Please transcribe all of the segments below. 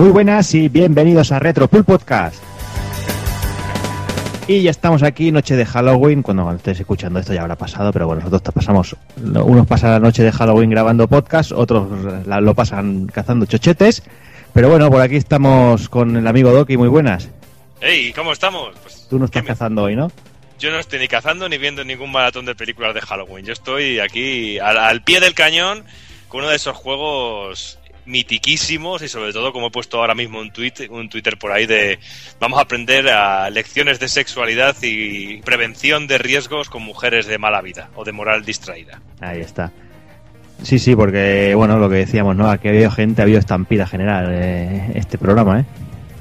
Muy buenas y bienvenidos a Retro Pool Podcast. Y ya estamos aquí, noche de Halloween. Cuando estés escuchando esto ya habrá pasado, pero bueno, nosotros te pasamos. Unos pasan la noche de Halloween grabando podcast, otros lo pasan cazando chochetes. Pero bueno, por aquí estamos con el amigo Doki, muy buenas. Hey, ¿cómo estamos? Pues, Tú no estás ¿qué me- cazando hoy, ¿no? Yo no estoy ni cazando ni viendo ningún maratón de películas de Halloween. Yo estoy aquí al, al pie del cañón con uno de esos juegos mitiquísimos y sobre todo como he puesto ahora mismo un tweet, un Twitter por ahí de vamos a aprender a lecciones de sexualidad y prevención de riesgos con mujeres de mala vida o de moral distraída. Ahí está. Sí, sí, porque, bueno, lo que decíamos, ¿no? Aquí ha habido gente, ha habido estampida general eh, este programa, ¿eh?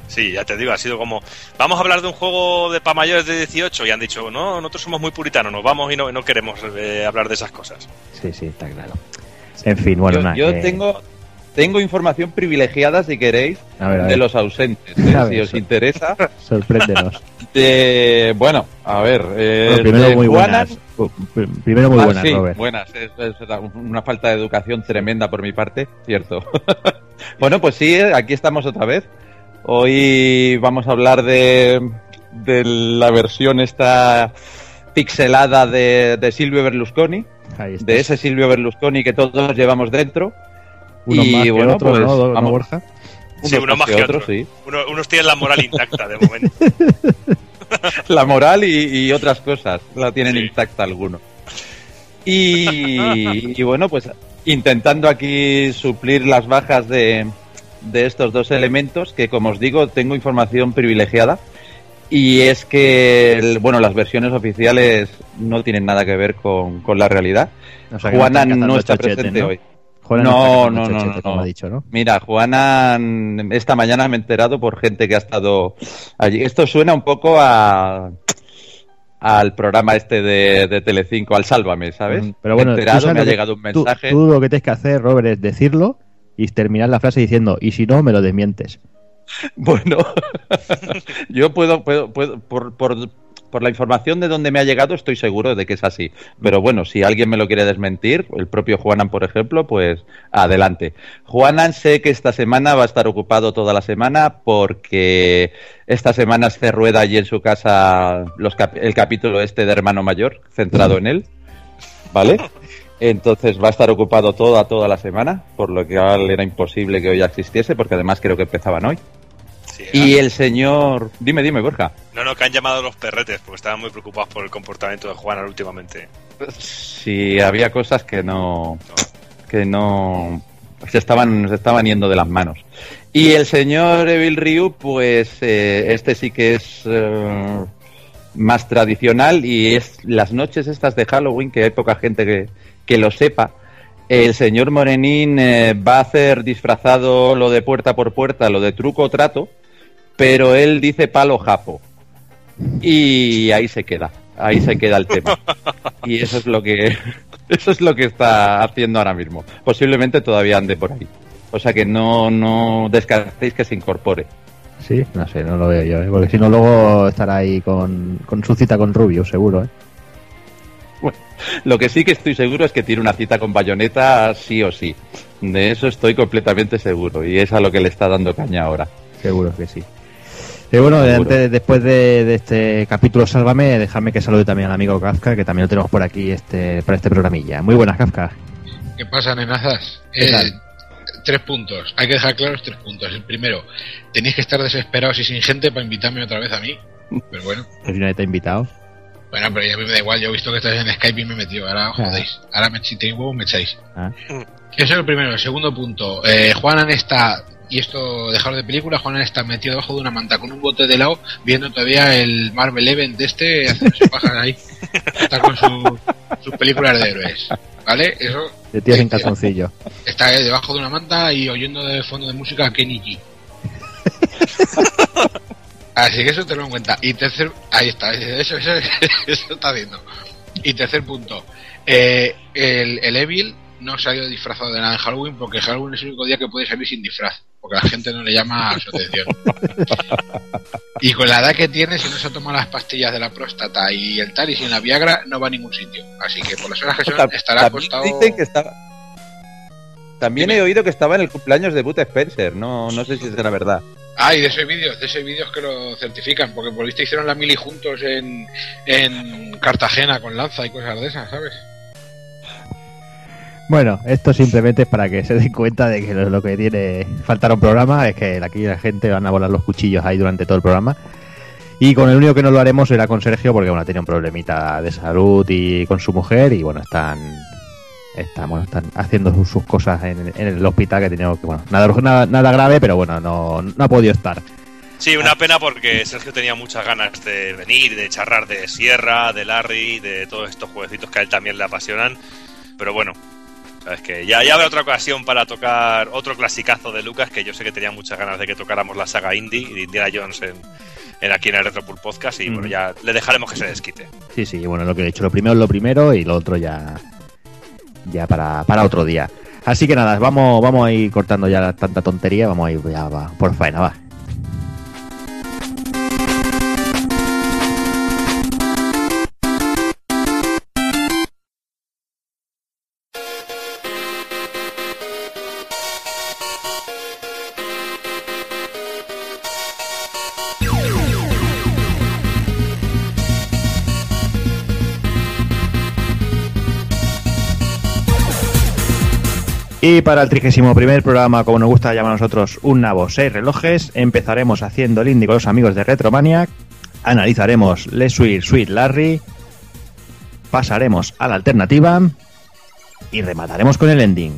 Sí, ya te digo, ha sido como vamos a hablar de un juego de pa mayores de 18 y han dicho, no, nosotros somos muy puritanos, nos vamos y no, no queremos eh, hablar de esas cosas. Sí, sí, está claro. En fin, bueno, yo nada. yo que- tengo, tengo información privilegiada, si queréis, A ver, a de los ausentes, ¿eh? Si os interesa. sorpréndenos. De, bueno, a ver. eh, Bueno, primero muy Juana- buenas. Uh, pr- Primero muy Ah, buenas, sí, Robert. buenas. Es, es una falta de educación tremenda por mi parte, cierto. bueno, pues sí, eh, aquí estamos otra vez. Hoy vamos a hablar de, de la versión esta pixelada de, de Silvio Berlusconi, de ese Silvio Berlusconi que todos llevamos dentro. Uno y más que bueno, otro, pues, ¿no, ¿no, vamos. Borja? Sí, uno más que otro. sí. Uno- unos tienen la moral intacta de momento. La moral y, y otras cosas la tienen Sí. intacta algunos. Y, y bueno, pues intentando aquí suplir las bajas de, de estos dos elementos, que como os digo, tengo información privilegiada. Y es que, el- bueno, las versiones oficiales no tienen nada que ver con, con la realidad. O sea, Juana no está presente ¿no? hoy. Juana No, no, no, no, como no. ha dicho, ¿no? Mira, Juana, esta mañana me he enterado por gente que ha estado allí. Esto suena un poco a al programa este de, de Telecinco, al Sálvame, ¿sabes? Pero bueno, me he enterado, me ha llegado un Tú, mensaje. tú lo que tienes que hacer, Robert, es decirlo y terminar la frase diciendo, y si no, me lo desmientes. Bueno, yo puedo, puedo, puedo por, por, por la información de donde me ha llegado, estoy seguro de que es así. Pero bueno, si alguien me lo quiere desmentir, el propio Juanan, por ejemplo, pues adelante. Juanan sé que esta semana va a estar ocupado toda la semana porque esta semana se rueda allí en su casa el capítulo este de Hermano Mayor, centrado en él. ¿Vale? Entonces va a estar ocupado toda, toda la semana, por lo que era imposible que hoy existiese, porque además creo que empezaban hoy. Sí, Y el señor. Dime, dime, Borja. No, no, que han llamado los perretes porque estaban muy preocupados por el comportamiento de Juana últimamente. Si había cosas que no. que no. se estaban, se estaban yendo de las manos. Y el señor Evil Ryu, pues eh, este sí que es. eh, más tradicional y es las noches estas de Halloween, que hay poca gente que, que lo sepa. El señor Morenín eh, va a hacer disfrazado lo de puerta por puerta, lo de truco o trato, pero él dice palo japo. Y ahí se queda, ahí se queda el tema. Y eso es lo que eso es lo que está haciendo ahora mismo. Posiblemente todavía ande por ahí. O sea que no, no descartéis que se incorpore. Sí, no sé, no lo veo yo, ¿eh? porque si no luego estará ahí con, con su cita con Rubio, seguro. ¿eh? Lo que sí que estoy seguro es que tiene una cita con Bayonetta sí o sí. De eso estoy completamente seguro. Y es a lo que le está dando caña ahora. Seguro que sí. Y bueno, antes- después de, de este capítulo Sálvame, déjame que salude también al amigo Kafka, que también lo tenemos por aquí este para este programilla. Muy buenas, Kafka. ¿Qué pasa, nenazas? ¿Qué Eh, tal? tres puntos. Hay que dejar claros tres puntos. El primero, tenéis que estar desesperados y sin gente para invitarme otra vez a mí. Pero bueno, Que si nadie te ha invitado. bueno, pero ya a mí me da igual. Yo he visto que estáis en Skype y me he metido. Ahora os jodéis. Ahora me, si tenéis huevos, me echáis. Ah. Eso es el primero. El segundo punto, eh, Juanan está, y esto dejaros de película, Juanan está metido debajo de una manta con un bote de helado, viendo todavía el Marvel Event de este, haciéndose pajas ahí. Está con su- sus películas de héroes. ¿Vale? Eso De en calzoncillo. está eh, debajo de una manta y oyendo de fondo de música a Kenny G. Así que eso tenlo en cuenta. Y tercer, ahí está, eso, eso, eso está haciendo. Y tercer punto, eh, el, el Evil no se ha ido disfrazado de nada en Halloween porque Halloween es el único día que puede salir sin disfraz, porque la gente no le llama a su atención. Y con la edad que tiene, si no se toma las pastillas de la próstata y el tal y sin la Viagra, no va a ningún sitio. Así que por las horas que son, estará acostado. dicen que También he oído que estaba en el cumpleaños de Bud Spencer, no, no sé si será verdad. Ah, y de esos vídeos, de esos vídeos que lo certifican, porque por viste hicieron la mili juntos en, en Cartagena con lanza y cosas de esas, ¿sabes? Bueno, esto simplemente es para que se den cuenta de que lo, lo que tiene faltar un programa es que aquí la gente van a volar los cuchillos ahí durante todo el programa. Y con el único que no lo haremos será con Sergio porque bueno, tiene un problemita de salud y con su mujer y bueno, están bueno, están haciendo sus, cosas en, en el hospital que tenido que bueno, nada, nada, nada grave, pero bueno, no, no ha podido estar. Sí, una pena porque Sergio tenía muchas ganas de venir, de charlar de Sierra, de Larry, de todos estos jueguecitos que a él también le apasionan. Pero bueno, sabes que ya, ya habrá otra ocasión para tocar otro clasicazo de Lucas, que yo sé que tenía muchas ganas de que tocáramos la saga indie y de Indiana Jones en, en aquí en el Retropool Podcast. Y bueno, ya le dejaremos que se desquite. Sí, sí, bueno, lo que he dicho, lo primero es lo primero y lo otro ya ya para, para otro día. Así que nada, vamos, vamos a ir cortando ya tanta tontería, vamos a ir ya va, por faena, va. Y para el 31 primer programa, como nos gusta llamar a nosotros, un nabo, seis relojes, empezaremos haciendo el indie con los amigos de Retromaniac, analizaremos Les Sweet Sweet Larry, pasaremos a la alternativa y remataremos con el ending.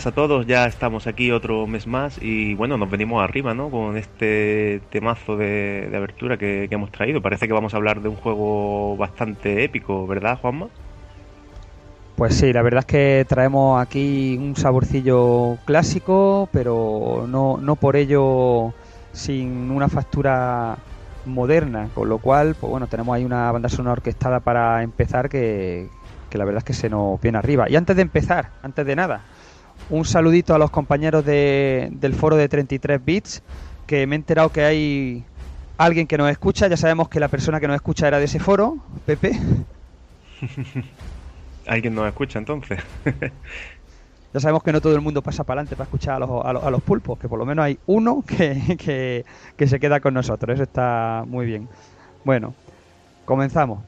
Buenas a todos, ya estamos aquí otro mes más y bueno, nos venimos arriba, ¿no? Con este temazo de, de abertura que, hemos traído. Parece que vamos a hablar de un juego bastante épico, ¿verdad, Juanma? Pues sí, la verdad es que traemos aquí un saborcillo clásico, pero no, no por ello sin una factura moderna, con lo cual, pues bueno, tenemos ahí una banda sonora orquestada para empezar que, que la verdad es que se nos viene arriba. Y antes de empezar, antes de nada, un saludito a los compañeros de- del foro de 33 bits, que me he enterado que hay alguien que nos escucha, ya sabemos que la persona que nos escucha era de ese foro, Pepe. ¿Alguien nos escucha entonces? Ya sabemos que no todo el mundo pasa para adelante para escuchar a los, a los- a los pulpos, que por lo menos hay uno que, que- que se queda con nosotros. Eso está muy bien. Bueno, comenzamos.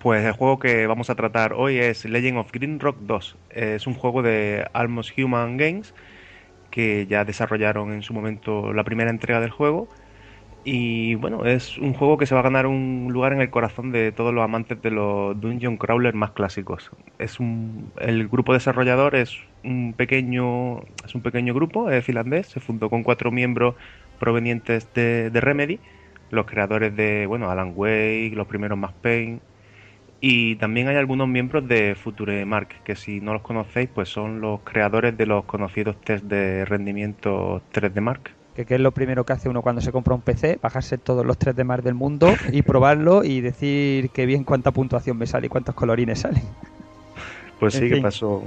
Pues el juego que vamos a tratar hoy es Legend of Green Rock 2. Es un juego de Almost Human Games que ya desarrollaron en su momento la primera entrega del juego. Y bueno, es un juego que se va a ganar un lugar en el corazón de todos los amantes de los dungeon crawler más clásicos. Es un, el grupo desarrollador es un pequeño, es un pequeño grupo es finlandés, se fundó con cuatro miembros provenientes de, Remedy, los creadores de bueno Alan Wake, los primeros Max Payne, y también hay algunos miembros de Future Mark, que si no los conocéis, pues son los creadores de los conocidos test de rendimiento 3D Mark. Que, que es lo primero que hace uno cuando se compra un PC, bajarse todos los 3 de mar del mundo y probarlo y decir que bien cuánta puntuación me sale y cuántos colorines salen. Pues En sí, que pasó.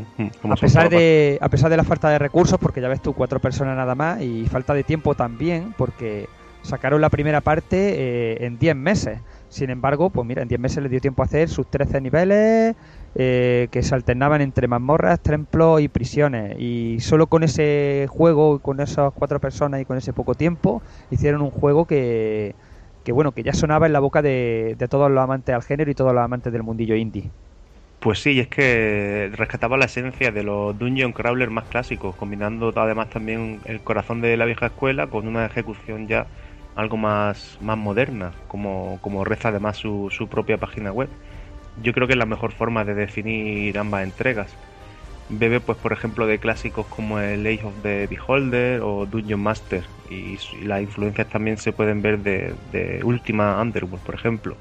A pesar, de, a pesar de la falta de recursos, porque ya ves tú, cuatro personas nada más, y falta de tiempo también, porque sacaron la primera parte eh, en 10 meses. Sin embargo, pues mira, en 10 meses le dio tiempo a hacer sus 13 niveles eh, que se alternaban entre mazmorras, templos y prisiones. Y solo con ese juego, con esas cuatro personas y con ese poco tiempo, hicieron un juego que, que bueno, que ya sonaba en la boca de, de todos los amantes al género y todos los amantes del mundillo indie. Pues sí, es que rescataba la esencia de los Dungeon Crawler más clásicos, combinando además también el corazón de la vieja escuela con una ejecución ya algo más, más moderna, como, como reza además su, su propia página web. Yo creo que es la mejor forma de definir ambas entregas. Bebe, pues por ejemplo, de clásicos como el Age of the Beholder o Dungeon Master, y, las influencias también se pueden ver de, de Ultima Underworld, por ejemplo.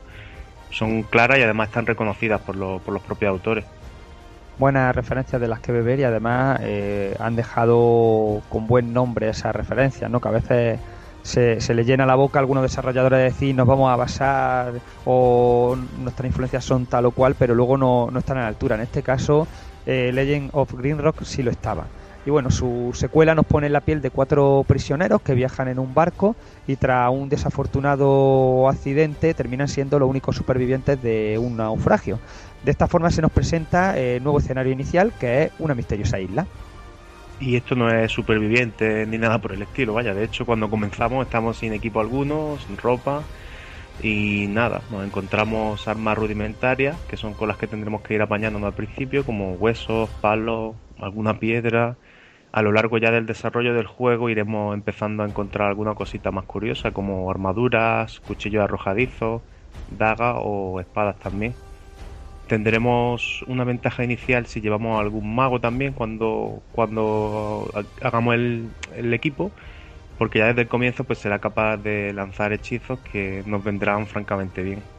Son claras y además están reconocidas por, lo- por los propios autores. Buenas referencias de las que beber y además eh, han dejado con buen nombre esas referencias, ¿no? Que a veces se, se le llena la boca a algunos desarrolladores de decir nos vamos a basar o nuestras influencias son tal o cual, pero luego no, no están a la altura. En este caso, eh, Legend of Green Rock sí lo estaba. Y bueno, su secuela nos pone en la piel de cuatro prisioneros que viajan en un barco y tras un desafortunado accidente terminan siendo los únicos supervivientes de un naufragio. De esta forma se nos presenta el nuevo escenario inicial, que es una misteriosa isla. Y esto no es superviviente ni nada por el estilo, vaya. De hecho, cuando comenzamos estamos sin equipo alguno, sin ropa y nada. Nos encontramos armas rudimentarias, que son con las que tendremos que ir apañándonos al principio, como huesos, palos, alguna piedra. A lo largo ya del desarrollo del juego iremos empezando a encontrar alguna cosita más curiosa, como armaduras, cuchillos arrojadizos, dagas o espadas también. Tendremos una ventaja inicial si llevamos algún mago también cuando, cuando ha- hagamos el, el equipo, porque ya desde el comienzo pues será capaz de lanzar hechizos que nos vendrán francamente bien.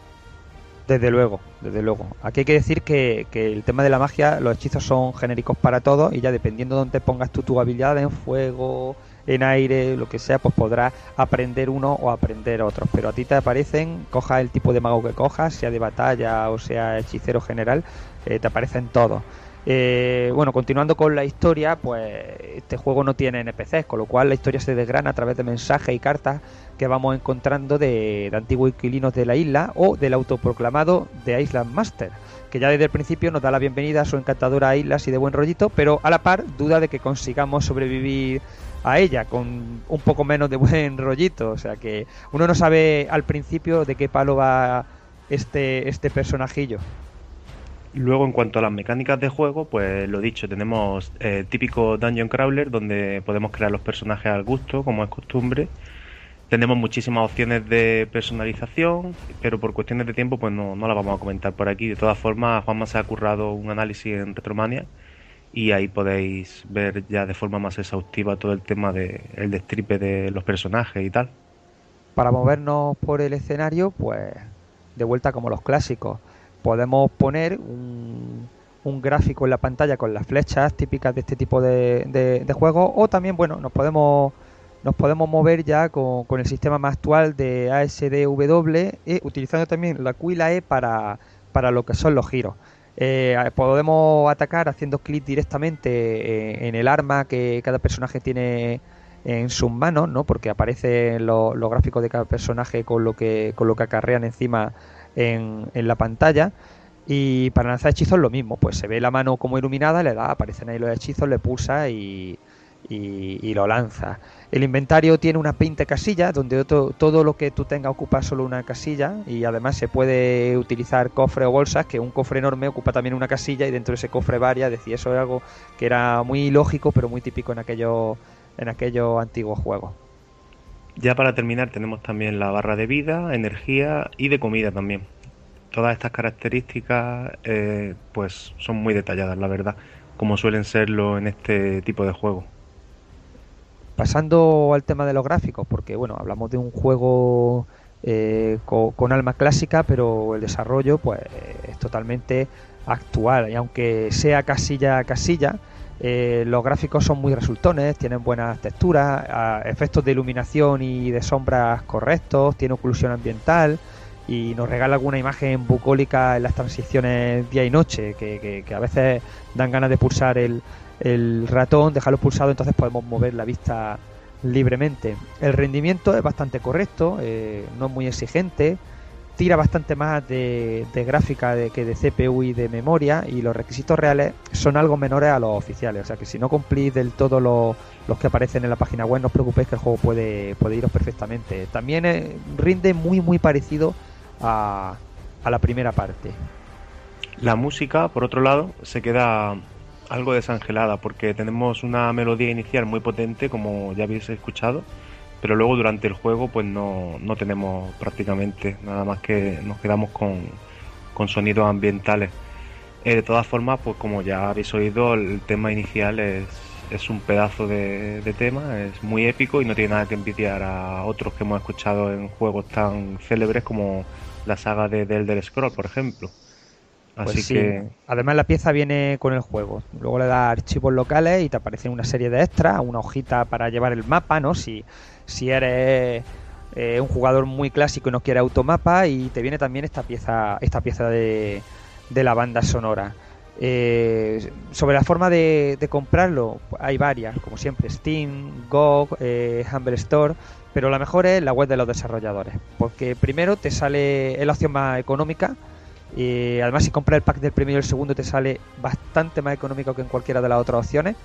Desde luego, desde luego. Aquí hay que decir que, que el tema de la magia, los hechizos son genéricos para todos y ya dependiendo de dónde pongas tú tu habilidad, en fuego, en aire, lo que sea, pues podrás aprender uno o aprender otros. Pero a ti te aparecen, cojas el tipo de mago que cojas, sea de batalla o sea hechicero general, eh, te aparecen todos. Eh, bueno, continuando con la historia, pues este juego no tiene NPCs, con lo cual la historia se desgrana a través de mensajes y cartas que vamos encontrando de, antiguos inquilinos de la isla o del autoproclamado de Island Master, que ya desde el principio nos da la bienvenida a su encantadora isla así de buen rollito, pero a la par duda de que consigamos sobrevivir a ella con un poco menos de buen rollito, o sea que uno no sabe al principio de qué palo va este, este personajillo. Luego, en cuanto a las mecánicas de juego, pues lo dicho, tenemos el típico Dungeon Crawler donde podemos crear los personajes al gusto, como es costumbre. Tenemos muchísimas opciones de personalización, pero por cuestiones de tiempo, pues no, no las vamos a comentar por aquí. De todas formas, Juanma se ha currado un análisis en Retromania y ahí podéis ver ya de forma más exhaustiva todo el tema del el destripe de los personajes y tal. Para movernos por el escenario, pues de vuelta como los clásicos. Podemos poner un, un gráfico en la pantalla con las flechas típicas de este tipo de, de, de juegos o también, bueno, nos podemos nos podemos mover ya con, el sistema más actual de ASDW y utilizando también la Q y la E para, para lo que son los giros. Eh, podemos atacar haciendo clic directamente eh, en el arma que cada personaje tiene en sus manos, ¿no? Porque aparecen los, gráficos de cada personaje con lo que, con lo que acarrean encima en, en la pantalla. Y para lanzar hechizos lo mismo, pues se ve la mano como iluminada, le da, aparecen ahí los hechizos, le pulsa y, y lo lanza. El inventario tiene unas 20 casillas, donde todo, lo que tú tengas ocupa solo una casilla y además se puede utilizar cofre o bolsas, que un cofre enorme ocupa también una casilla y dentro de ese cofre varias, es decir, eso es algo que era muy lógico pero muy típico en aquellos, en antiguos juegos. Ya para terminar tenemos también la barra de vida, energía y de comida también. Todas estas características eh, pues son muy detalladas, la verdad, como suelen serlo en este tipo de juego. Pasando al tema de los gráficos, porque bueno, hablamos de un juego eh, con, alma clásica, pero el desarrollo pues es totalmente actual. Y aunque sea casilla a casilla, eh, los gráficos son muy resultones, tienen buenas texturas, efectos de iluminación y de sombras correctos, tiene oclusión ambiental y nos regala alguna imagen bucólica en las transiciones día y noche, que a veces dan ganas de pulsar el, el ratón, dejarlo pulsado, entonces podemos mover la vista libremente. El rendimiento es bastante correcto, eh, no es muy exigente tira bastante más de, gráfica de, que de CPU y de memoria y los requisitos reales son algo menores a los oficiales. O sea que si no cumplís del todo los, que aparecen en la página web, no os preocupéis que el juego puede, puede iros perfectamente. También eh, rinde muy muy parecido a, a la primera parte. La música, por otro lado, se queda algo desangelada porque tenemos una melodía inicial muy potente, como ya habéis escuchado, pero luego durante el juego pues no, no tenemos prácticamente nada más que nos quedamos con, con sonidos ambientales. Eh, de todas formas, pues como ya habéis oído, el tema inicial es, es un pedazo de, tema, es muy épico y no tiene nada que envidiar a otros que hemos escuchado en juegos tan célebres como la saga de, de Elder Scroll, por ejemplo. Pues sí. que Además la pieza viene con el juego. Luego le das archivos locales y te aparecen una serie de extras, una hojita para llevar el mapa, ¿no? Si, si eres eh, un jugador muy clásico y no quieres automapa y te viene también esta pieza, esta pieza de, de la banda sonora. Eh, sobre la forma de, de comprarlo, hay varias, como siempre, Steam, GOG, eh, Humble Store, pero la mejor es la web de los desarrolladores, porque primero te sale, es la opción más económica, y además si compras el pack del primero y el segundo te sale bastante más económico que en cualquiera de las otras opciones,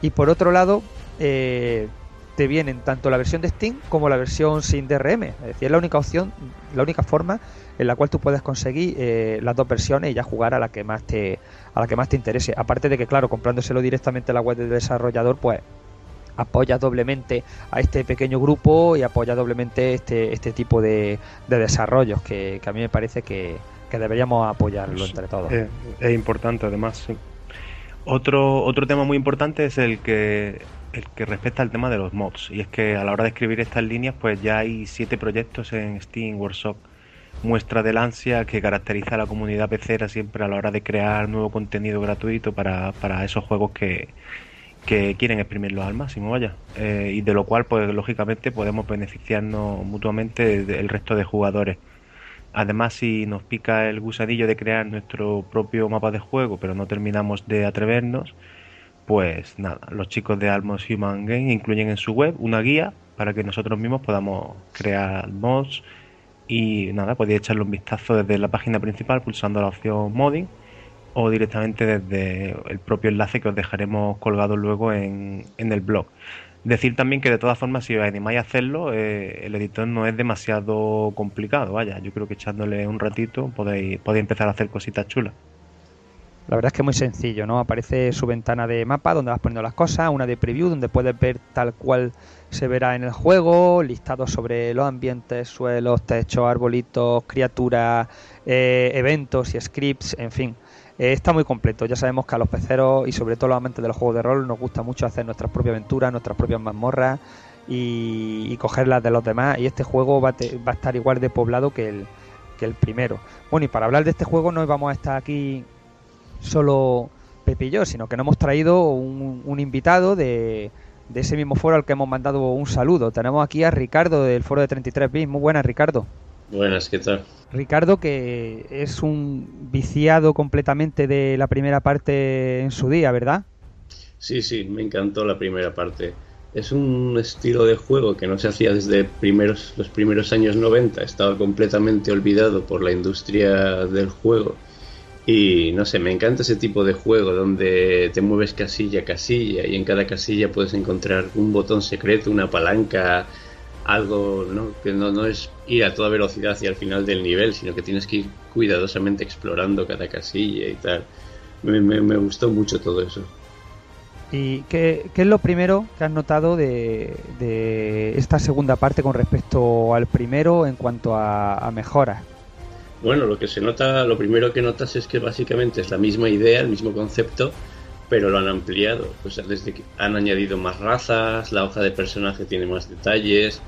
y por otro lado, eh, te vienen tanto la versión de Steam como la versión sin DRM, es decir, es la única opción, la única forma en la cual tú puedes conseguir eh, las dos versiones y ya jugar a la que más te a la que más te interese. Aparte de que claro, comprándoselo directamente en la web del desarrollador, pues apoya doblemente a este pequeño grupo y apoya doblemente este este tipo de, de desarrollos que, que a mí me parece que, que deberíamos apoyarlo entre todos. Es, es importante, además. sí. Otro, otro tema muy importante es el que, el que respecta al tema de los mods. Y es que a la hora de escribir estas líneas, pues ya hay siete proyectos en Steam Workshop. Muestra del ansia que caracteriza a la comunidad pecera siempre a la hora de crear nuevo contenido gratuito para, para esos juegos que, que quieren exprimirlos al máximo, vaya. Eh, y de lo cual, pues lógicamente, podemos beneficiarnos mutuamente del resto de jugadores. Además, si nos pica el gusanillo de crear nuestro propio mapa de juego, pero no terminamos de atrevernos, pues nada, los chicos de Almos Human Game incluyen en su web una guía para que nosotros mismos podamos crear mods y nada, podéis echarle un vistazo desde la página principal pulsando la opción modding o directamente desde el propio enlace que os dejaremos colgado luego en, en el blog. Decir también que de todas formas, si os animáis a hacerlo, eh, el editor no es demasiado complicado. Vaya, yo creo que echándole un ratito podéis, podéis empezar a hacer cositas chulas. La verdad es que es muy sencillo, ¿no? Aparece su ventana de mapa donde vas poniendo las cosas, una de preview donde puedes ver tal cual se verá en el juego, listados sobre los ambientes, suelos, techos, arbolitos, criaturas, eh, eventos y scripts, en fin. Eh, está muy completo, ya sabemos que a los peceros y sobre todo a los amantes de los juegos de rol nos gusta mucho hacer nuestras propias aventuras, nuestras propias mazmorras y, y cogerlas de los demás y este juego va a, te- va a estar igual de poblado que el, que el primero. Bueno, y para hablar de este juego no vamos a estar aquí solo Pepe y yo, sino que nos hemos traído un, invitado de, de ese mismo foro al que hemos mandado un saludo. Tenemos aquí a Ricardo del foro de 33 bits. Muy buenas, Ricardo. Buenas, ¿qué tal? Ricardo, que es un viciado completamente de la primera parte en su día, ¿verdad? Sí, sí, me encantó la primera parte. Es un estilo de juego que no se hacía desde primeros, los primeros años 90. Estaba completamente olvidado por la industria del juego. Y no sé, me encanta ese tipo de juego donde te mueves casilla a casilla y en cada casilla puedes encontrar un botón secreto, una palanca, algo ¿no? que no, no es ir a toda velocidad hacia el final del nivel, sino que tienes que ir cuidadosamente explorando cada casilla y tal. Me, me, me gustó mucho todo eso. ¿Y qué, qué es lo primero que has notado de, de esta segunda parte con respecto al primero en cuanto a, a mejoras? Bueno, lo que se nota, lo primero que notas es que básicamente es la misma idea, el mismo concepto, pero lo han ampliado. O sea, desde que han añadido más razas, la hoja de personaje tiene más detalles,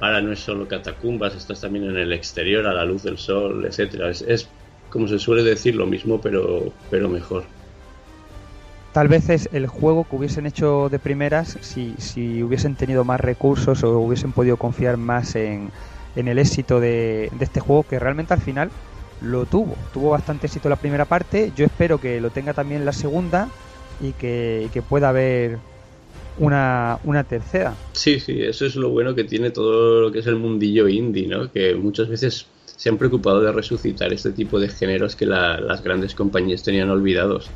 ahora no es solo catacumbas, estás también en el exterior, a la luz del sol, etcétera. Es, como se suele decir lo mismo, pero, pero mejor. Tal vez es el juego que hubiesen hecho de primeras si, si hubiesen tenido más recursos o hubiesen podido confiar más en, en el éxito de este juego, que realmente al final lo tuvo. Tuvo bastante éxito la primera parte. Yo espero que lo tenga también la segunda y que, y que pueda haber una, una tercera. Sí, sí, eso es lo bueno que tiene todo lo que es el mundillo indie, ¿no? Que muchas veces se han preocupado de resucitar este tipo de géneros que la- las grandes compañías tenían olvidados.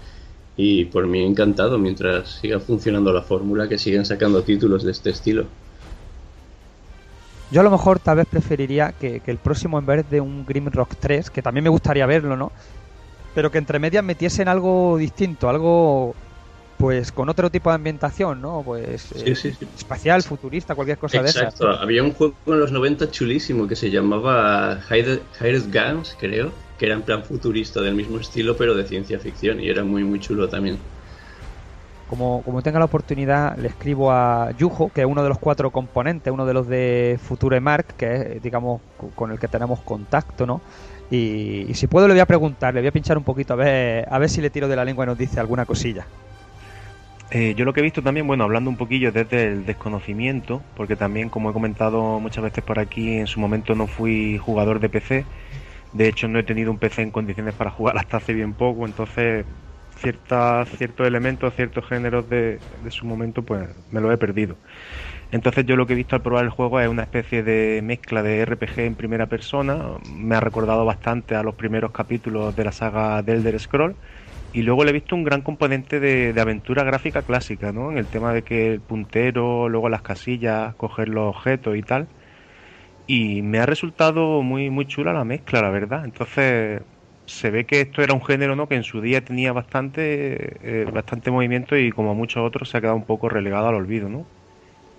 Y por mí encantado, mientras siga funcionando la fórmula, que sigan sacando títulos de este estilo. Yo a lo mejor tal vez preferiría que, que el próximo en vez de un Grim Rock 3, que también me gustaría verlo, ¿no? Pero que entre medias metiesen algo distinto, algo pues con otro tipo de ambientación, ¿no? Pues Sí, eh, sí, sí. espacial, futurista, cualquier cosa de esas. Exacto. Había un juego en los 90 chulísimo que se llamaba Hired, Guns, creo, que era en plan futurista del mismo estilo, pero de ciencia ficción, y era muy, muy chulo también. Como, como tenga la oportunidad, le escribo a Yujo, que es uno de los cuatro componentes, uno de los de Future Mark, que es, digamos, co- con el que tenemos contacto, ¿no? Y, y si puedo le voy a preguntar, le voy a pinchar un poquito a ver, a ver si le tiro de la lengua y nos dice alguna cosilla. Eh, yo lo que he visto también, bueno, hablando un poquillo desde el desconocimiento, porque también, como he comentado muchas veces por aquí, en su momento no fui jugador de PC. De hecho, no he tenido un PC en condiciones para jugar hasta hace bien poco, entonces ciertas, ciertos elementos, ciertos géneros de, de su momento, pues me los he perdido. Entonces yo lo que he visto al probar el juego es una especie de mezcla de RPG en primera persona. Me ha recordado bastante a los primeros capítulos de la saga de Elder Scroll. Y luego le he visto un gran componente de, aventura gráfica clásica, ¿no? En el tema de que el puntero, luego las casillas, coger los objetos y tal. Y me ha resultado muy, muy chula la mezcla, la verdad. Entonces se ve que esto era un género, ¿no? Que en su día tenía bastante, eh, bastante movimiento y como muchos otros se ha quedado un poco relegado al olvido, ¿no?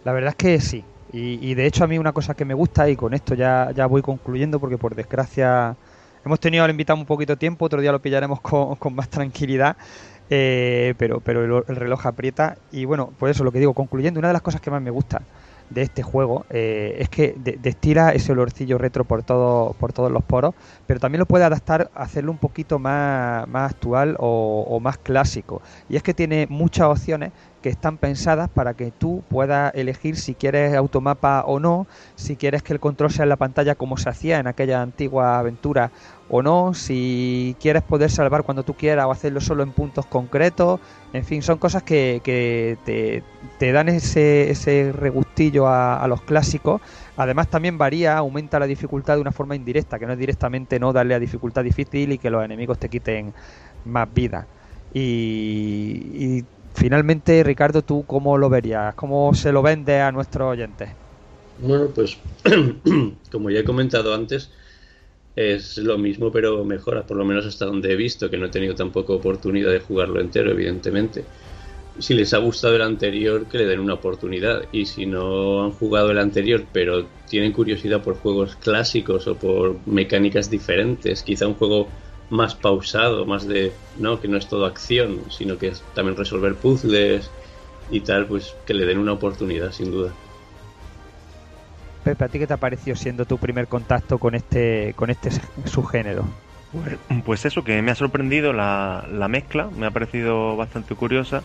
La verdad es que sí. Y, y de hecho a mí una cosa que me gusta, y con esto ya, ya voy concluyendo, porque por desgracia hemos tenido al invitado un poquito tiempo, otro día lo pillaremos con, con más tranquilidad, eh, pero, pero el, el reloj aprieta. Y bueno, pues eso, lo que digo, concluyendo, una de las cosas que más me gusta de este juego eh, es que de- destila ese olorcillo retro por todo, por todos los poros, pero también lo puede adaptar, hacerlo un poquito más, actual o más clásico. Y es que tiene muchas opciones que están pensadas para que tú puedas elegir si quieres automapa o no, si quieres que el control sea en la pantalla como se hacía en aquella antigua aventura o no, si quieres poder salvar cuando tú quieras o hacerlo solo en puntos concretos, en fin, son cosas que, que te, te dan ese, ese regustillo a, los clásicos. Además también varía, aumenta la dificultad de una forma indirecta, que no es directamente no darle a dificultad difícil y que los enemigos te quiten más vida. Y, y finalmente, Ricardo, ¿tú cómo lo verías? ¿Cómo se lo vende a nuestros oyentes? Bueno, pues como ya he comentado antes, es lo mismo pero mejora, por lo menos hasta donde he visto, que no he tenido tampoco oportunidad de jugarlo entero, evidentemente. Si les ha gustado el anterior, que le den una oportunidad. Y si no han jugado el anterior, pero tienen curiosidad por juegos clásicos o por mecánicas diferentes, quizá un juego más pausado, más de, no, que no es todo acción, sino que es también resolver puzzles y tal, pues que le den una oportunidad, sin duda. Pepe, ¿a ti qué te ha parecido siendo tu primer contacto con este, con este subgénero? Pues, pues eso, que me ha sorprendido la, la mezcla, me ha parecido bastante curiosa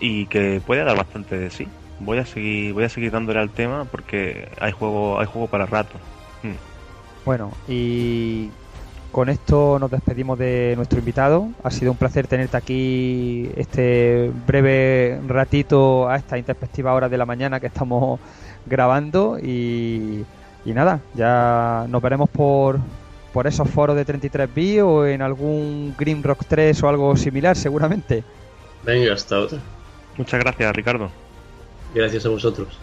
y que puede dar bastante de sí. Voy a seguir, voy a seguir dándole al tema porque hay juego, hay juego para rato. Mm. Bueno, y con esto nos despedimos de nuestro invitado. Ha sido un placer tenerte aquí este breve ratito a esta introspectiva hora de la mañana que estamos grabando y, y nada, ya nos veremos por, por esos foros de 33B o en algún Green Rock 3 o algo similar seguramente. Venga, hasta otra. Muchas gracias, Ricardo. Gracias a vosotros.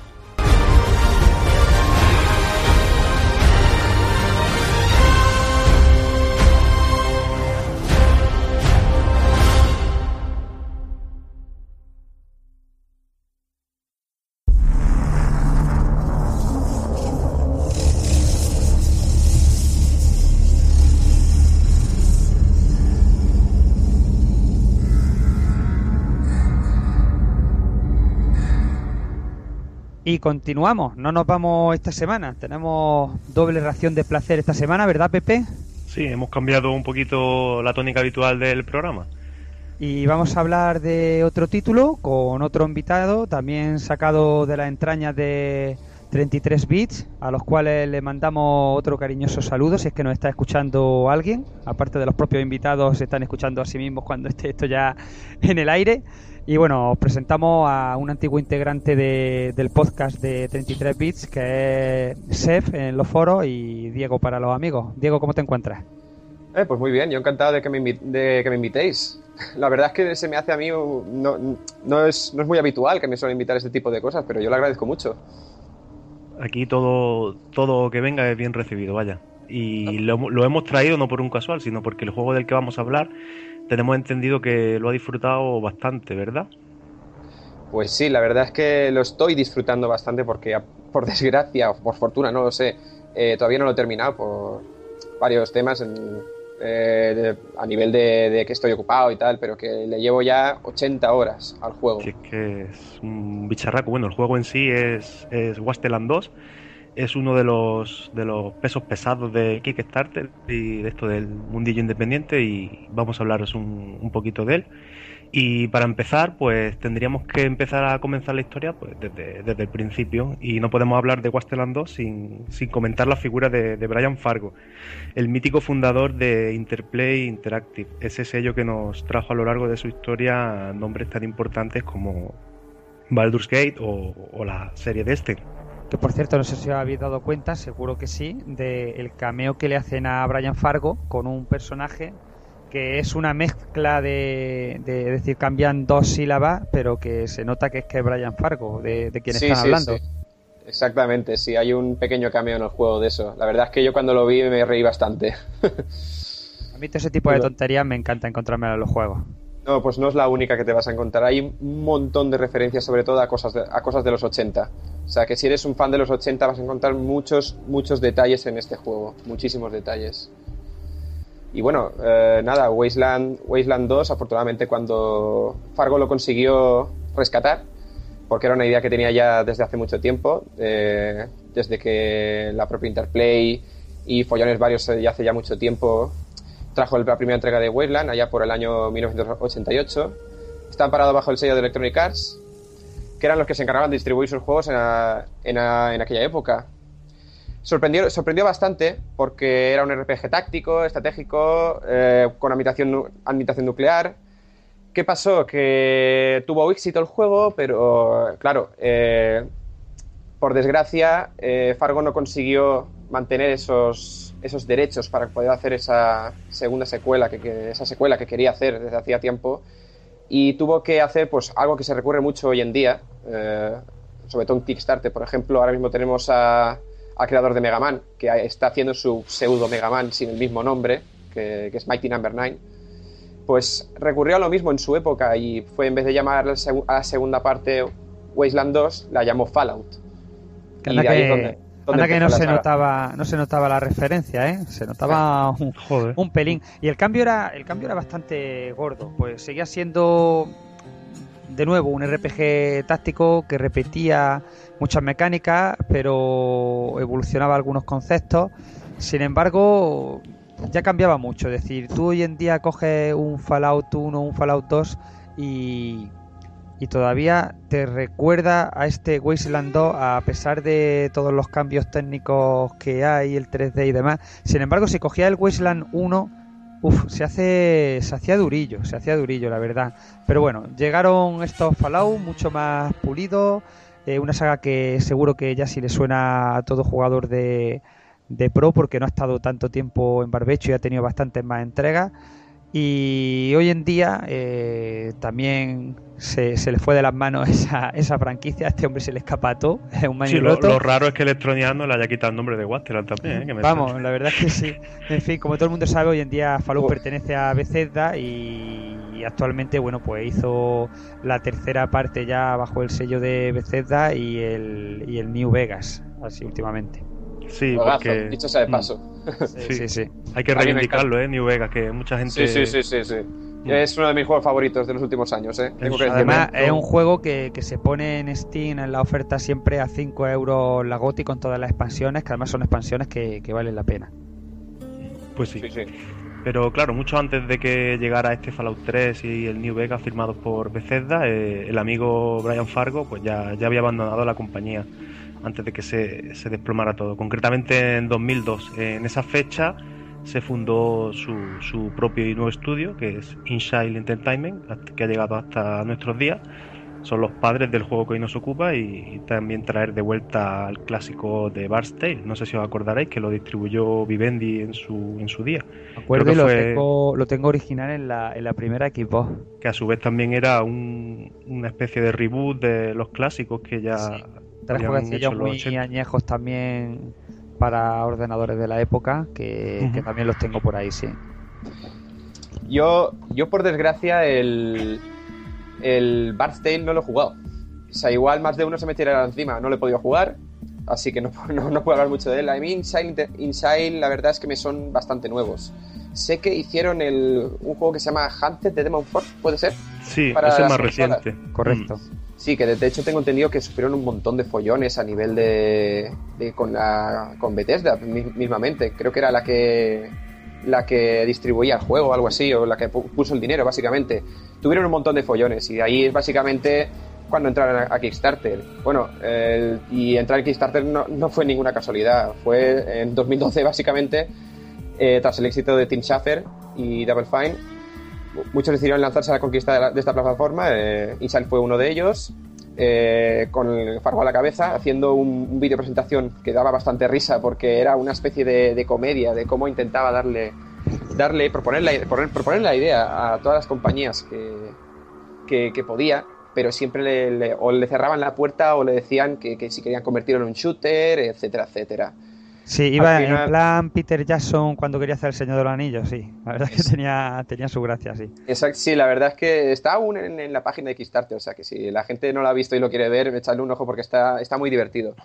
Y continuamos, no nos vamos esta semana. Tenemos doble ración de placer esta semana, ¿verdad, Pepe? Sí, hemos cambiado un poquito la tónica habitual del programa. Y vamos a hablar de otro título con otro invitado, también sacado de las entrañas de 33 bits, a los cuales le mandamos otro cariñoso saludo si es que nos está escuchando alguien. Aparte de los propios invitados, se están escuchando a sí mismos cuando esté esto ya en el aire. Y bueno, os presentamos a un antiguo integrante de- del podcast de 33 Bits, que es Sef en los foros y Diego para los amigos. Diego, ¿cómo te encuentras? Eh, pues muy bien, yo encantado de que, me de que me invitéis. La verdad es que se me hace a mí, no, no, es, no es muy habitual que me suelen invitar a este tipo de cosas, pero yo lo agradezco mucho. Aquí todo, todo que venga es bien recibido, vaya. Y lo, lo hemos traído no por un casual, sino porque el juego del que vamos a hablar tenemos entendido que lo ha disfrutado bastante, ¿verdad? Pues sí, la verdad es que lo estoy disfrutando bastante porque, por desgracia o por fortuna, no lo sé, eh, todavía no lo he terminado por varios temas en- eh, a nivel de, de que estoy ocupado y tal, pero que le llevo ya 80 horas al juego. Si es que es un bicharraco. Bueno, el juego en sí es, es Wasteland 2. Es uno de los, de los pesos pesados de Kickstarter y de esto del mundillo independiente y vamos a hablaros un, un poquito de él. Y para empezar, pues tendríamos que empezar a comenzar la historia pues, desde, desde el principio y no podemos hablar de Wasteland 2 sin, sin comentar la figura de, de Brian Fargo, el mítico fundador de Interplay Interactive, ese sello que nos trajo a lo largo de su historia nombres tan importantes como Baldur's Gate o, la serie Destiny. Que por cierto, no sé si os habéis dado cuenta, seguro que sí, del cameo que le hacen a Brian Fargo con un personaje que es una mezcla de, de- es decir, cambian dos sílabas, pero que se nota que es que es Brian Fargo, de, de quien Sí, están sí, hablando. sí. Exactamente, sí, hay un pequeño cameo en el juego de eso. La verdad es que yo cuando lo vi me reí bastante. A mí todo ese tipo de tonterías me encanta encontrarme en los juegos. No, pues no es la única que te vas a encontrar. Hay un montón de referencias, sobre todo a cosas de, a cosas de los 80. O sea, que si eres un fan de los 80 vas a encontrar muchos, muchos detalles en este juego. Muchísimos detalles. Y bueno, eh, nada, Wasteland, Wasteland 2, afortunadamente cuando Fargo lo consiguió rescatar, porque era una idea que tenía ya desde hace mucho tiempo, eh, desde que la propia Interplay y follones varios eh, ya hace ya mucho tiempo trajo la primera entrega de Wasteland allá por el año 1988. Está amparado bajo el sello de Electronic Arts, que eran los que se encargaban de distribuir sus juegos en, en aquella época. Sorprendió, sorprendió bastante porque era un RPG táctico, estratégico, eh, con ambientación nuclear. ¿Qué pasó? Que tuvo éxito el juego, pero claro, eh, por desgracia, eh, Fargo no consiguió mantener esos, esos derechos para poder hacer esa segunda secuela, que, que- esa secuela que quería hacer desde hacía tiempo, y tuvo que hacer pues algo que se recurre mucho hoy en día, eh, sobre todo en Kickstarter, por ejemplo, ahora mismo tenemos a- al creador de Mega Man, que está haciendo su pseudo Mega Man sin el mismo nombre, que, que es Mighty Number 9, pues recurrió a lo mismo en su época y fue en vez de llamar a la segunda parte Wasteland 2, la llamó Fallout. Que Y de ahí que, es donde- anda que no se notaba, no se notaba la referencia, ¿eh? Se notaba un, Joder. un pelín. Y el cambio era, el cambio era bastante gordo, pues seguía siendo de nuevo un RPG táctico que repetía muchas mecánicas, pero evolucionaba algunos conceptos. Sin embargo, ya cambiaba mucho. Es decir, tú hoy en día coges un Fallout 1, un Fallout 2 y, y todavía te recuerda a este Wasteland 2 a pesar de todos los cambios técnicos que hay, el 3D y demás. Sin embargo, si cogía el Wasteland 1, uf, se hace se hacía durillo, se hacía durillo, la verdad. Pero bueno, llegaron estos Fallout mucho más pulidos, eh, una saga que seguro que ya sí le suena a todo jugador de, de Pro porque no ha estado tanto tiempo en barbecho y ha tenido bastantes más entregas. Y hoy en día eh, también se, se le fue de las manos esa, esa franquicia. A este hombre se le escapa todo. Es un Sí, lo, raro es que Electronic Arts no le haya quitado el nombre de Wasteland también. ¿eh? Que me Vamos, la verdad es que sí. En fin, como todo el mundo sabe, hoy en día Fallout Oh. pertenece a Bethesda y, y actualmente, bueno, pues hizo la tercera parte ya bajo el sello de Bethesda y el, y el New Vegas, así últimamente. Sí, Juegazo, porque dicho sea de Mm. paso. Sí, sí, sí. hay que reivindicarlo, ¿eh? New Vegas, que mucha gente... Sí, sí, sí, sí, sí. Es uno de mis juegos favoritos de los últimos años, ¿eh? Tengo que. Además, es un juego que, que se pone en Steam en la oferta siempre a 5 euros la GOTI con todas las expansiones, que además son expansiones que, que valen la pena. Pues sí. Sí, sí. Pero claro, mucho antes de que llegara este Fallout 3 y el New Vegas firmados por Bethesda, eh, el amigo Brian Fargo pues ya, ya había abandonado la compañía antes de que se, se desplomara todo. Concretamente en 2002. En esa fecha se fundó su, su propio y nuevo estudio, que es InShine Entertainment, que ha llegado hasta nuestros días. Son los padres del juego que hoy nos ocupa y, y también traer de vuelta al clásico de Bart's Tale. No sé si os acordaréis que lo distribuyó Vivendi en su, en su día. Acuerdo y lo, fue- tengo, lo tengo original en la, en la primera Xbox. que a su vez también era un- una especie de reboot de los clásicos que ya Sí. Tres jueguecillos muy 80. añejos también para ordenadores de la época, que, también los tengo por ahí, sí. Yo, yo por desgracia, el, el Bart's Tale no lo he jugado. O sea, igual más de uno se me tirará encima. No lo he podido jugar, así que no, no, no puedo hablar mucho de él. A mí Inside, Inside, la verdad es que me son bastante nuevos. Sé que hicieron el, un juego que se llama Hunted de Demon Force, ¿puede ser? Sí, para ese es más reciente. Correcto. Mm. Sí, que de hecho tengo entendido que sufrieron un montón de follones a nivel de, con la con Bethesda mi- mismamente. Creo que era la que la que distribuía el juego algo así o la que pu- puso el dinero básicamente. Tuvieron un montón de follones y ahí es básicamente cuando entraron a, Kickstarter. Bueno, y entrar en Kickstarter no, no fue ninguna casualidad. Fue en 2012 básicamente eh, tras el éxito de Tim Schafer y Double Fine muchos decidieron lanzarse a la conquista de, esta plataforma. Eh, fue uno de ellos, eh, con el fargo a la cabeza, haciendo un, un vídeo presentación que daba bastante risa porque era una especie de, comedia de cómo intentaba darle, darle proponer, la, proponer, proponer la idea a todas las compañías que, que, podía. Pero siempre le, le- o le cerraban la puerta o le decían que, que si querían convertirlo en un shooter, etcétera, etcétera. Sí, iba Al final- en plan Peter Jackson cuando quería hacer el Señor de los Anillos, sí. La verdad es que tenía, tenía su gracia, sí. Exacto, sí, la verdad es que está aún en, en la página de Kickstarter, o sea que si la gente no lo ha visto y lo quiere ver, echadle un ojo porque está, está muy divertido.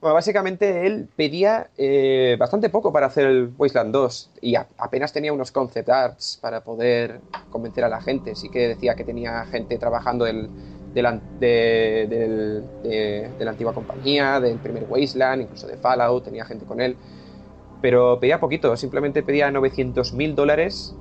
Bueno, básicamente él pedía eh, bastante poco para hacer el Wasteland 2 y a- apenas tenía unos concept arts para poder convencer a la gente. Sí que decía que tenía gente trabajando del, de, del- de- de la antigua compañía, del primer Wasteland, incluso de Fallout, tenía gente con él. Pero pedía poquito, simplemente pedía 900 mil dólares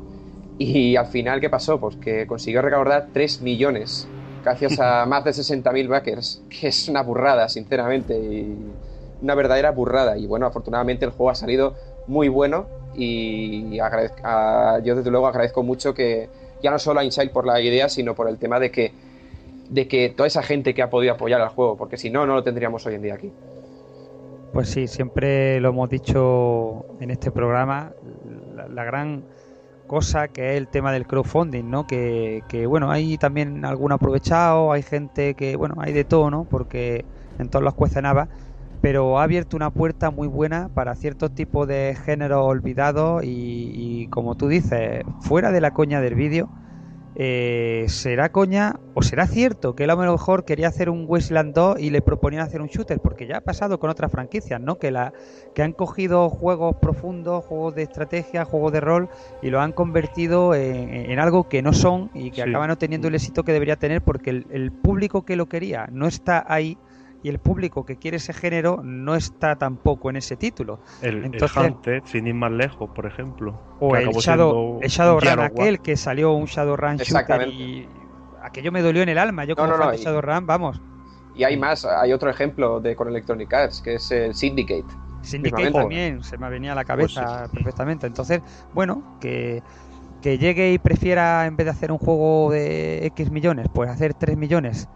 y al final, ¿qué pasó? Pues que consiguió recaudar 3 millones, gracias a más de 60.000 backers, que es una burrada, sinceramente, y una verdadera burrada. Y bueno, afortunadamente el juego ha salido muy bueno y agradez- a- yo desde luego agradezco mucho que ya no solo a Inside por la idea, sino por el tema de que, de que toda esa gente que ha podido apoyar al juego, porque si no, no lo tendríamos hoy en día aquí. Pues sí, siempre lo hemos dicho en este programa, la, gran cosa que es el tema del crowdfunding, ¿no? Que, que, bueno, hay también algún aprovechado, hay gente que, bueno, hay de todo, ¿no? Porque en todos los cuecen habas, pero ha abierto una puerta muy buena para ciertos tipos de géneros olvidados y, y como tú dices, fuera de la coña del vídeo, eh, ¿será coña o será cierto que él a lo mejor quería hacer un Wasteland 2 y le proponían hacer un shooter? Porque ya ha pasado con otras franquicias, ¿no? Que, la, que han cogido juegos profundos, juegos de estrategia, juegos de rol y lo han convertido en, en algo que no son y que Sí. acaban no teniendo el éxito que debería tener porque el, el público que lo quería no está ahí y el público que quiere ese género no está tampoco en ese título. El, Entonces- el Hunted, sin ir más lejos, por ejemplo. O el Shadow, el Shadowrun aquel que salió un Shadowrun shooter Exactamente. y aquello me dolió en el alma. Yo No, como no, fan no, de Shadowrun, vamos, Y hay más, hay otro ejemplo de con Electronic Arts, que es el Syndicate. Syndicate también se me venía a la cabeza Pues perfectamente. Entonces, bueno, que, que llegue y prefiera en vez de hacer un juego de X millones, pues hacer 3 millones,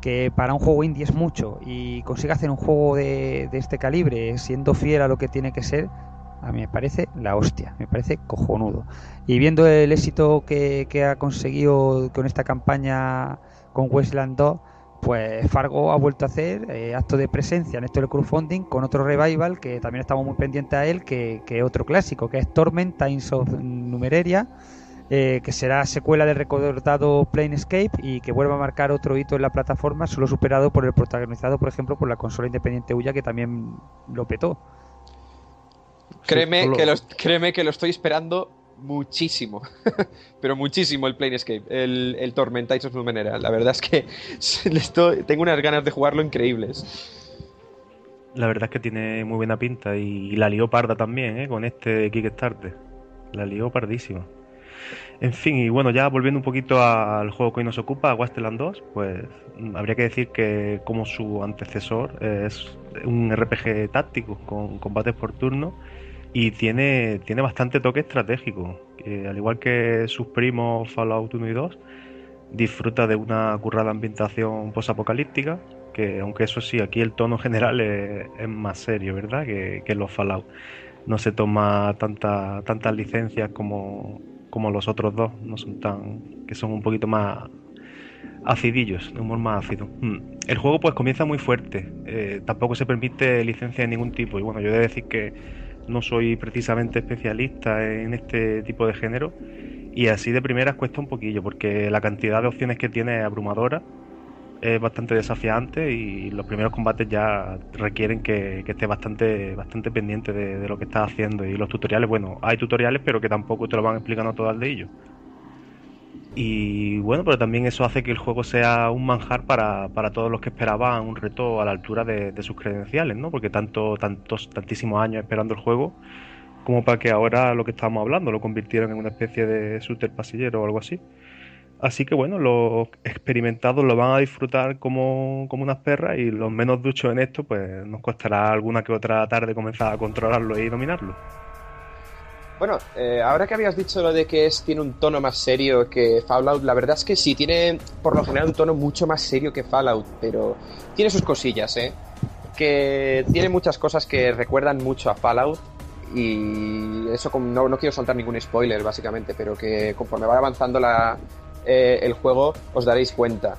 que para un juego indie es mucho, y consiga hacer un juego de, de este calibre siendo fiel a lo que tiene que ser, a mí me parece la hostia, me parece cojonudo. Y viendo el éxito que, que ha conseguido con esta campaña con Westland 2, pues Fargo ha vuelto a hacer eh, acto de presencia en esto del crowdfunding con otro revival que también estamos muy pendientes a él, que, que otro clásico, que es Torment Times of eh, que será secuela del recordado Planescape y que vuelva a marcar otro hito en la plataforma, solo superado por el protagonizado, por ejemplo, por la consola independiente Uya, que también lo petó. Créeme, solo- que lo, créeme que lo estoy esperando muchísimo. Pero muchísimo el Planescape, el, el Tormenta of Numenera. La verdad es que estoy- tengo unas ganas de jugarlo increíbles. La verdad es que tiene muy buena pinta y, la lió parda también, ¿eh? Con este Kickstarter. La lió pardísima. En fin, y bueno, ya volviendo un poquito al juego que hoy nos ocupa, Wasteland 2, pues mm, habría que decir que como su antecesor eh, es un RPG táctico con combates por turno Y tiene, tiene bastante toque estratégico. que al igual que sus primos Fallout 1 y 2, disfruta de una currada ambientación posapocalíptica. Que aunque eso sí, aquí el tono general es, más serio, ¿verdad? Que, que los Fallout. No se toma tanta, tantas licencias como, como los otros dos. No son tan. que son un poquito más acidillos, de humor más ácido. Mm. El juego pues comienza muy fuerte, eh, tampoco se permite licencia de ningún tipo y bueno, yo he de decir que no soy precisamente especialista en este tipo de género y así de primeras cuesta un poquillo porque la cantidad de opciones que tiene es abrumadora, es bastante desafiante y los primeros combates ya requieren que, estés bastante, bastante pendiente de, lo que estás haciendo y los tutoriales, bueno, hay tutoriales pero que tampoco te lo van explicando todo al de ellos. Y bueno, pero también eso hace que el juego sea un manjar para, para todos los que esperaban un reto a la altura de, de sus credenciales, ¿no? Porque tanto, tantos, tantísimos años esperando el juego, como para que ahora lo que estábamos hablando lo convirtieran en una especie de shooter pasillero o algo así. Así que bueno, los experimentados lo van a disfrutar como, como unas perras y los menos duchos en esto, pues nos costará alguna que otra tarde comenzar a controlarlo y dominarlo. Bueno, eh, ahora que habías dicho lo de que es, tiene un tono más serio que Fallout, la verdad es que sí, tiene por lo general un tono mucho más serio que Fallout, pero tiene sus cosillas, ¿eh? Que tiene muchas cosas que recuerdan mucho a Fallout y eso no, no quiero soltar ningún spoiler básicamente, pero que conforme vaya avanzando la, eh, el juego os daréis cuenta.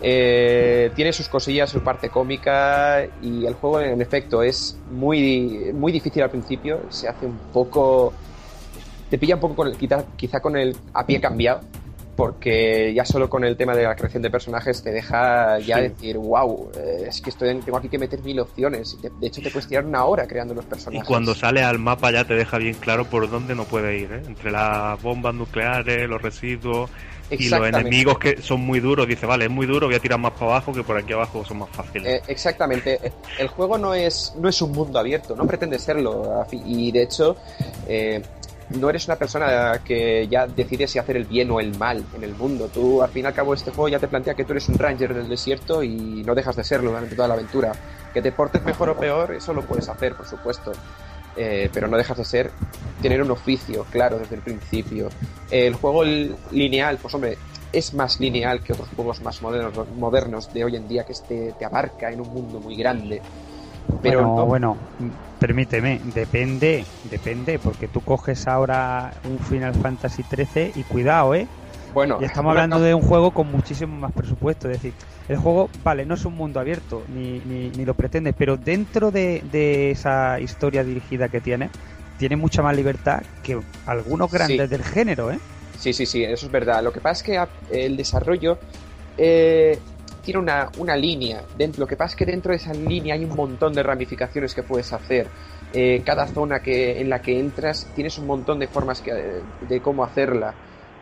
Eh, tiene sus cosillas, su parte cómica y el juego en efecto es muy, muy difícil al principio, se hace un poco te pilla un poco con el, quizá, quizá con el a pie cambiado, porque ya solo con el tema de la creación de personajes te deja ya Sí. decir, wow, es que estoy, tengo aquí que meter mil opciones. Y te- de hecho, te puedes tirar una hora creando los Y personajes. cuando sale al mapa ya te deja bien claro por dónde no puede ir, ¿eh? Entre las bombas nucleares, los residuos y los enemigos que son muy duros. Dice, vale, es muy duro, voy a tirar más para abajo que por aquí abajo son más fáciles. Eh, exactamente. El juego no es, no es un mundo abierto, no pretende serlo. Y de hecho, eh, no eres una persona que ya decide si hacer el bien o el mal en el mundo. Tú, al fin y al cabo, este juego ya te plantea que tú eres un ranger del desierto y no dejas de serlo durante toda la aventura. Que te portes mejor o peor, eso lo puedes hacer, por supuesto. Eh, pero no dejas de ser tener un oficio claro desde el principio. El juego lineal, pues hombre, es más lineal que otros juegos más modernos, modernos de hoy en día que este te abarca en un mundo muy grande. Pero bueno, no- bueno, permíteme, depende, depende, porque tú coges ahora un Final Fantasy XIII y cuidado, ¿eh? bueno, Y estamos hablando de un juego con muchísimo más presupuesto. Es decir, el juego, vale, no es un mundo abierto, ni, ni, ni lo pretende, pero dentro de, de esa historia dirigida que tiene, tiene mucha más libertad que algunos grandes Sí. del género, ¿eh? Sí, sí, sí, eso es verdad. Lo que pasa es que a- el desarrollo eh, tiene una, una línea. Dentro, lo que pasa es que dentro de esa línea hay un montón de ramificaciones que puedes hacer. Eh, cada zona que, en la que entras tienes un montón de formas que, de cómo hacerla.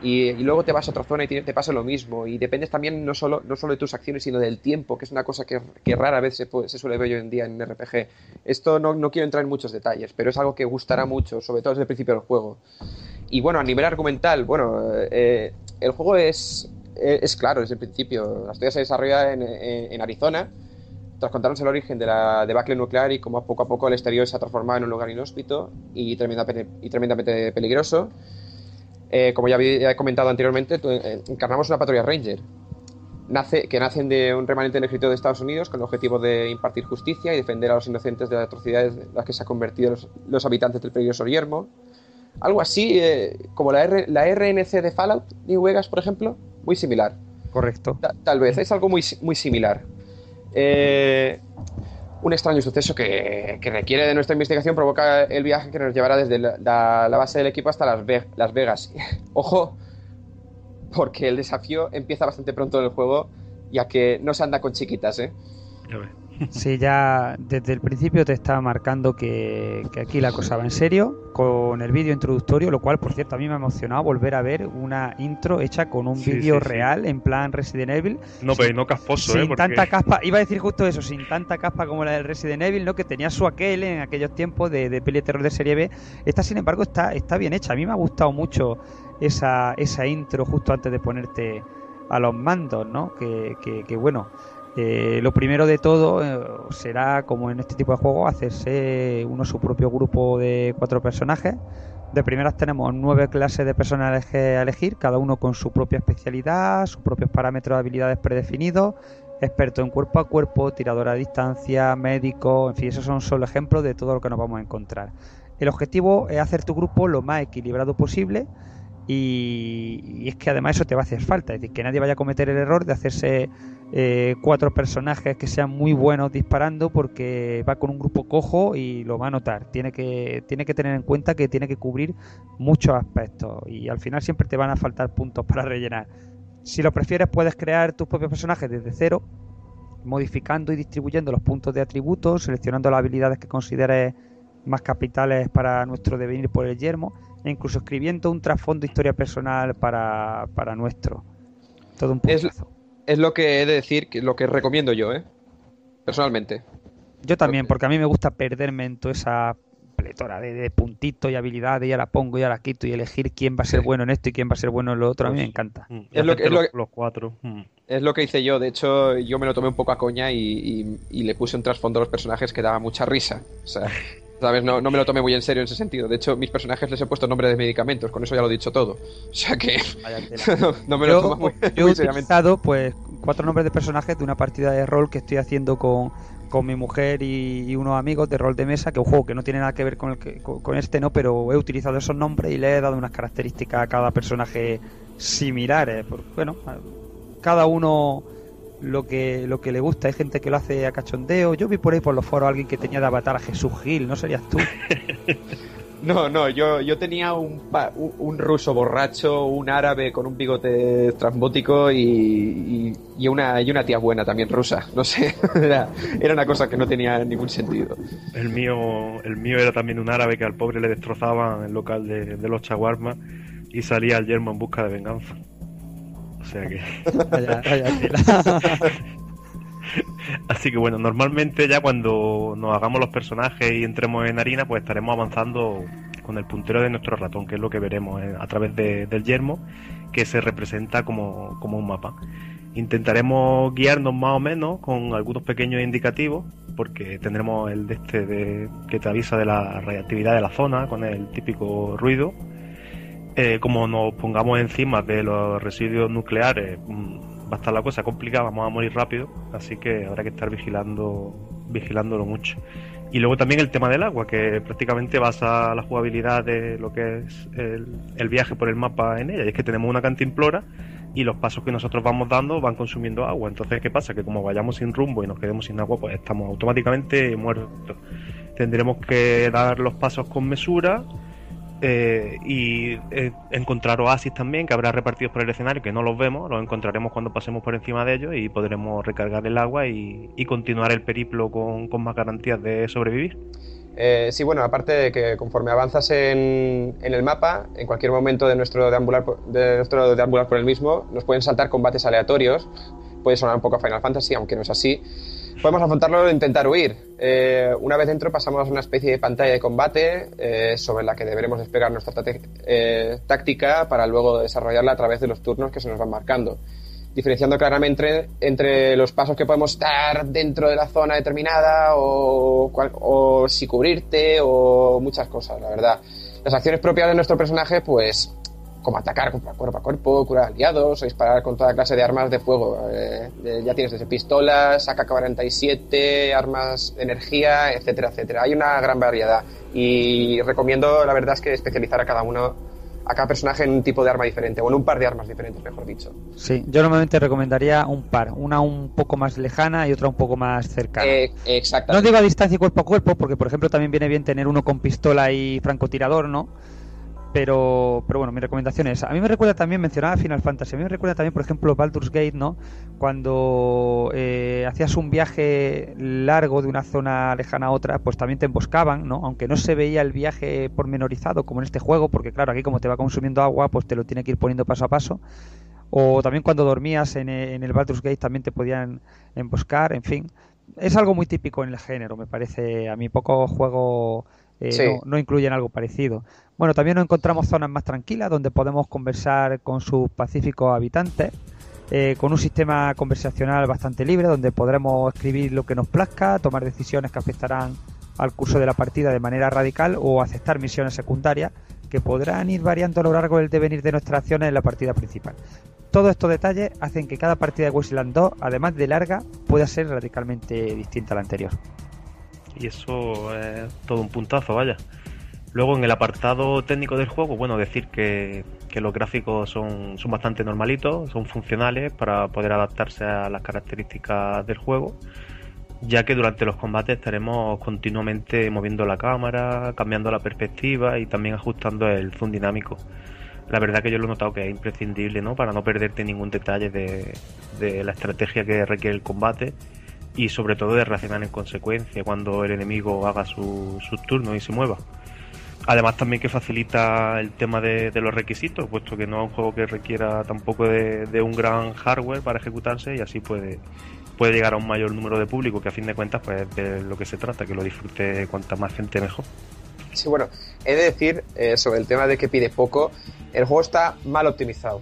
Y, luego te vas a otra zona y te, pasa lo mismo. Y dependes también no solo, no solo de tus acciones, sino del tiempo, que es una cosa que, que rara vez se, se suele ver hoy en día en RPG. Esto no, no quiero entrar en muchos detalles, pero es algo que gustará mucho, sobre todo desde el principio del juego. Y bueno, a nivel argumental, bueno, eh, el juego es, eh, es claro desde el principio. La historia se desarrolla en, en- Arizona, tras contarnos el origen de la debacle nuclear y cómo poco a poco el exterior se ha transformado en un lugar inhóspito y tremendamente, y tremendamente peligroso. Eh, como ya había comentado anteriormente, eh, encarnamos una patrulla Ranger. Nace, que nacen de un remanente del ejército de Estados Unidos con el objetivo de impartir justicia y defender a los inocentes de las atrocidades en las que se han convertido los, los habitantes del peligroso yermo. Algo así eh, como la, R- la RNC de Fallout, New Vegas, por ejemplo, muy similar. Correcto. Ta- tal vez, es algo muy, muy similar. Eh, un extraño suceso que, que requiere de nuestra investigación provoca el viaje que nos llevará desde la, base del equipo hasta Las, Las Vegas. Ojo, porque el desafío empieza bastante pronto en el juego, ya que no se anda con chiquitas, ¿eh? Sí, ya desde el principio te está marcando que, que aquí la cosa va en serio, con el vídeo introductorio, lo cual, por cierto, a mí me ha emocionado volver a ver una intro hecha con un Sí, vídeo sí, sí. real, en plan Resident Evil, No, pero no casposo, sin ¿eh? Porque... tanta caspa, iba a decir justo eso, sin tanta caspa como la del Resident Evil, ¿no? Que tenía su aquel en aquellos tiempos de, de peli de terror de serie B. Esta, sin embargo, está, está bien hecha. A mí me ha gustado mucho esa, esa intro justo antes de ponerte a los mandos, ¿no? Que, que, que, bueno, Eh, lo primero de todo eh, será, como en este tipo de juegos, hacerse uno su propio grupo de cuatro personajes. De primeras tenemos nueve clases de personajes a elegir, cada uno con su propia especialidad, sus propios parámetros de habilidades predefinidos, experto en cuerpo a cuerpo, tirador a distancia, médico, en fin, esos son solo ejemplos de todo lo que nos vamos a encontrar. El objetivo es hacer tu grupo lo más equilibrado posible y, y es que además eso te va a hacer falta, es decir, que nadie vaya a cometer el error de hacerse eh, cuatro personajes que sean muy buenos disparando porque va con un grupo cojo y lo va a notar. Tiene que, tiene que tener en cuenta que tiene que cubrir muchos aspectos y al final siempre te van a faltar puntos para rellenar. Si lo prefieres puedes crear tus propios personajes desde cero, modificando y distribuyendo los puntos de atributos, seleccionando las habilidades que consideres más capitales para nuestro devenir por el yermo e incluso escribiendo un trasfondo de historia personal para, para nuestro. Todo un puntazo. es lo que he de decir, que lo que recomiendo yo, ¿eh? Personalmente. Yo también, porque a mí me gusta perderme en toda esa pletora de, de puntitos y habilidades, y ahora pongo y ahora quito, y elegir quién va a ser Sí. bueno en esto y quién va a ser bueno en lo otro. A mí me Pues, encanta. Mm, Es lo es que- los cuatro. mm. Es lo que hice yo, de hecho yo me lo tomé un poco a coña y, y- y le puse un trasfondo a los personajes que daba mucha risa. O sea, ¿sabes? No, no me lo tomé muy en serio en ese sentido. De hecho, mis personajes les he puesto nombre de medicamentos, con eso ya lo he dicho todo. O sea que no, no me lo yo, tomo muy, yo muy he utilizado pues cuatro nombres de personajes de una partida de rol que estoy haciendo con, con mi mujer y, y unos amigos de rol de mesa, que es un juego que no tiene nada que ver con, el que- con, con este, no, pero he utilizado esos nombres y le he dado unas características a cada personaje similares. Por- bueno, cada uno lo que lo que le gusta. Hay gente que lo hace a cachondeo. Yo vi por ahí por los foros a alguien que tenía de avatar a Jesús Gil, ¿no serías tú? No, no, yo, yo tenía un, pa- un, un ruso borracho, un árabe con un bigote transbótico y, y, y una, y una tía buena también rusa. No sé, era, era una cosa que no tenía ningún sentido. El mío, el mío era también un árabe que al pobre le destrozaban el local de, de los chaguarmas y salía al yermo en busca de venganza. O sea que. Vaya- vaya tela. Así que bueno, normalmente ya cuando nos hagamos los personajes y entremos en harina, pues estaremos avanzando con el puntero de nuestro ratón, que es lo que veremos eh, a través de- del yermo, que se representa como, como un mapa. Intentaremos guiarnos más o menos con algunos pequeños indicativos, porque tendremos el de este de, que te avisa de la radiactividad de la zona, con el típico ruido. Eh, como nos pongamos encima de los residuos nucleares, mm, va a estar la cosa complicada, vamos a morir rápido, así que habrá que estar vigilando, vigilándolo mucho. Y luego también el tema del agua, que prácticamente basa la jugabilidad de lo que es el, el viaje por el mapa en ella. Y es que tenemos una cantimplora y los pasos que nosotros vamos dando van consumiendo agua. Entonces, ¿qué pasa? Que como vayamos sin rumbo y nos quedemos sin agua, pues estamos automáticamente muertos. Tendremos que dar los pasos con mesura eh, y eh, encontrar oasis también que habrá repartidos por el escenario que no los vemos, los encontraremos cuando pasemos por encima de ellos y podremos recargar el agua y, continuar el periplo con, con más garantías de sobrevivir. Eh, sí, bueno, aparte de que conforme avanzas en, en el mapa, en cualquier momento de nuestro deambular, de nuestro deambular por el mismo, nos pueden saltar combates aleatorios. Puede sonar un poco a Final Fantasy, aunque no es así. Podemos afrontarlo e intentar huir. Eh, una vez dentro pasamos a una especie de pantalla de combate eh, sobre la que deberemos desplegar nuestra eh, táctica para luego desarrollarla a través de los turnos que se nos van marcando diferenciando claramente entre los pasos que podemos dar dentro de la zona determinada o, o si cubrirte o muchas cosas, la verdad. Las acciones propias de nuestro personaje, pues como atacar contra cuerpo a cuerpo, curar aliados o disparar con toda clase de armas de fuego. Eh, ya tienes desde pistolas, AK-47, armas de energía, etcétera, etcétera. Hay una gran variedad y recomiendo, la verdad es que especializar a cada uno a cada personaje en un tipo de arma diferente, o en un par de armas diferentes, mejor dicho. Sí, yo normalmente recomendaría un par, una un poco más lejana y otra un poco más cercana. Eh, No exactamente. digo a distancia cuerpo a cuerpo, porque por ejemplo también viene bien tener uno con pistola y francotirador, ¿no? Pero, pero bueno, mi recomendación es, a mí me recuerda también, mencionaba Final Fantasy, a mí me recuerda también, por ejemplo, Baldur's Gate, ¿no? Cuando eh, hacías un viaje largo de una zona lejana a otra, pues también te emboscaban, ¿no? Aunque no se veía el viaje pormenorizado como en este juego, porque claro, aquí como te va consumiendo agua, pues te lo tiene que ir poniendo paso a paso. O también cuando dormías en, e- en el Baldur's Gate también te podían emboscar, en fin. Es algo muy típico en el género, me parece. A mí pocos juegos eh, Sí. no, no incluyen algo parecido. Bueno, también nos encontramos zonas más tranquilas donde podemos conversar con sus pacíficos habitantes. eh, con un sistema conversacional bastante libre donde podremos escribir lo que nos plazca, tomar decisiones que afectarán al curso de la partida de manera radical o aceptar misiones secundarias que podrán ir variando a lo largo del devenir de nuestras acciones en la partida principal. Todos estos detalles hacen que cada partida de Wasteland 2, además de larga, pueda ser radicalmente distinta a la anterior. Y eso es todo un puntazo, vaya. Luego en el apartado técnico del juego, bueno, decir que, que los gráficos son, son bastante normalitos, son funcionales para poder adaptarse a las características del juego, ya que durante los combates estaremos continuamente moviendo la cámara, cambiando la perspectiva y también ajustando el zoom dinámico. La verdad que yo lo he notado que es imprescindible, ¿no? Para no perderte ningún detalle de, de la estrategia que requiere el combate y sobre todo de reaccionar en consecuencia cuando el enemigo haga su, su turno y se mueva. Además también que facilita el tema de, los requisitos, puesto que no es un juego que requiera tampoco de, de, un gran hardware para ejecutarse y así puede, puede llegar a un mayor número de público, que a fin de cuentas pues de lo que se trata, que lo disfrute cuanta más gente mejor. Sí, bueno, he de decir eh, sobre el tema de que pide poco, el juego está mal optimizado.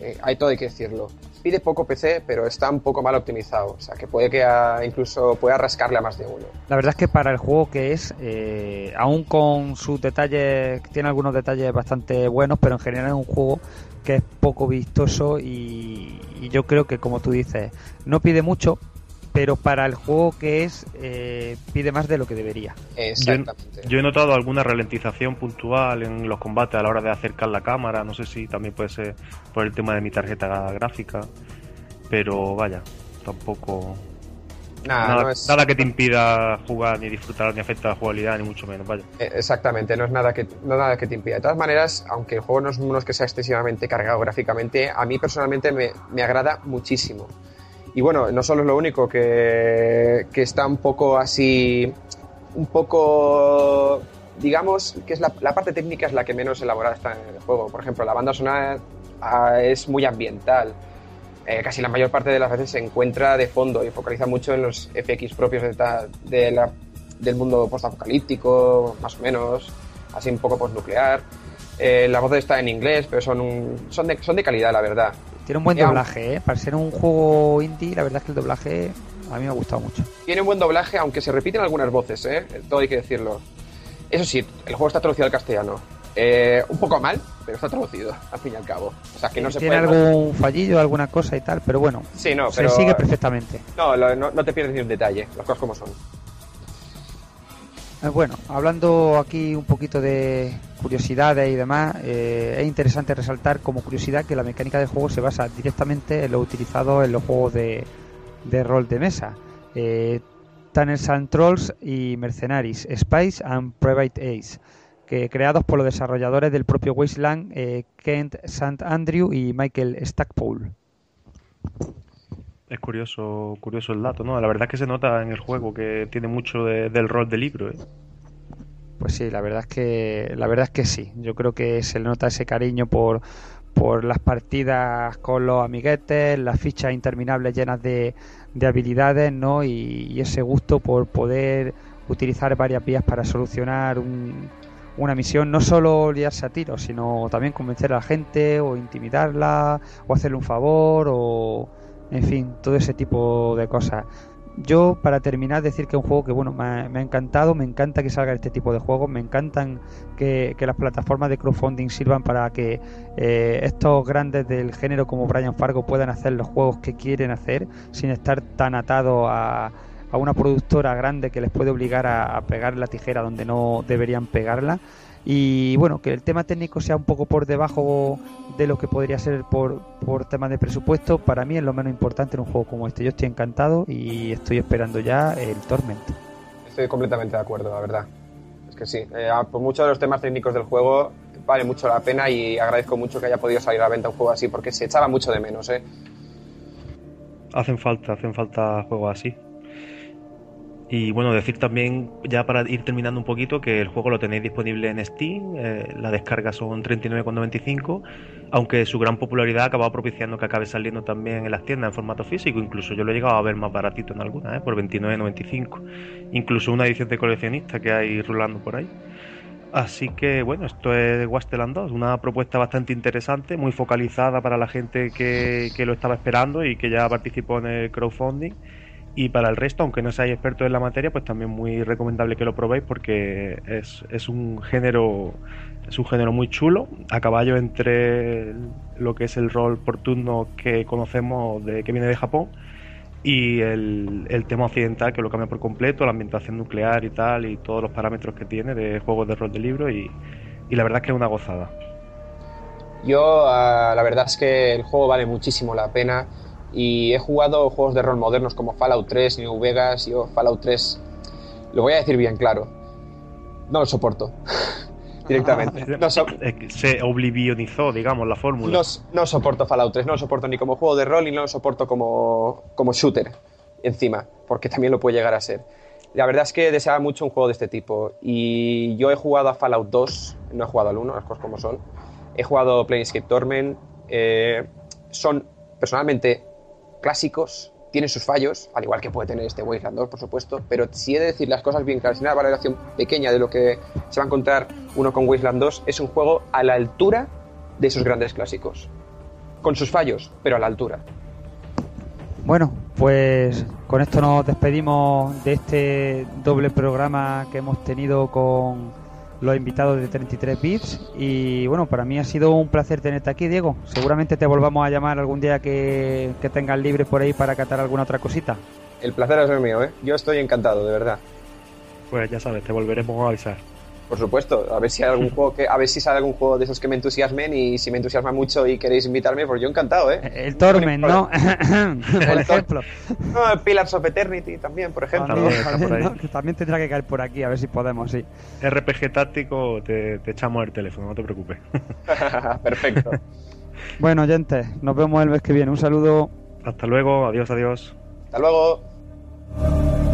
Eh, hay todo hay que decirlo. Pide poco PC, pero está un poco mal optimizado. O sea, que puede que a, incluso pueda rascarle a más de uno. La verdad es que para el juego que es, eh, aún con sus detalles, tiene algunos detalles bastante buenos, pero en general es un juego que es poco vistoso y, y yo creo que, como tú dices, no pide mucho, pero para el juego que es eh, pide más de lo que debería. Exactamente. Yo, yo, he notado alguna ralentización puntual en los combates a la hora de acercar la cámara, no sé si también puede ser por el tema de mi tarjeta gráfica, pero vaya, tampoco... Nada, nada, no es... nada que te impida jugar ni disfrutar ni afecta a la jugabilidad ni mucho menos, vaya. Eh, Exactamente, no es nada que, no nada que te impida. De todas maneras, aunque el juego no es, no es que sea excesivamente cargado gráficamente, a mí personalmente me, me agrada muchísimo. Y bueno, no solo es lo único, que, que está un poco así, un poco, digamos, que es la, la, parte técnica es la que menos elaborada está en el juego. Por ejemplo, la banda sonora ah, es muy ambiental. Eh, casi la mayor parte de las veces se encuentra de fondo y focaliza mucho en los FX propios de, ta, de la, del mundo postapocalíptico, más o menos, así un poco postnuclear. Eh, la voz está en inglés, pero son, un, son, de, son de calidad, la verdad. Tiene un buen doblaje, ¿eh? Para ser un juego indie, la verdad es que el doblaje a mí me ha gustado mucho. Tiene un buen doblaje, aunque se repiten algunas voces, ¿eh? Todo hay que decirlo. Eso sí, el juego está traducido al castellano. Eh, un poco mal, pero está traducido, al fin y al cabo. O sea, que no se Tiene puede algún más... fallillo, alguna cosa y tal, pero bueno. Sí, no, se pero... sigue perfectamente. No, no, no te pierdes ni un detalle, las cosas como son. Eh, bueno, hablando aquí un poquito de curiosidades y demás, eh, es interesante resaltar como curiosidad que la mecánica del juego se basa directamente en lo utilizado en los juegos de, de rol de mesa. Eh, Tunnels and Trolls y Mercenaries, Spice and Private Ace, que creados por los desarrolladores del propio Wasteland, eh, Kent St. Andrew y Michael Stackpole. Es curioso, curioso el dato, ¿no? La verdad es que se nota en el juego que tiene mucho de, del rol de libro, ¿eh? Pues sí, la verdad es que la verdad es que sí. Yo creo que se le nota ese cariño por por las partidas con los amiguetes, las fichas interminables llenas de, de habilidades, ¿no? Y, y, ese gusto por poder utilizar varias vías para solucionar un, una misión, no solo liarse a tiros, sino también convencer a la gente o intimidarla o hacerle un favor o en fin, todo ese tipo de cosas. Yo, para terminar, decir que es un juego que bueno me ha, encantado, me encanta que salga este tipo de juegos, me encantan que, las plataformas de crowdfunding sirvan para que eh, estos grandes del género como Brian Fargo puedan hacer los juegos que quieren hacer sin estar tan atados a, a una productora grande que les puede obligar a pegar la tijera donde no deberían pegarla y bueno, que el tema técnico sea un poco por debajo de lo que podría ser por, por temas de presupuesto, para mí es lo menos importante en un juego como este. Yo estoy encantado y estoy esperando ya el Torment. Estoy completamente de acuerdo, la verdad. Es que sí, eh, por muchos de los temas técnicos del juego vale mucho la pena y agradezco mucho que haya podido salir a la venta un juego así porque se echaba mucho de menos, ¿eh? Hacen falta, hacen falta juegos así. Y bueno, decir también, ya para ir terminando un poquito, que el juego lo tenéis disponible en Steam, eh, la descarga son 39,95, aunque su gran popularidad ha acabado propiciando que acabe saliendo también en las tiendas en formato físico, incluso yo lo he llegado a ver más baratito en algunas, ¿eh? por 29,95, incluso una edición de coleccionista que hay rulando por ahí. Así que bueno, esto es Wasteland 2, una propuesta bastante interesante, muy focalizada para la gente que, que lo estaba esperando y que ya participó en el crowdfunding. Y para el resto, aunque no seáis expertos en la materia, pues también muy recomendable que lo probéis porque es, es un género es un género muy chulo, a caballo entre lo que es el rol por turno que conocemos de que viene de Japón y el, el tema occidental que lo cambia por completo, la ambientación nuclear y tal, y todos los parámetros que tiene de juegos de rol de libro y, y la verdad es que es una gozada. Yo, ah, la verdad es que el juego vale muchísimo la pena y he jugado juegos de rol modernos como Fallout 3, New Vegas, yo Fallout 3, lo voy a decir bien claro, no lo soporto. Directamente. No, so- Es que Se oblivionizó, digamos, la fórmula. no, no soporto Fallout 3, no lo soporto ni como juego de rol y no lo soporto como, como shooter encima, porque también lo puede llegar a ser. La verdad es que deseaba mucho un juego de este tipo y yo he jugado a Fallout 2, no he jugado al 1, las cosas como son. He jugado Planescape Torment, eh, son personalmente clásicos, tienen sus fallos, al igual que puede tener este Wasteland 2, por supuesto, pero si he de decir las cosas bien claras, una valoración pequeña de lo que se va a encontrar uno con Wasteland 2, es un juego a la altura de esos grandes clásicos. Con sus fallos, pero a la altura. Bueno, pues con esto nos despedimos de este doble programa que hemos tenido con los invitados de 33 bits y bueno, para mí ha sido un placer tenerte aquí, Diego. Seguramente te volvamos a llamar algún día que, que tengas libre por ahí para catar alguna otra cosita. El placer es mío, ¿eh? Yo estoy encantado, de verdad. Pues ya sabes, te volveremos a avisar. Por supuesto, a ver si hay algún juego que, a ver si sale algún juego de esos que me entusiasmen y si me entusiasma mucho y queréis invitarme, pues yo encantado, ¿eh? El Torment, ¿no? por ejemplo. No, el Pillars of Eternity también, por ejemplo. También, también, ahí. ¿no? Que también tendrá que caer por aquí, a ver si podemos, sí. RPG táctico, te, te echamos el teléfono, no te preocupes. Perfecto. Bueno, oyentes, nos vemos el mes que viene. Un saludo. Hasta luego, adiós, adiós. Hasta luego.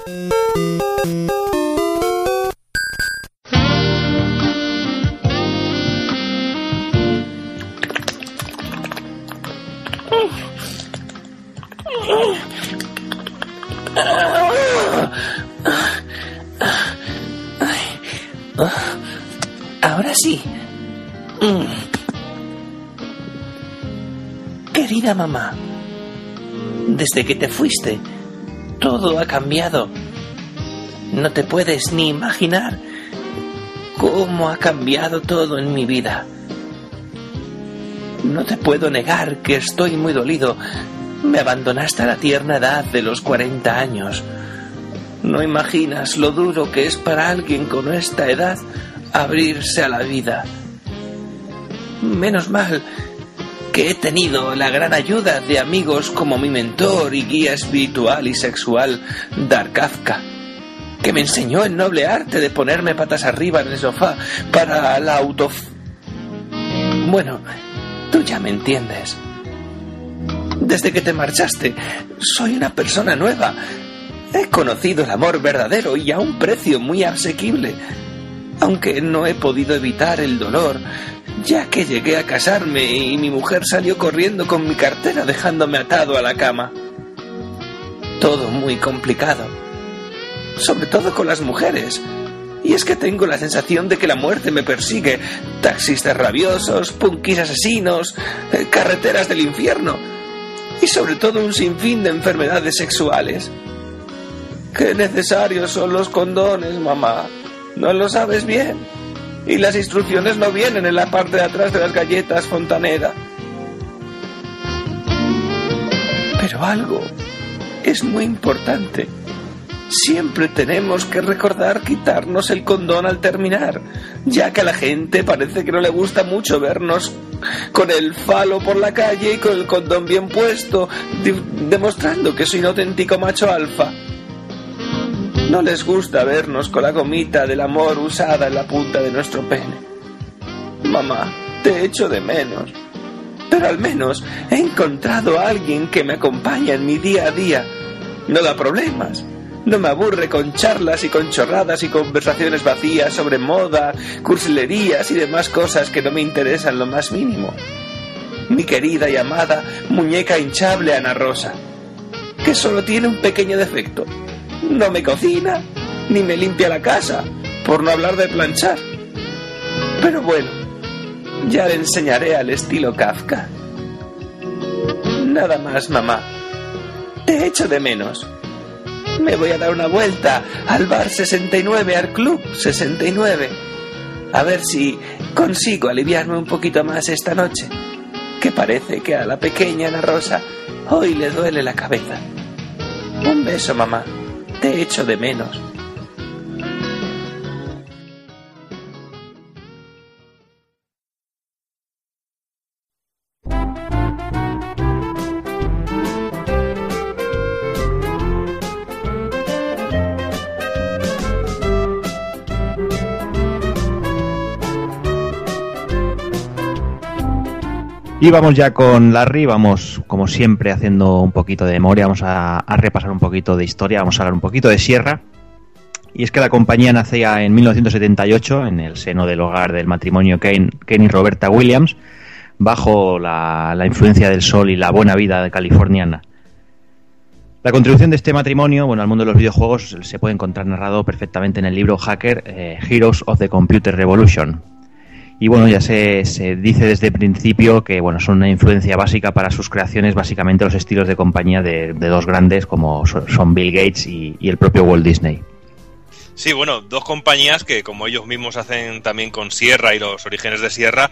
Que te fuiste, todo ha cambiado. No te puedes ni imaginar cómo ha cambiado todo en mi vida. No te puedo negar que estoy muy dolido. Me abandonaste a la tierna edad de los 40 años. No imaginas lo duro que es para alguien con esta edad abrirse a la vida. Menos mal que he tenido la gran ayuda de amigos como mi mentor y guía espiritual y sexual, Dark Kafka, que me enseñó el noble arte de ponerme patas arriba en el sofá para la auto... Bueno, tú ya me entiendes. Desde que te marchaste, soy una persona nueva. He conocido el amor verdadero y a un precio muy asequible. Aunque no he podido evitar el dolor, ya que llegué a casarme y mi mujer salió corriendo con mi cartera dejándome atado a la cama. Todo muy complicado. Sobre todo con las mujeres. Y es que tengo la sensación de que la muerte me persigue. Taxistas rabiosos, punkis asesinos, eh, carreteras del infierno. Y sobre todo un sinfín de enfermedades sexuales. Qué necesarios son los condones, mamá. ¿No lo sabes bien? Y las instrucciones no vienen en la parte de atrás de las galletas fontanera. Pero algo es muy importante. Siempre tenemos que recordar quitarnos el condón al terminar, ya que a la gente parece que no le gusta mucho vernos con el falo por la calle y con el condón bien puesto, demostrando que soy un auténtico macho alfa. No les gusta vernos con la gomita del amor usada en la punta de nuestro pene. Mamá, te echo de menos. Pero al menos he encontrado a alguien que me acompaña en mi día a día. No da problemas. No me aburre con charlas y con chorradas y conversaciones vacías sobre moda, cursilerías y demás cosas que no me interesan lo más mínimo. Mi querida y amada muñeca hinchable Ana Rosa, que solo tiene un pequeño defecto. No me cocina ni me limpia la casa, por no hablar de planchar. Pero bueno, ya le enseñaré al estilo Kafka. Nada más, mamá. Te echo de menos. Me voy a dar una vuelta al bar 69, al club 69. A ver si consigo aliviarme un poquito más esta noche. Que parece que a la pequeña Ana Rosa hoy le duele la cabeza. Un beso, mamá. Te echo de menos. Y vamos ya con Larry, vamos como siempre haciendo un poquito de memoria, vamos a, repasar un poquito de historia, vamos a hablar un poquito de Sierra. Y es que la compañía nacía en 1978 en el seno del hogar del matrimonio Ken, Ken y Roberta Williams, bajo la, la influencia del sol y la buena vida californiana. La contribución de este matrimonio bueno, al mundo de los videojuegos se puede encontrar narrado perfectamente en el libro Hacker eh, Heroes of the Computer Revolution. Y bueno, ya se, se, dice desde el principio que bueno, son una influencia básica para sus creaciones, básicamente los estilos de compañía de, de dos grandes como son Bill Gates y, y el propio Walt Disney. Sí, bueno, dos compañías que como ellos mismos hacen también con Sierra y los orígenes de Sierra,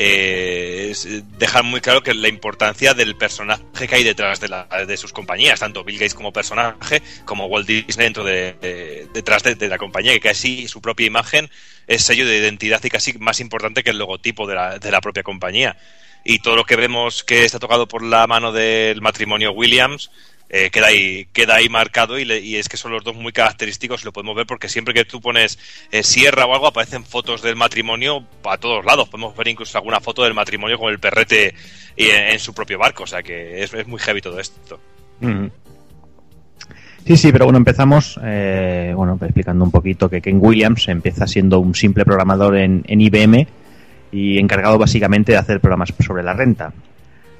eh, es, dejan muy claro que la importancia del personaje que hay detrás de, la, de, sus compañías, tanto Bill Gates como personaje, como Walt Disney dentro de, de detrás de, de, la compañía, que casi su propia imagen es sello de identidad y casi más importante que el logotipo de la, de la propia compañía. Y todo lo que vemos que está tocado por la mano del matrimonio Williams, eh, queda ahí queda ahí marcado y, le, y, es que son los dos muy característicos lo podemos ver porque siempre que tú pones eh, sierra o algo aparecen fotos del matrimonio a todos lados podemos ver incluso alguna foto del matrimonio con el perrete en, en su propio barco o sea que es, es muy heavy todo esto. Sí, sí, pero bueno, empezamos eh, bueno, explicando un poquito que Ken Williams empieza siendo un simple programador en IBM y encargado básicamente de hacer programas sobre la renta.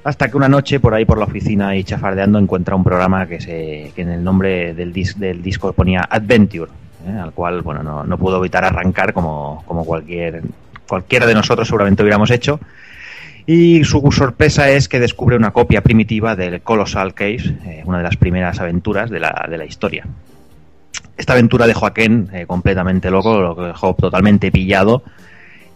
Hasta que una noche, por ahí por la oficina y chafardeando, encuentra un programa que, se, que en el nombre del, del disco ponía Adventure, ¿eh? al cual bueno, no, no, pudo evitar arrancar como, como cualquier, cualquiera de nosotros seguramente hubiéramos hecho. Y su sorpresa es que descubre una copia primitiva del Colossal Case, eh, una de las primeras aventuras de la, de la historia. Esta aventura dejó a Ken eh, completamente loco, lo dejó totalmente pillado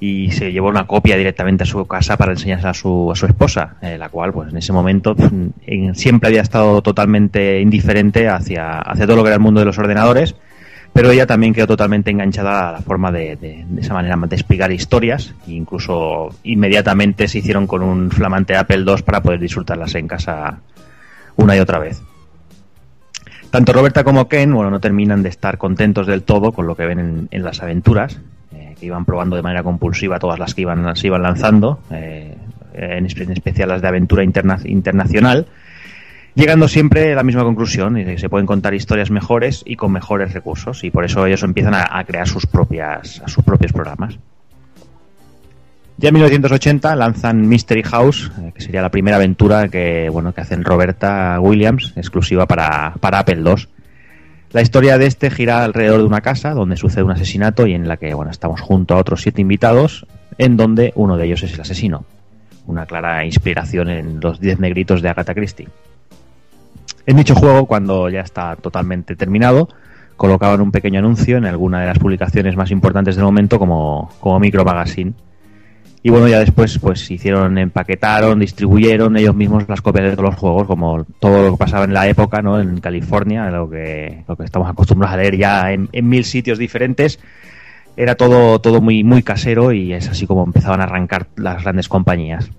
y se llevó una copia directamente a su casa para enseñársela a su, a su esposa, eh, la cual pues en ese momento en, siempre había estado totalmente indiferente hacia, hacia todo lo que era el mundo de los ordenadores, pero ella también quedó totalmente enganchada a la forma de, de, de esa manera de explicar historias, e incluso inmediatamente se hicieron con un flamante Apple II para poder disfrutarlas en casa una y otra vez. Tanto Roberta como Ken, bueno, no terminan de estar contentos del todo con lo que ven en, en las aventuras, iban probando de manera compulsiva todas las que iban, se iban lanzando, eh, en, en, especial las de aventura interna, internacional, llegando siempre a la misma conclusión, y se pueden contar historias mejores y con mejores recursos, y por eso ellos empiezan a, crear sus, propias, sus propios programas. Ya en 1980 lanzan Mystery House, eh, que sería la primera aventura que, bueno, que hacen Roberta Williams, exclusiva para, para Apple II. La historia de este gira alrededor de una casa donde sucede un asesinato y en la que bueno, estamos junto a otros siete invitados, en donde uno de ellos es el asesino. Una clara inspiración en los diez negritos de Agatha Christie. En dicho juego, cuando ya está totalmente terminado, colocaban un pequeño anuncio en alguna de las publicaciones más importantes del momento como, como Micro Magazine. Y bueno, ya después pues hicieron, empaquetaron, distribuyeron ellos mismos las copias de todos los juegos, como todo lo que pasaba en la época, ¿no? En California, lo que, lo que estamos acostumbrados a leer ya en, en mil sitios diferentes. Era todo, todo muy, muy casero y es así como empezaban a arrancar las grandes compañías.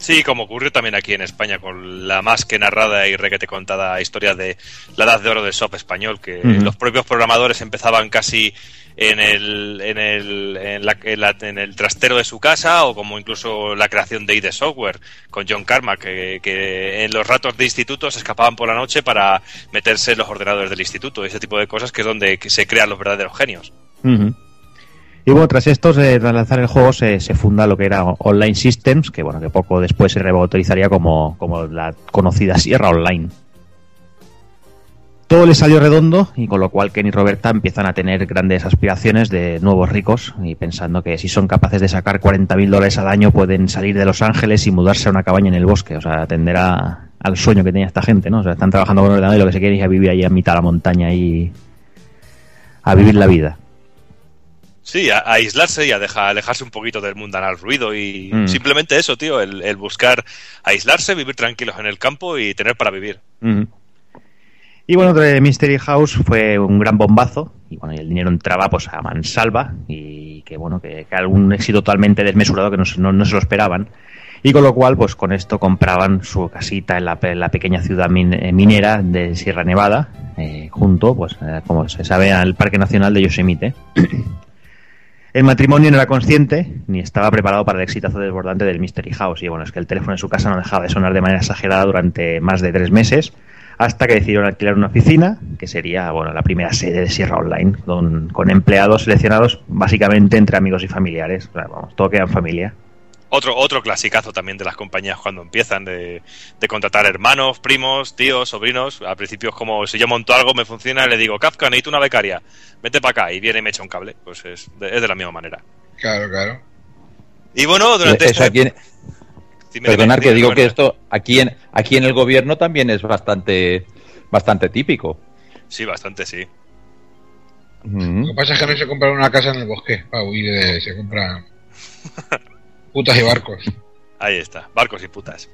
Sí, como ocurrió también aquí en España con la más que narrada y requete contada historia de la edad de oro del soft español, que los propios programadores empezaban casi en el, en, el, en, la- en la- en el trastero de su casa o como incluso la creación de ID Software con John Carmack, que, que en los ratos de instituto se escapaban por la noche para meterse en los ordenadores del instituto, ese tipo de cosas que es donde se crean los verdaderos genios. Y bueno, tras esto, eh, tras lanzar el juego, se, funda lo que era Online Systems, que bueno, que poco después se rebautizaría como, como la conocida Sierra Online. Todo le salió redondo y con lo cual Ken y Roberta empiezan a tener grandes aspiraciones de nuevos ricos y pensando que si son capaces de sacar 40.000 dólares al año pueden salir de Los Ángeles y mudarse a una cabaña en el bosque, o sea, atender a- al sueño que tenía esta gente, ¿no? O sea, están trabajando con ordenador y lo que se quieren es vivir ahí a mitad de la montaña y a vivir la vida. Sí, a, a aislarse y a dejar, alejarse un poquito del mundanal ruido y Mm. simplemente eso, tío, el, el buscar aislarse, vivir tranquilos en el campo y tener para vivir. Ujú. Y bueno, de Mystery House fue un gran bombazo y bueno, y el dinero entraba pues a mansalva y que bueno, que, que algún éxito totalmente desmesurado que no, se- no, no se lo esperaban. Y con lo cual, pues con esto compraban su casita en la, pe- la pequeña ciudad min- eh, minera de Sierra Nevada, eh, junto, pues eh, como se sabe, al Parque Nacional de Yosemite. El matrimonio no era consciente ni estaba preparado para el exitazo desbordante del Mystery House. Y bueno, es que el teléfono en su casa no dejaba de sonar de manera exagerada durante más de tres meses, hasta que decidieron alquilar una oficina, que sería bueno la primera sede de Sierra Online, con, empleados seleccionados básicamente entre amigos y familiares. O sea, vamos, todo queda en familia. Otro, otro clasicazo también de las compañías cuando empiezan de, de contratar hermanos, primos, tíos, sobrinos. Al principio es como si yo monto algo, me funciona, le digo, Kafka, necesito una becaria, vete para acá y viene y me echa un cable. Pues es de, es de la misma manera. Claro, claro. Y bueno, durante Eso esta aquí en- Dime, Perdonar dime, que dime, digo que esto aquí en, aquí en el gobierno también es bastante, bastante típico. Sí, bastante, sí. Ujú. Lo que pasa es que no se compra una casa en el bosque para huir de. Se compra putas y barcos. Ahí está, barcos y putas.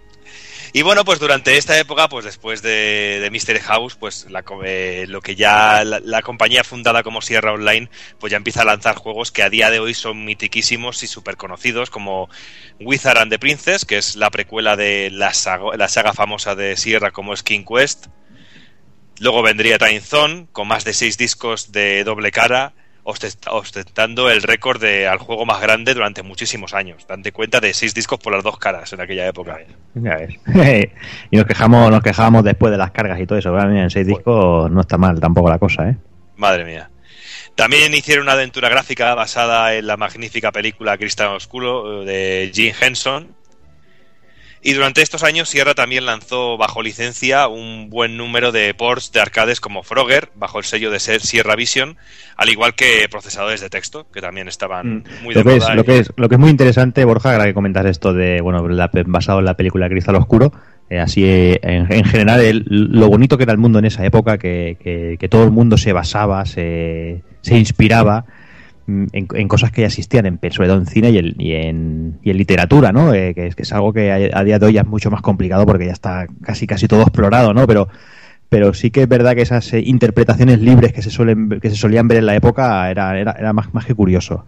Y bueno, pues durante esta época, pues después de, de Mystery House, pues la eh, lo que ya la, compañía fundada como Sierra Online, pues ya empieza a lanzar juegos que a día de hoy son mitiquísimos y súper conocidos, como Wizard and the Princess, que es la precuela de la saga, la saga famosa de Sierra como es King Quest. Luego vendría Time Zone, con más de seis discos de doble cara, ostentando el récord de al juego más grande durante muchísimos años. Dante cuenta de seis discos por las dos caras en aquella época. Ya ves. y nos quejamos, nos quejábamos después de las cargas y todo eso. Mira, en seis discos no está mal tampoco la cosa, ¿eh? Madre mía. También hicieron una aventura gráfica basada en la magnífica película Cristal Oscuro eh, de Jim Henson. Y durante estos años Sierra también lanzó bajo licencia un buen número de ports de arcades como Frogger, bajo el sello de ser Sierra Vision, al igual que procesadores de texto, que también estaban muy de Mm. lo, que es, moda. lo, y- que es, lo que es muy interesante, Borja, ahora que comentas esto de, bueno, la- basado en la película Cristal Oscuro, eh, así eh, en, en general el- lo bonito que era el mundo en esa época, que, que- que todo el mundo se basaba, se, se inspiraba en, en cosas que ya existían, en, sobre todo en cine y en, y en, y en literatura, ¿no? Eh, que, es, que es algo que a, a día de hoy ya es mucho más complicado porque ya está casi casi todo explorado, ¿no? Pero pero sí que es verdad que esas eh, interpretaciones libres que se suelen que se solían ver en la época era, era, era más, más que curioso.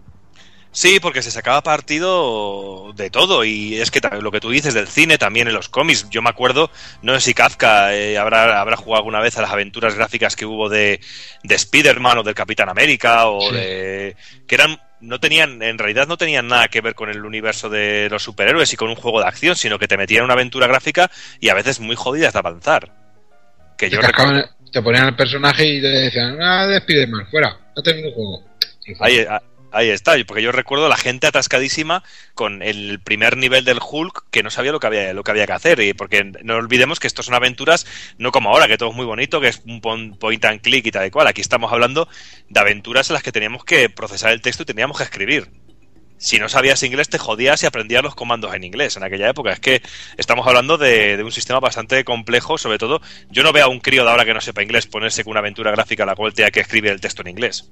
Sí, porque se sacaba partido de todo y es que lo que tú dices del cine también en los cómics. Yo me acuerdo, no sé si Kafka eh, habrá, habrá jugado alguna vez a las aventuras gráficas que hubo de, de Spider-Man o del Capitán América o Sí. de... que eran... No tenían, en realidad no tenían nada que ver con el universo de los superhéroes y con un juego de acción, sino que te metían una aventura gráfica y a veces muy jodidas de avanzar. Que Te, yo recuerdo... te ponían el personaje y te decían, ah, de Spiderman, fuera, no termino el juego. Ahí, ahí está, porque yo recuerdo la gente atascadísima con el primer nivel del Hulk que no sabía lo que había, lo que había que hacer. Y porque no olvidemos que esto son aventuras, no como ahora, que todo es muy bonito, que es un point and click y tal y cual. Aquí estamos hablando de aventuras en las que teníamos que procesar el texto y teníamos que escribir. Si no sabías inglés, te jodías y aprendías los comandos en inglés en aquella época. Es que estamos hablando de, un sistema bastante complejo, sobre todo. Yo no veo a un crío de ahora que no sepa inglés ponerse con una aventura gráfica a la cual que escribir el texto en inglés.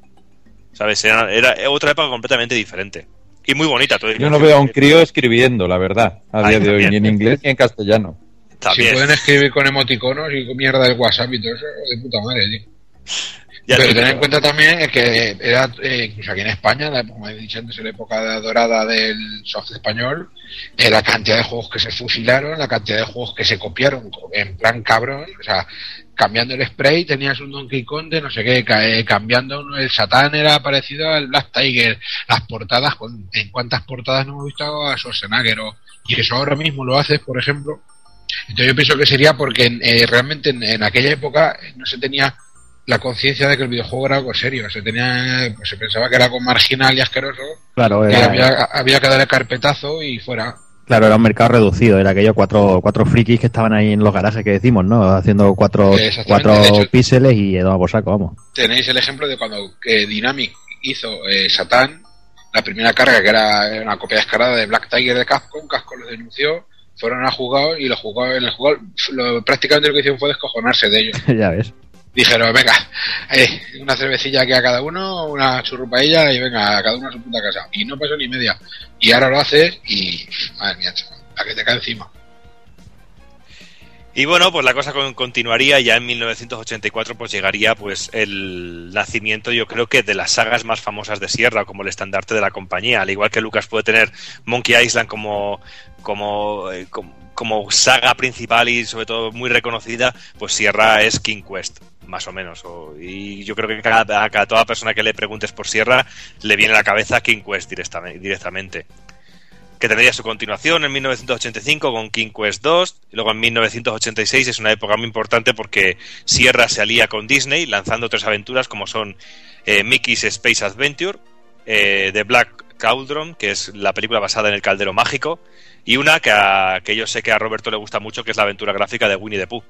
¿Sabes? Era, era otra época completamente diferente. Y muy bonita. todo- Yo no veo a un crío escribiendo, la verdad, a Ay, día de hoy, ni en inglés ni en castellano. Si También. pueden escribir con emoticonos y con mierda del WhatsApp y todo eso, de puta madre, tío. Ya Pero te ten en cuenta también que era, eh, incluso aquí en España, la- como he dicho antes, en la época dorada del soft español, eh, la cantidad de juegos que se fusilaron, la cantidad de juegos que se copiaron en plan cabrón, o sea, cambiando el spray tenías un Donkey Kong de no sé qué, eh, cambiando uno- el Satán era parecido al Black Tiger, las portadas, ¿en cuántas portadas no hemos visto a Schwarzenegger? O- y eso ahora mismo lo haces, por ejemplo. Entonces yo pienso que sería porque eh, realmente en, en aquella época eh, no se tenía la conciencia de que el videojuego era algo serio, se tenía, pues se pensaba que era algo marginal y asqueroso, Claro, que había, había que darle carpetazo y fuera. Claro, era un mercado reducido. Era aquellos cuatro, cuatro frikis que estaban ahí en los garajes que decimos, ¿no? Haciendo cuatro, cuatro hecho- píxeles y daba por saco, vamos. Tenéis el ejemplo de cuando eh, Dynamic hizo eh, Satán, la primera carga que era una copia descarada de Black Tiger de Capcom, Capcom lo denunció, fueron a jugar y lo jugó en el lo, prácticamente lo que hicieron fue descojonarse de ellos. ya ves. Dijeron, venga, eh, una cervecilla aquí a cada uno, una churrupailla y venga, a cada uno a su puta casa. Y no pasó ni media. Y ahora lo haces y, madre mía, chaval, la que te cae encima. Y bueno, pues la cosa con- continuaría ya en 1984 pues llegaría pues el nacimiento yo creo que de las sagas más famosas de Sierra como el estandarte de la compañía, al igual que Lucas puede tener Monkey Island como como eh, como saga principal y sobre todo muy reconocida, pues Sierra es King Quest más o menos o- y yo creo que cada, a toda persona que le preguntes por Sierra le viene a la cabeza King Quest directamente, directamente que tendría su continuación en 1985 con King Quest 2, y luego en 1986 es una época muy importante porque Sierra se alía con Disney lanzando tres aventuras como son eh, Mickey's Space Adventure, eh, The Black Cauldron, que es la película basada en el caldero mágico, y una que, a- que yo sé que a Roberto le gusta mucho, que es la aventura gráfica de Winnie the Pooh.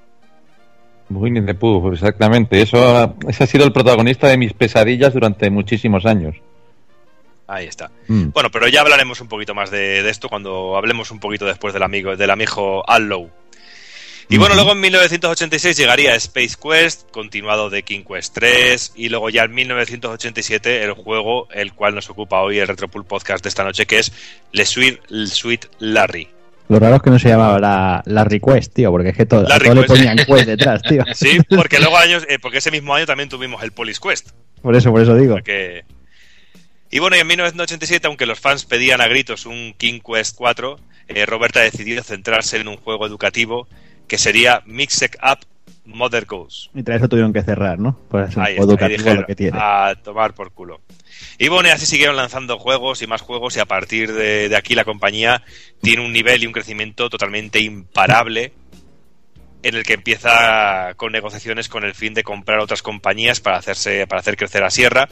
Winnie the Pooh, exactamente. Eso, ese ha sido el protagonista de mis pesadillas durante muchísimos años. Ahí está. Mm. Bueno, pero ya hablaremos un poquito más de, de esto cuando hablemos un poquito después del amigo, del amigo Allow. Y bueno, luego en 1986 llegaría Space Quest, continuado de King Quest 3, y luego ya en 1987 el juego el cual nos ocupa hoy el Retropool Podcast de esta noche, que es Le Sweet, Le Sweet Larry. Lo raro es que no se llamaba la, la request, tío, porque es que a todo le ponían quest detrás, tío. Sí, porque luego años, eh, porque ese mismo año también tuvimos el Police Quest. Por eso, por eso digo. que- Y bueno, y en 1987, aunque los fans pedían a gritos un King Quest 4, eh, Roberta decidió centrarse en un juego educativo que sería Mixed Up Mother Goals. Y tras eso tuvieron que cerrar, ¿no? Pues es un Ahí está, ahí educativo dijeron, lo que tiene. a tomar por culo. Y bueno, y así siguieron lanzando juegos y más juegos y a partir de, de aquí la compañía tiene un nivel y un crecimiento totalmente imparable en el que empieza con negociaciones con el fin de comprar otras compañías para hacerse para hacer crecer a Sierra.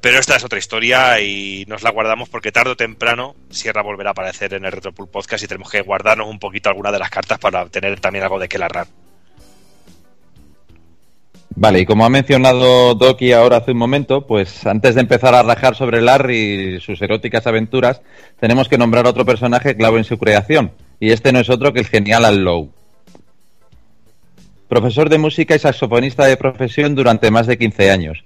Pero esta es otra historia y nos la guardamos porque tarde o temprano Sierra volverá a aparecer en el Retropool Podcast y tenemos que guardarnos un poquito alguna de las cartas para tener también algo de que largar. Vale, y como ha mencionado Doki ahora hace un momento, pues antes de empezar a rajar sobre Larry y sus eróticas aventuras, tenemos que nombrar otro personaje clave en su creación, y este no es otro que el genial Al Lowe. Profesor de música y saxofonista de profesión durante más de 15 años.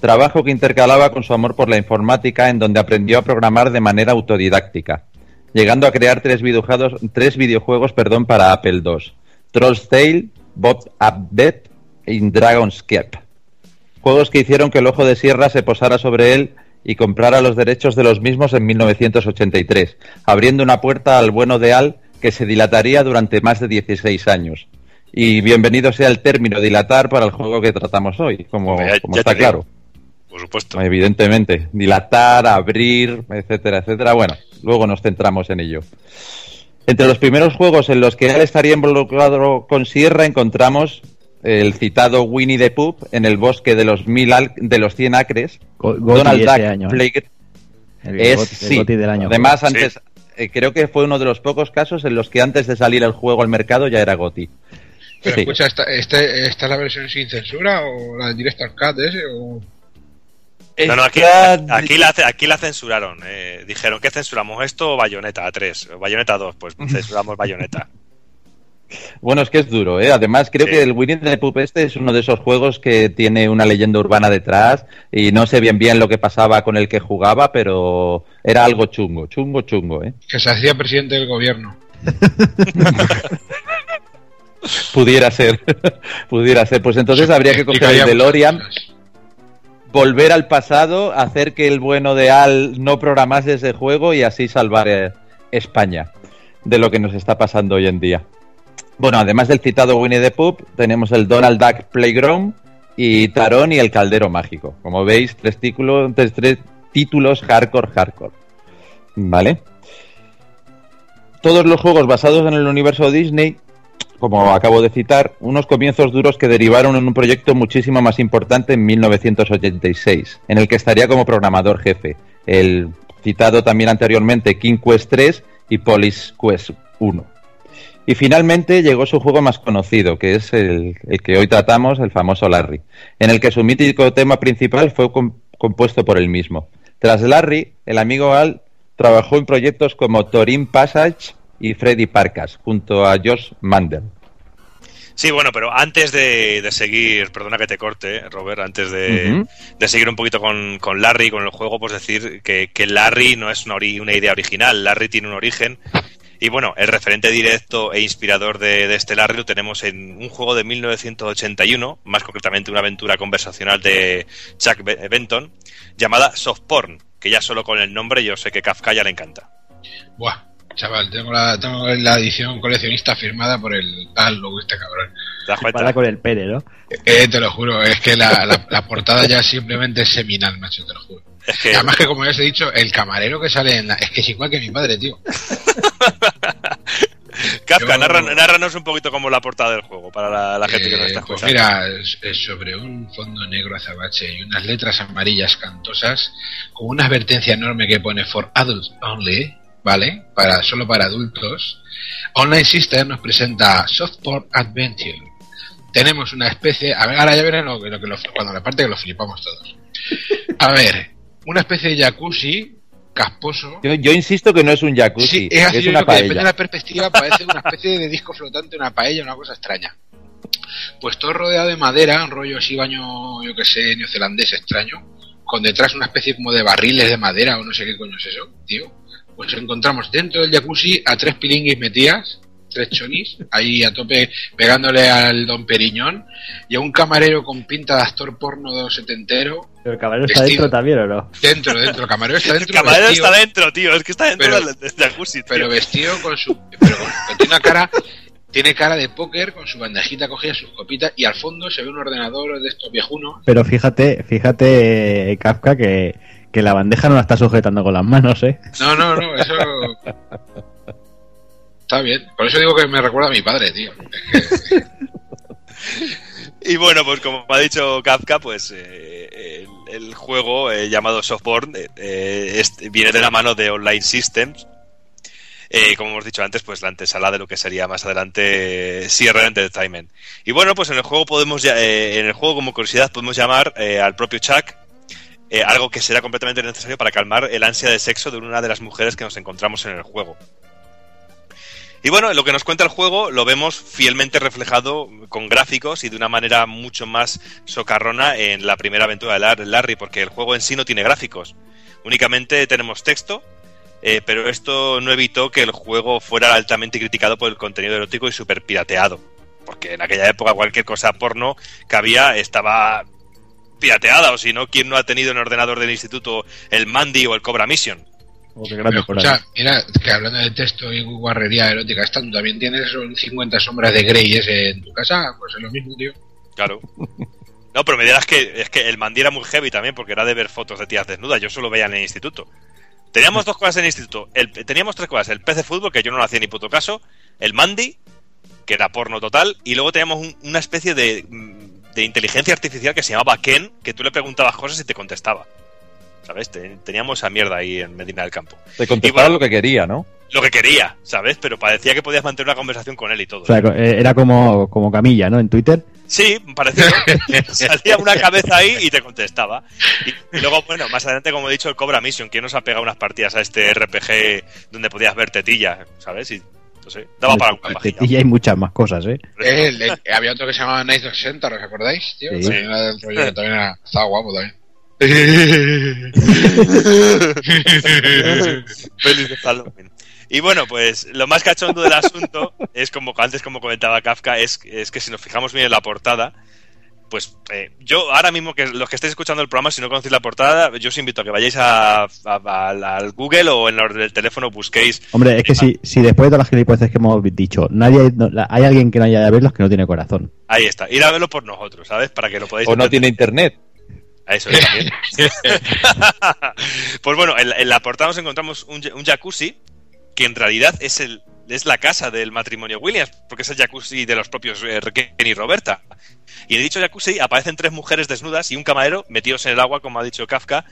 Trabajo que intercalaba con su amor por la informática en donde aprendió a programar de manera autodidáctica, llegando a crear tres videojuegos, tres videojuegos perdón, para Apple II. Troll's Tale, Bob Update y Dragon's Keep. Juegos que hicieron que el ojo de sierra se posara sobre él y comprara los derechos de los mismos en 1983, abriendo una puerta al bueno de Al que se dilataría durante más de 16 años. Y bienvenido sea el término dilatar para el juego que tratamos hoy, como, Hombre, ya- como ya está claro. Por supuesto. Evidentemente, dilatar, abrir, etcétera, etcétera. Bueno, luego nos centramos en ello. Entre los primeros juegos en los que él estaría involucrado con Sierra encontramos el citado Winnie the Pooh en el bosque de los mil al- de los 100 acres. Go- Goti Donald Duck año, ¿eh? El es Goti- el sí. Goti del año. Además, Sí. antes eh, creo que fue uno de los pocos casos en los que antes de salir el juego al mercado ya era Goti. Pero Sí. escucha, ¿esta, este, ¿esta es la versión sin censura o la Director's Cut ese? O... No, no, aquí, aquí, la, aquí la censuraron. eh, dijeron, ¿qué censuramos? ¿Esto o Bayonetta 3? Bayonetta 2, pues censuramos Bayonetta. Bueno, es que es duro, ¿eh? Además, creo Sí. que el Winnie the Pooh este es uno de esos juegos que tiene una leyenda urbana detrás y no sé bien bien lo que pasaba con el que jugaba, pero era algo chungo, chungo, chungo, ¿eh? Que se hacía presidente del gobierno. Pudiera ser, pudiera ser. Pues entonces habría que coger el DeLorean, volver al pasado, hacer que el bueno de Al no programase ese juego y así salvar eh, España de lo que nos está pasando hoy en día. Bueno, además del citado Winnie the Pooh, tenemos el Donald Duck Playground y Tarón y el Caldero Mágico. Como veis, tres títulos, hardcore, hardcore. ¿Vale? Todos los juegos basados en el universo Disney, como acabo de citar, unos comienzos duros que derivaron en un proyecto muchísimo más importante en 1986, en el que estaría como programador jefe, el citado también anteriormente King Quest 3 y Police Quest 1. Y finalmente llegó su juego más conocido, que es el, el que hoy tratamos, el famoso Larry, en el que su mítico tema principal fue com- compuesto por él mismo. Tras Larry, el amigo Al trabajó en proyectos como Torin Passage y Freddy Parkas, junto a Josh Mandel. Sí, bueno, pero antes de, de seguir, perdona que te corte, Robert, antes de, seguir un poquito con, con Larry, con el juego, pues decir que, que Larry no es una, ori- una idea original, Larry tiene un origen. Y bueno, el referente directo e inspirador de, de este Larry lo tenemos en un juego de 1981, más concretamente una aventura conversacional de Chuck Be- Benton, llamada Soft Porn, que ya solo con el nombre yo sé que Kafka ya le encanta. Buah, chaval, tengo la, tengo la edición coleccionista firmada por el tal logo este cabrón. Para con el pene, ¿no? Eh, te lo juro, es que la, la, la portada ya simplemente es seminal, macho, te lo juro. Es que, Además que como ya os he dicho, el camarero que sale en la... Es que es igual que mi padre, tío. Kafka, yo- narranos un poquito como la portada del juego para la, la gente que nos Eh, está pues escuchando. mira, es, es sobre un fondo negro azabache y unas letras amarillas cantosas con una advertencia enorme que pone for adults only, ¿vale? Para solo para adultos. Online System nos presenta Softport Adventure. Tenemos una especie, a ver, ahora ya verán lo, que- lo que lo- cuando la parte que lo flipamos todos. A ver, una especie de jacuzzi casposo. Yo, yo insisto que no es un jacuzzi, Sí, es así, es una que depende de paella. la perspectiva, parece una especie de disco flotante, una paella, una cosa extraña. Pues todo rodeado de madera, un rollo así baño, yo que sé, neozelandés extraño, con detrás una especie como de barriles de madera o no sé qué coño es eso, tío. Pues encontramos dentro del jacuzzi a tres pilinguis metidas, tres chonis, ahí a tope pegándole al don Periñón, y a un camarero con pinta de actor porno setentero, Pero el camarero está Vestido. dentro también, ¿o no? dentro, dentro, el camarero está El dentro. camarero vestido- está dentro, tío. Es que está dentro Pero- del, del jacuzzi, tío. pero vestido con su pero, con- pero tiene una cara tiene cara de póker con su bandejita cogida sus copitas y al fondo se ve un ordenador de estos viejunos Pero fíjate, fíjate, eh, Kafka, que, que la bandeja no la está sujetando con las manos, ¿eh? no no no eso está bien por eso digo que me recuerda a mi padre tío Y bueno, pues como ha dicho Kafka, pues eh, el, juego eh, llamado Softborn eh, eh, viene de la mano de Online Systems. Como hemos dicho antes, pues la antesala de lo que sería más adelante Sierra Entertainment. Y bueno, pues en el juego podemos, en el juego como curiosidad podemos llamar al propio Chuck algo que será completamente necesario para calmar el ansia de sexo de una de las mujeres que nos encontramos en el juego. Y bueno, lo que nos cuenta el juego lo vemos fielmente reflejado con gráficos y de una manera mucho más socarrona en la primera aventura de Lar- Larry, porque el juego en sí no tiene gráficos. Únicamente tenemos texto, eh, pero esto no evitó que el juego fuera altamente criticado por el contenido erótico y super pirateado. Porque en aquella época cualquier cosa porno que había estaba pirateada, o si no, ¿quién no ha tenido en ordenador del instituto el Mandy o el Cobra Mission? Oh, qué grande por ahí. escucha, mira, que hablando de texto y guarrería erótica, esta, ¿tú también tienes un 50 sombras de Grey ese en tu casa? Pues es lo mismo, tío. Claro. No, pero me dirás que es que el Mandy era muy heavy también porque era de ver fotos de tías desnudas. Yo solo veía en el instituto. Teníamos dos cosas en el instituto. El- teníamos tres cosas. El pez de fútbol, que yo no le hacía ni puto caso. El Mandy, que era porno total. Y luego teníamos un- una especie de, mm, de inteligencia artificial que se llamaba Ken, que tú le preguntabas cosas y te contestaba. Teníamos esa mierda ahí en Medina del Campo. Te contestaba bueno, lo que quería, ¿no? Lo que quería, ¿sabes? Pero parecía que podías mantener una conversación con él y todo. O sea, eh, era como, como Camilla, ¿no? En Twitter. Sí, parecido. Salía una cabeza ahí y te contestaba. Y, y luego, bueno, más adelante, como he dicho, el Cobra Mission, que nos ha pegado unas partidas a este RPG donde podías ver tetilla, ¿sabes? Y, no sé, daba para una pajilla. Y hay muchas más cosas, ¿eh? El- el- había otro que se llamaba Night Dog Center, ¿os acordáis, tío? Sí. También era del rollo, también era, estaba guapo también. Feliz de Halloween. Y bueno, pues lo más cachondo del asunto es como antes como comentaba Kafka, es, es que si nos fijamos bien en la portada, pues eh, yo ahora mismo que los que estéis escuchando el programa, si no conocéis la portada, yo os invito a que vayáis a, a- al- al Google o en el del teléfono busquéis. Hombre, es que si, si después de todas las gilipolleces que hemos dicho, nadie, no- la- hay alguien que no haya de verlos que no tiene corazón. Ahí está, ir a verlo por nosotros, ¿sabes? Para que lo podáis O no entender. tiene internet. A también. pues bueno, en, la- portada nos encontramos un jacuzzi que en realidad es el es la casa del matrimonio Williams, porque es el jacuzzi de los propios eh, Ken y Roberta. Y en dicho jacuzzi aparecen tres mujeres desnudas y un camarero metidos en el agua, como ha dicho Kafka.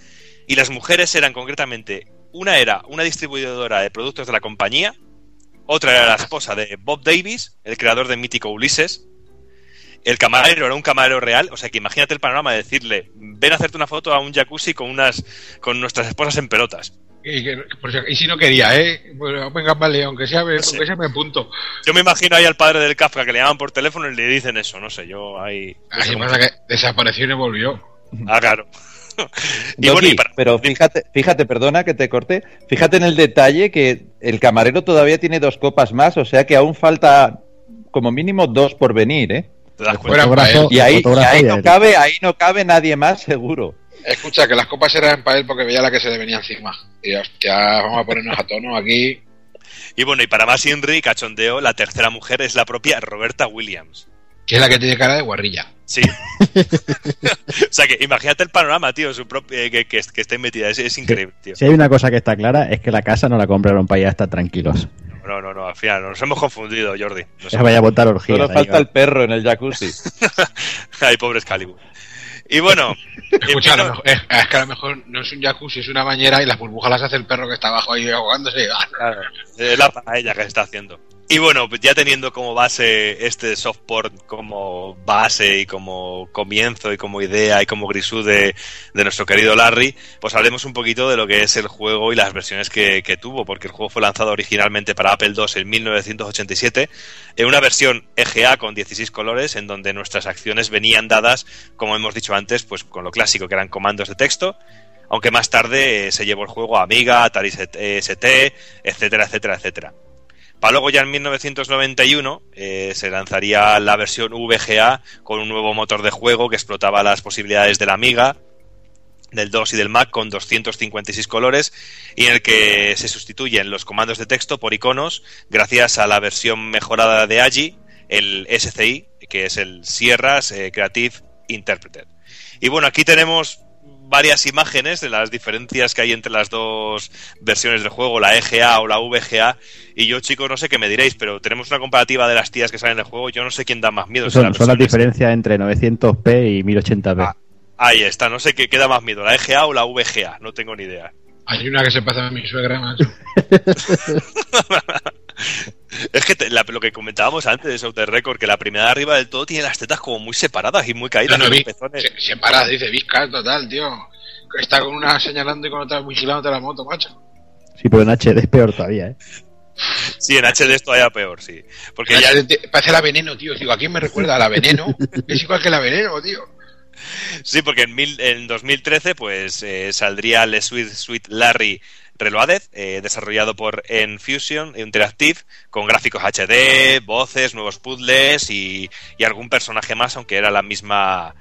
Y las mujeres eran concretamente, una era una distribuidora de productos de la compañía, otra era la esposa de Bob Davis, el creador de Mítico Ulises, el camarero era un camarero real, o sea que imagínate el panorama de decirle, ven a hacerte una foto a un jacuzzi con unas con nuestras esposas en pelotas. Y, que- por si- y si no quería, ¿eh? Bueno, venga, vale, aunque sea, aunque sea me apunto. Yo me imagino ahí al padre del Kafka que le llaman por teléfono y le dicen eso, no sé, yo ahí... Así pasa que desapareció y no volvió. Ah, claro. y Doki, bueno, y para- pero fíjate, fíjate, perdona que te corte, fíjate en el detalle que el camarero todavía tiene dos copas más, o sea que aún falta como mínimo dos por venir, ¿eh? Te das cuenta. Y ahí, y no cabe, ahí no cabe nadie más seguro. Escucha, que las copas eran para él porque veía la que se le venía encima. Y hostia, vamos a ponernos a tono aquí. Y bueno, y para más Inri y cachondeo, la tercera mujer es la propia Roberta Williams. Que es la que tiene cara de guarrilla. Sí. o sea que imagínate el panorama, tío, su propio, eh, que, que, que esté metida, es, es increíble, tío. Si hay una cosa que está clara es que la casa no la compraron para ir a estar tranquilos. No, no, no, al final nos hemos confundido, Jordi. Nos Ya vaya a botar orgías. Solo falta va. el perro en el jacuzzi. Ay, pobre Excalibur. Y bueno, Escucha, a eh, mejor- es, es que a lo mejor no es un jacuzzi, es una bañera y las burbujas las hace el perro que está abajo ahí ahogándose. Ah, Claro, es la paella que se está haciendo. Y bueno, pues ya teniendo como base este softport como base y como comienzo y como idea y como grisú de, de nuestro querido Larry, pues hablemos un poquito de lo que es el juego y las versiones que, que tuvo, porque el juego fue lanzado originalmente para Apple II en 1987, en una versión EGA con 16 colores, en donde nuestras acciones venían dadas, como hemos dicho antes, pues con lo clásico que eran comandos de texto, aunque más tarde eh, se llevó el juego a Amiga, Atari ST, etcétera, etcétera, etcétera. Para luego ya en 1991 eh, se lanzaría la versión VGA con un nuevo motor de juego que explotaba las posibilidades de la Amiga, del 2 y del Mac con 256 colores y en el que se sustituyen los comandos de texto por iconos gracias a la versión mejorada de AGI, el SCI, que es el Sierras eh, Creative Interpreter. Y bueno, aquí tenemos varias imágenes de las diferencias que hay entre las dos versiones del juego, la EGA o la VGA. Y yo, chicos, no sé qué me diréis, pero tenemos una comparativa de las tías que salen en el juego. Yo no sé quién da más miedo. Son, son las diferencias entre 900p y 1080p. Ah. Ahí está, no sé qué, qué da más miedo, la EGA o la VGA, no tengo ni idea. Hay una que se pasa a mi suegra, macho. Es que te- la- lo que comentábamos antes de South Record, que la primera de arriba del todo tiene las tetas como muy separadas y muy caídas. No, no, vi- se, se para, dice Vizca, total, tío. Está con una señalando y con otra vigilándote la moto, macho. Sí, pero en HD es peor todavía, ¿eh? Sí, en HD es todavía peor, sí. Porque Que ya, parece la veneno, tío. Digo, ¿a quién me recuerda? ¿A la veneno? es igual que la veneno, tío. Sí, porque en, mil- en 2013 pues eh, saldría el Sweet Sweet Larry Reloaded, eh, desarrollado por Enfusion Interactive, con gráficos HD, voces, nuevos puzzles y, y algún personaje más, aunque era la misma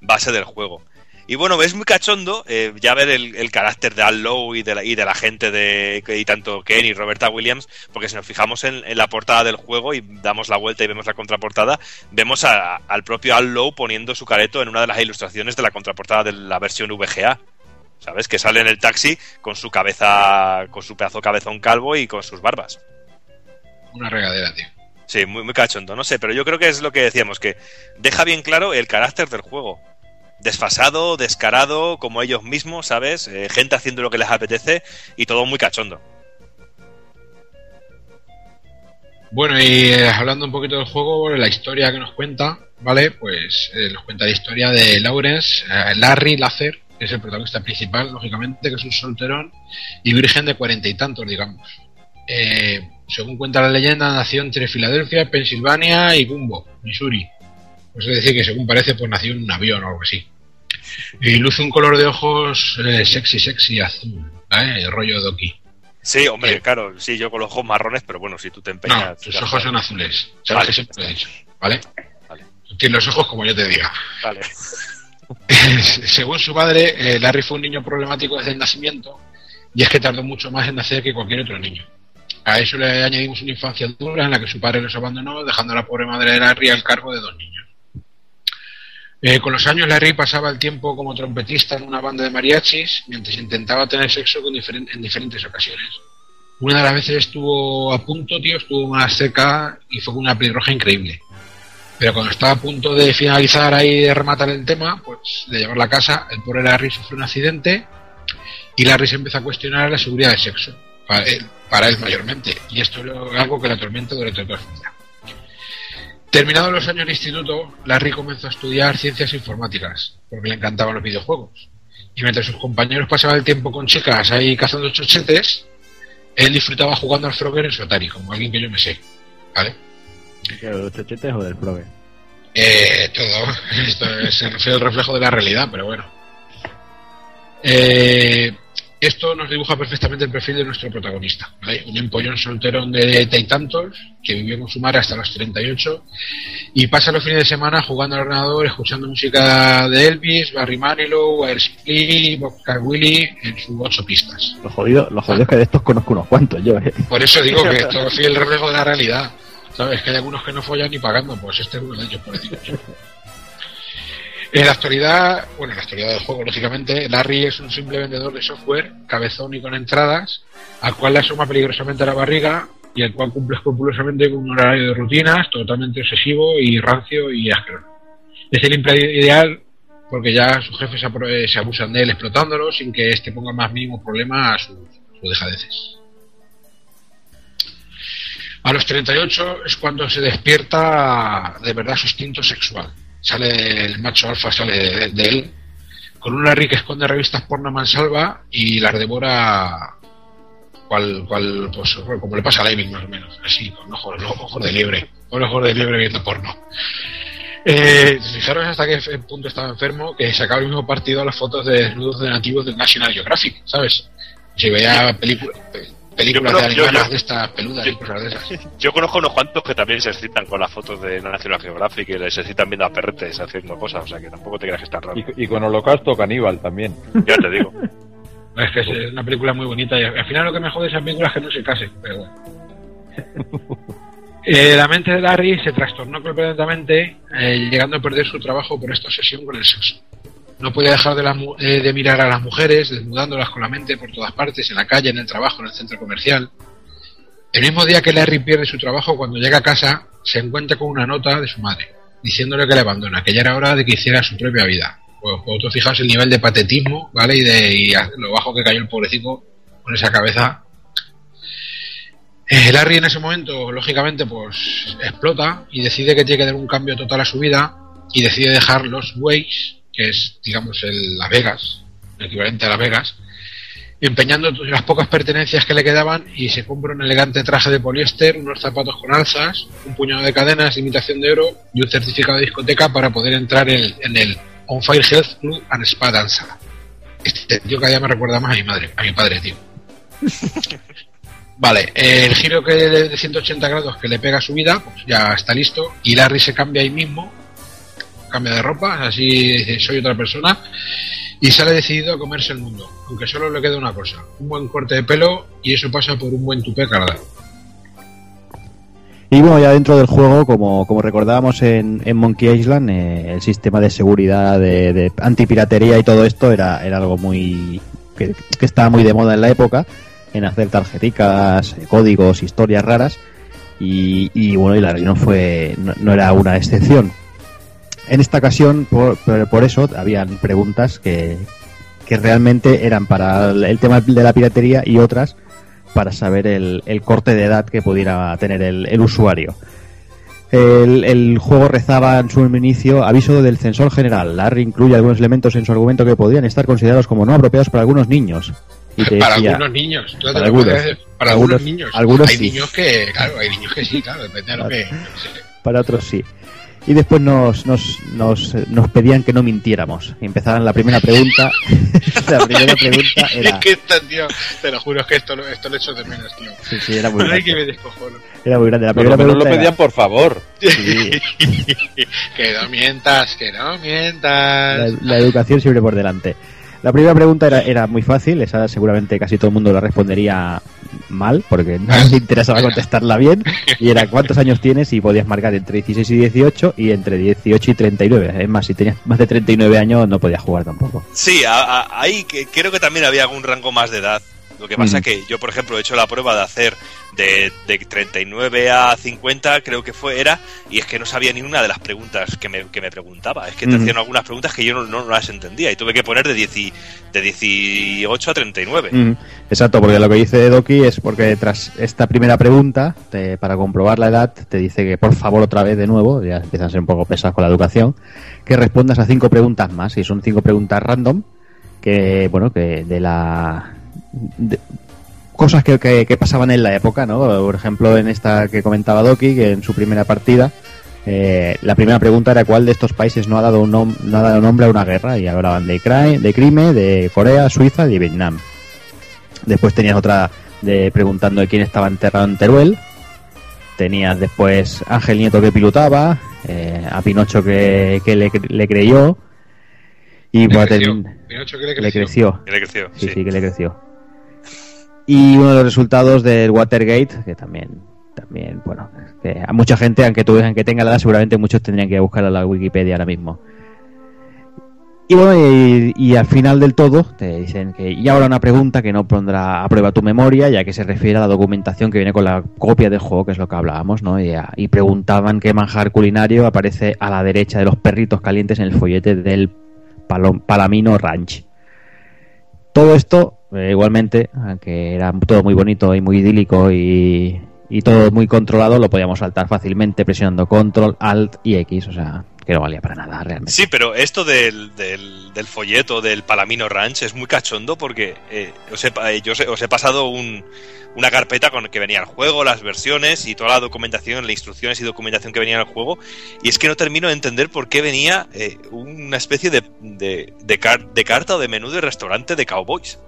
base del juego. Y bueno, es muy cachondo eh, ya ver el, carácter de Al Lowe y de la, y de la gente de y tanto Ken y Roberta Williams, porque si nos fijamos en, la portada del juego y damos la vuelta y vemos la contraportada, vemos al propio Al Lowe poniendo su careto en una de las ilustraciones de la contraportada de la versión VGA. ¿Sabes? Que sale en el taxi con su cabeza, con su pedazo de cabezón calvo y con sus barbas. Una regadera, tío. Sí, muy, muy cachondo, no sé, pero yo creo que es lo que decíamos, que deja bien claro el carácter del juego. Desfasado, descarado, como ellos mismos, ¿sabes? Eh, gente haciendo lo que les apetece y todo muy cachondo. Bueno, y eh, hablando un poquito del juego, la historia que nos cuenta, ¿vale? Pues eh, nos cuenta la historia de Lawrence, eh, Larry Lacer, es el protagonista principal, lógicamente, que es un solterón y virgen de cuarenta y tantos, digamos. Eh, según cuenta la leyenda, nació entre Filadelfia, Pensilvania y Gumbo, Missouri. Pues es decir, que según parece, pues nació en un avión o algo así. Y luce un color de ojos eh, sexy, sexy, azul. El rollo Doki. Sí, hombre, Bien. claro, sí, yo con los ojos marrones, pero bueno, si tú te No, empeñas. sus ojos son azules. Sabes Vale. que siempre lo he dicho, ¿vale? Vale. Tiene los ojos como yo te diga. Vale. Según su madre, eh, Larry fue un niño problemático desde el nacimiento y es que tardó mucho más en nacer que cualquier otro niño. A eso le añadimos una infancia dura en la que su padre los abandonó, dejando a la pobre madre de Larry al cargo de dos niños. Eh, con los años, Larry pasaba el tiempo como trompetista en una banda de mariachis mientras intentaba tener sexo con diferen- en diferentes ocasiones. Una de las veces estuvo a punto, tío, estuvo más cerca y fue con una pelirroja increíble. Pero cuando estaba a punto de finalizar ahí de rematar el tema, pues de llevarla a casa, el pobre Larry sufrió un accidente y Larry se empezó a cuestionar la seguridad del sexo, para él, para él mayormente, y esto es algo que le atormenta durante toda su vida. Terminados los años de instituto, Larry comenzó a estudiar ciencias informáticas, porque le encantaban los videojuegos. Y mientras sus compañeros pasaban el tiempo con chicas ahí cazando chochetes, él disfrutaba jugando al Frogger en su Atari, como alguien que yo me sé. ¿Vale? ¿De los chochetes o del Frogger? Eh, todo. Esto es el reflejo de la realidad, pero bueno. Eh, esto nos dibuja perfectamente el perfil de nuestro protagonista. ¿vale? Un empollón solterón de tantos que vivió con su madre hasta los 38 y pasa los fines de semana jugando al ordenador, escuchando música de Elvis, Barry Manilow, Airsplit, Bobcat Willie en sus ocho pistas. Lo jodido, lo jodido es que de estos conozco unos cuantos yo, ¿eh? Por eso digo que esto es el reflejo de la realidad. ¿Sabes? Que hay algunos que no follan ni pagando, pues este es uno de ellos, por decirlo. En la actualidad, bueno, en la actualidad del juego, lógicamente, Larry es un simple vendedor de software, cabezón y con entradas, al cual le asoma peligrosamente la barriga y el cual cumple escrupulosamente con un horario de rutinas totalmente obsesivo y rancio y asqueroso. Es el ideal porque ya sus jefes se abusan de él explotándolo sin que éste ponga más mínimo problema a sus, sus dejadeces. A los 38 es cuando se despierta de verdad su instinto sexual. Sale el macho alfa, sale de, él, con un Larry que esconde revistas porno mansalva y las devora cual, cual, pues, como le pasa a Levin más o menos, así, con ojos, ojos de liebre, con ojos de liebre viendo porno. Eh, fijaros hasta qué punto estaba enfermo que sacaba el mismo partido a las fotos de desnudos de nativos del National Geographic, ¿sabes? Si veía película- pe- películas Yo de yo- animales yo- de estas peludas y cosas de esas. Yo conozco unos cuantos que también se excitan con las fotos de National Geographic y les excitan viendo a perretes haciendo cosas, o sea que tampoco te creas que está raro. Y, y con Holocausto Caníbal también. Ya te digo. Es que es una película muy bonita y al final lo que me jode de esa película es que no se case, pero bueno. Eh, la mente de Larry se trastornó completamente, eh, llegando a perder su trabajo por esta obsesión con el sexo. No podía dejar de, eh, de mirar a las mujeres, desnudándolas con la mente por todas partes, en la calle, en el trabajo, en el centro comercial. El mismo día que Larry pierde su trabajo, cuando llega a casa, se encuentra con una nota de su madre, diciéndole que le abandona, que ya era hora de que hiciera su propia vida. Pues vosotros fijaos el nivel de patetismo, ¿vale? Y de y lo bajo que cayó el pobrecito con esa cabeza. Eh, Larry en ese momento, lógicamente, pues explota y decide que tiene que dar un cambio total a su vida y decide dejar los Ways, que es, digamos, el Las Vegas, el equivalente a Las Vegas, empeñando las pocas pertenencias que le quedaban y se compra un elegante traje de poliéster, unos zapatos con alzas, un puñado de cadenas de imitación de oro y un certificado de discoteca para poder entrar en, en el On Fire Health Club and Spa Danza. Este tío cada día me recuerda más a mi madre, a mi padre, tío. Vale, el giro que de 180 grados que le pega a su vida, pues ya está listo. Y Larry se cambia ahí mismo, cambia de ropa, así soy otra persona. Y sale decidido a comerse el mundo, aunque solo le queda una cosa, un buen corte de pelo y eso pasa por un buen tupé cardado. Y bueno, ya dentro del juego, como, como recordábamos en, en Monkey Island, eh, el sistema de seguridad, de, de antipiratería y todo esto era, era algo muy que, estaba muy de moda en la época, en hacer tarjeticas, códigos, historias raras. Y, y bueno, y Larry no fue, no, no era una excepción. En esta ocasión, por, por, por eso, habían preguntas que, que realmente eran para el, tema de la piratería y otras para saber el, el corte de edad que pudiera tener el, el usuario. El, el juego rezaba en su inicio aviso del censor general. Larry incluye algunos elementos en su argumento que podrían estar considerados como no apropiados para algunos niños. Y te para decía- algunos niños, te para algunos. para Algunos- algunos niños. algunos hay sí. niños que, claro, hay niños que sí, claro, depende de lo que. para otros sí. Y después nos, nos, nos, nos pedían que no mintiéramos. Y empezaban la primera pregunta. la primera pregunta Es era. que esta, tío, te lo juro, es que esto, lo- esto lo echo de menos, tío. Sí, sí, era muy Ay, que grande. me. Era muy grande. La primera lo menos lo pedían era- por favor. Sí, Que no mientas, que no mientas. la, la educación siempre por delante. La primera pregunta era, era muy fácil, esa seguramente casi todo el mundo la respondería mal, porque no le interesaba contestarla bien, y era cuántos años tienes y podías marcar entre 16 y 18 y entre 18 y 39. Es más, si tenías más de 39 años no podías jugar tampoco. Sí, ahí creo que también había algún rango más de edad. Lo que pasa Mm. que yo, por ejemplo, he hecho la prueba de hacer de, de 39 a 50, creo que fue, era, y es que no sabía ni una de las preguntas que me, que me preguntaba. Es que te hacían algunas preguntas que yo no, no las entendía y tuve que poner de, 10 y- de 18 a 39. Mm, Exacto, porque lo que dice Doki es porque tras esta primera pregunta, te- para comprobar la edad, te dice que por favor otra vez de nuevo, ya empiezan a ser un poco pesados con la educación, que respondas a cinco preguntas más, y son cinco preguntas random, que bueno, que de la... de- cosas que, que- que pasaban en la época, ¿no? Por ejemplo, en esta que comentaba Doki, que en su primera partida, eh, la primera pregunta era cuál de estos países no ha dado un nom- no ha dado nombre a una guerra y hablaban de, Cri- de Crime, de Corea, Suiza y de Vietnam. Después tenías otra de preguntando de quién estaba enterrado en Teruel. Tenías después Ángel Nieto que pilotaba, eh, a Pinocho que, que le, le creyó y Le creció. Pinocho que le le creció. creció. Que le creció, Sí, sí. sí, que le creció. Y uno de los resultados del Watergate, que también, también, bueno, que a mucha gente, aunque tú aunque tenga la edad, seguramente muchos tendrían que buscar a la Wikipedia ahora mismo. Y bueno, y, al final del todo te dicen que y ahora una pregunta que no pondrá a prueba tu memoria, ya que se refiere a la documentación que viene con la copia del juego, que es lo que hablábamos, ¿no? Y, y preguntaban qué manjar culinario aparece a la derecha de los perritos calientes en el follete del Palamino Ranch. Todo esto, eh, igualmente, aunque era todo muy bonito y muy idílico y, y todo muy controlado, lo podíamos saltar fácilmente presionando Control, Alt y X, o sea, que no valía para nada realmente. Sí, pero esto del, del, del folleto del Palamino Ranch es muy cachondo porque eh, os he, eh, yo os he, os he pasado un- una carpeta con que venía el juego, las versiones y toda la documentación, las instrucciones y documentación que venía en el juego. Y es que no termino de entender por qué venía eh, una especie de, de, de car- de carta o de menú de restaurante de cowboys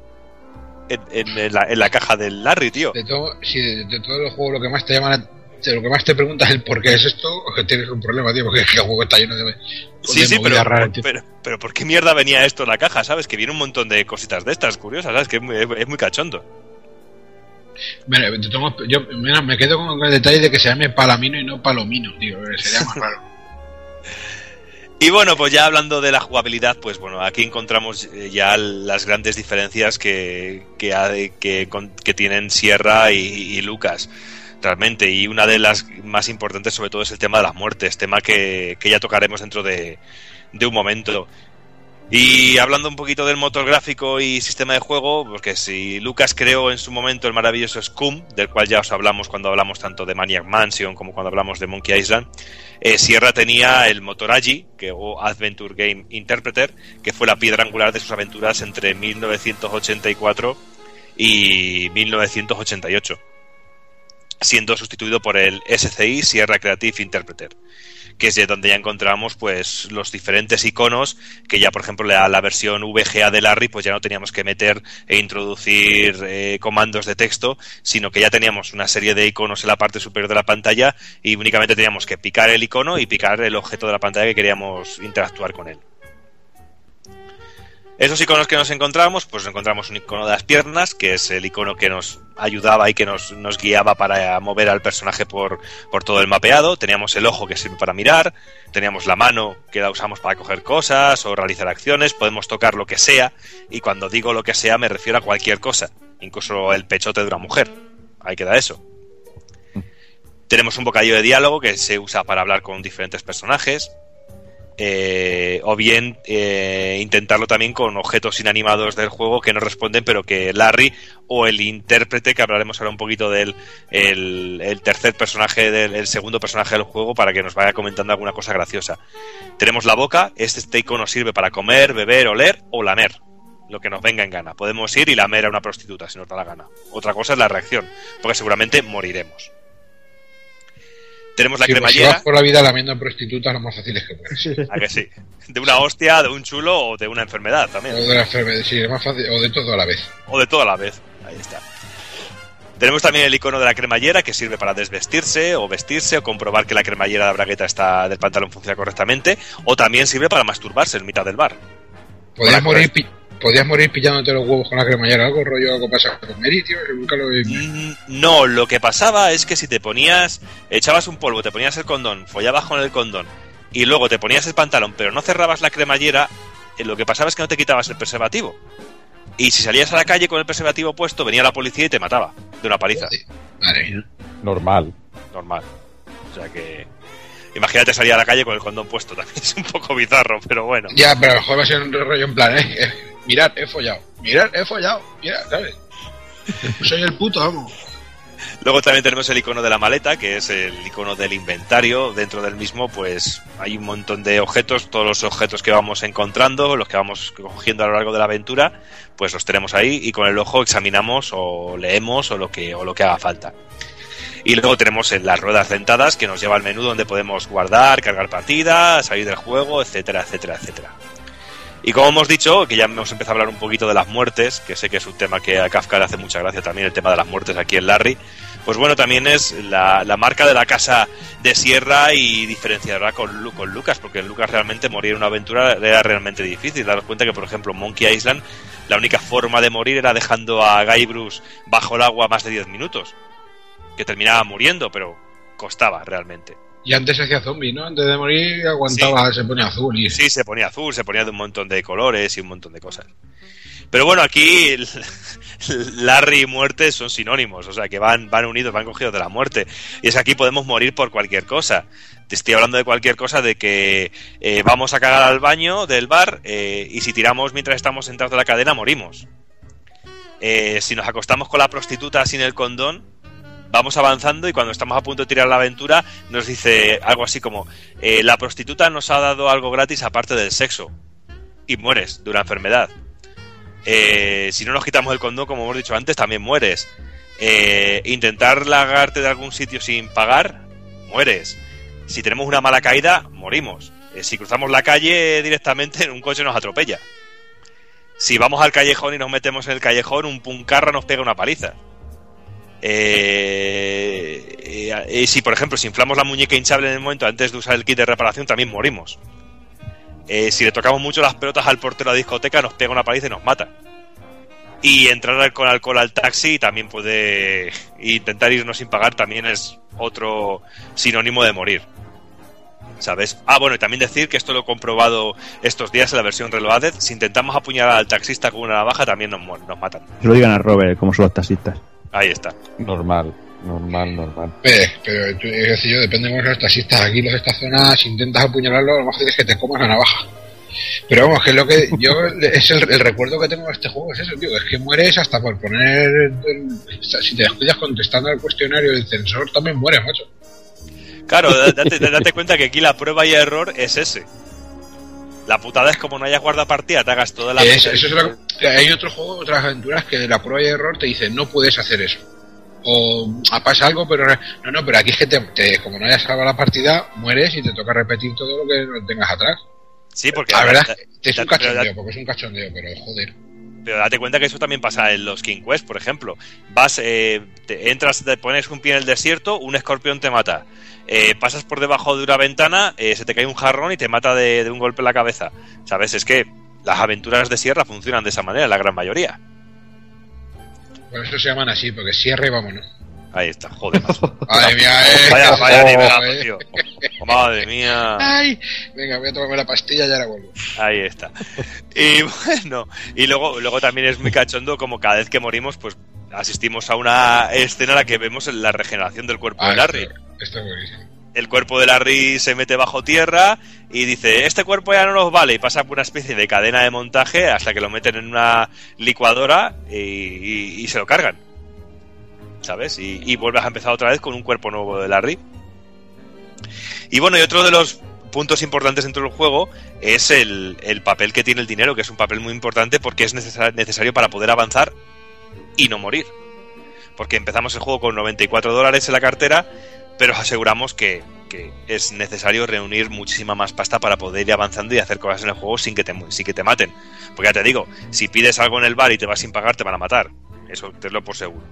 en, en- en la, en la caja del Larry, tío. De todo, si de, de todos los juegos lo que más te llama la- lo que más te preguntas es el por qué es esto, o que tienes un problema, tío, porque es que el juego está lleno de, Sí, de sí, pero, tío. pero, pero ¿por qué mierda venía esto en la caja? ¿Sabes? Que viene un montón de cositas de estas curiosas, ¿sabes? Que es muy, es muy cachondo. Mira, modos, yo mira, me quedo con el detalle de que se llame Palamino y no Palomino, tío, que sería más raro. Y bueno, pues ya hablando de la jugabilidad, pues bueno, aquí encontramos eh, ya las grandes diferencias que, que, tienen Sierra y, y Lucas, realmente. Y una de las más importantes sobre todo es el tema de las muertes, tema que, que ya tocaremos dentro de, de un momento. Y hablando un poquito del motor gráfico y sistema de juego, porque si Lucas creó en su momento el maravilloso Scum, del cual ya os hablamos cuando hablamos tanto de Maniac Mansion como cuando hablamos de Monkey Island, eh, Sierra tenía el motor Agi, que, o Adventure Game Interpreter, que fue la piedra angular de sus aventuras entre 1984 y 1988, siendo sustituido por el SCI Sierra Creative Interpreter que es de donde ya encontramos pues los diferentes iconos que ya por ejemplo la, versión VGA de Larry pues ya no teníamos que meter e introducir eh, comandos de texto sino que ya teníamos una serie de iconos en la parte superior de la pantalla y únicamente teníamos que picar el icono y picar el objeto de la pantalla que queríamos interactuar con él esos iconos que nos encontramos, pues encontramos un icono de las piernas, que es el icono que nos ayudaba y que nos, nos guiaba para mover al personaje por, por todo el mapeado. Teníamos el ojo que sirve para mirar, teníamos la mano que la usamos para coger cosas o realizar acciones, podemos tocar lo que sea, y cuando digo lo que sea me refiero a cualquier cosa, incluso el pechote de una mujer. Ahí queda eso. Tenemos un bocadillo de diálogo que se usa para hablar con diferentes personajes. Eh, o bien eh, intentarlo también con objetos inanimados del juego que no responden, pero que Larry o el intérprete, que hablaremos ahora un poquito del el, tercer personaje, del el segundo personaje del juego, para que nos vaya comentando alguna cosa graciosa. Tenemos la boca, este, este icono sirve para comer, beber, oler o lamer. Lo que nos venga en gana. Podemos ir y lamer a una prostituta si nos da la gana. Otra cosa es la reacción, porque seguramente moriremos. Tenemos la Sí, pues si cremallera. vas por la vida lamiendo prostitutas, lo más fácil es que. ¿A que sí? De una hostia, de un chulo o de una enfermedad O también. de la enfermedad, sí, es más fácil, o de todo a la vez. O de todo a la vez. Ahí está. Tenemos también el icono de la cremallera que sirve para desvestirse o vestirse o comprobar que la cremallera de la bragueta está del pantalón funciona correctamente. O también sirve para masturbarse en mitad del bar. Podías Hola, morir, podías morir pillándote los huevos con la cremallera, algo rollo, algo pasa con Mary, tío, que nunca lo he Mm, No, lo que pasaba es que si te ponías, echabas un polvo, te ponías el condón, follabas con el condón y luego te ponías el pantalón, pero no cerrabas la cremallera, eh, lo que pasaba es que no te quitabas el preservativo. Y si salías a la calle con el preservativo puesto, venía la policía y te mataba de una paliza. Madre. Normal. Normal. O sea que. Imagínate salir a la calle con el condón puesto, también es un poco bizarro, pero bueno. Ya, pero a lo mejor va a ser un rollo en plan, eh. Mirad, he follado. Mirad, he follado. Mirad, ¿sabes? Soy el puto amo. Luego también tenemos el icono de la maleta, que es el icono del inventario. Dentro del mismo, pues hay un montón de objetos, todos los objetos que vamos encontrando, los que vamos cogiendo a lo largo de la aventura, pues los tenemos ahí y con el ojo examinamos o leemos o lo que, o lo que haga falta. Y luego tenemos en las ruedas dentadas que nos lleva al menú donde podemos guardar, cargar partida, salir del juego, etcétera, etcétera, etcétera. Y como hemos dicho, que ya hemos empezado a hablar un poquito de las muertes, que sé que es un tema que a Kafka le hace mucha gracia también, el tema de las muertes aquí en Larry, pues bueno, también es la, marca de la casa de Sierra y diferenciará con, Lu- con Lucas, porque en Lucas realmente morir en una aventura era realmente difícil. Daros cuenta que, por ejemplo, en Monkey Island, la única forma de morir era dejando a Guy bajo el agua más de 10 minutos, que terminaba muriendo, pero costaba realmente. Y antes se hacía zombie, ¿no? Antes de morir aguantaba, se ponía azul y... Sí, se ponía azul, se ponía de un montón de colores y un montón de cosas. Pero bueno, aquí Larry y muerte son sinónimos, o sea que van, van unidos, van cogidos de la muerte. Y es que aquí podemos morir por cualquier cosa. Te estoy hablando de cualquier cosa, de que eh, vamos a cagar al baño del bar eh, y si tiramos mientras estamos sentados de la cadena, morimos. Eh, si nos acostamos con la prostituta sin el condón, vamos avanzando y cuando estamos a punto de tirar la aventura nos dice algo así como eh, la prostituta nos ha dado algo gratis aparte del sexo y mueres de una enfermedad. Eh, si no nos quitamos el condón, como hemos dicho antes, también mueres. Eh, intentar largarte de algún sitio sin pagar, mueres. Si tenemos una mala caída, morimos. Si cruzamos la calle directamente, un coche nos atropella. Si vamos al callejón y nos metemos en el callejón, un puncarra nos pega una paliza. Eh, eh, eh, si, por ejemplo, si inflamos la muñeca hinchable en el momento antes de usar el kit de reparación, también morimos. Eh, si le tocamos mucho las pelotas al portero de la discoteca, nos pega una paliza y nos mata. Y entrar con alcohol al taxi también puede. Intentar irnos sin pagar también es otro sinónimo de morir. ¿Sabes? Ah, bueno, y también decir que esto lo he comprobado estos días en la versión Reloaded. Si intentamos apuñalar al taxista con una navaja, también nos, nos matan. Se lo digan a Robert, como son los taxistas. Ahí está. Normal, normal, normal. Eh, pero tú, es decir, yo, depende de los taxistas. Aquí los de esta zona, si intentas apuñalarlo, lo más fácil es que te comas la navaja. Pero vamos, que es lo que yo, es el, el recuerdo que tengo de este juego, es eso, tío, es que mueres hasta por poner, el- si te descuidas contestando al cuestionario del censor, también mueres, macho. Claro, da- date, date cuenta que aquí la prueba y error es ese. La putada es como no hayas guardado partida, te hagas toda la. Es- eso es lo que- hay otro juego, otras aventuras que de la prueba y error te dicen no puedes hacer eso. O pasa algo, pero no, no, pero aquí es que te, te- como no hayas salvado la partida, mueres y te toca repetir todo lo que tengas atrás. Sí, porque. La verdad da- es un cachondeo, porque es un cachondeo, pero joder. Pero date cuenta que eso también pasa en los King Quest, por ejemplo. Vas, eh, te entras, te pones un pie en el desierto, un escorpión te mata. Eh, pasas por debajo de una ventana, eh, se te cae un jarrón y te mata de, un golpe en la cabeza. ¿Sabes? Es que las aventuras de sierra funcionan de esa manera, la gran mayoría. Por eso se llaman así, porque cierre y vámonos. Ahí está, joder. Madre mía, eh. Vaya, vaya Oh, nivelazo, eh. tío. Oh, madre mía. Ay, venga, voy a tomarme la pastilla y ahora vuelvo. Ahí está. Y bueno, y luego, luego también es muy cachondo como cada vez que morimos, pues asistimos a una escena en la que vemos la regeneración del cuerpo Ah, de Larry. esto, esto es buenísimo. El cuerpo de Larry se mete bajo tierra y dice, este cuerpo ya no nos vale, y pasa por una especie de cadena de montaje hasta que lo meten en una licuadora y, y- y se lo cargan. ¿Sabes? Y, y vuelves a empezar otra vez con un cuerpo nuevo de Larry. Y bueno, y otro de los puntos importantes dentro del juego es el, el papel que tiene el dinero, que es un papel muy importante porque es necesa- necesario para poder avanzar y no morir. Porque empezamos el juego con 94 dólares en la cartera, pero os aseguramos que, es necesario reunir muchísima más pasta para poder ir avanzando y hacer cosas en el juego sin que te, maten. Porque ya te digo, si pides algo en el bar y te vas sin pagar, te van a matar. Eso te lo por seguro.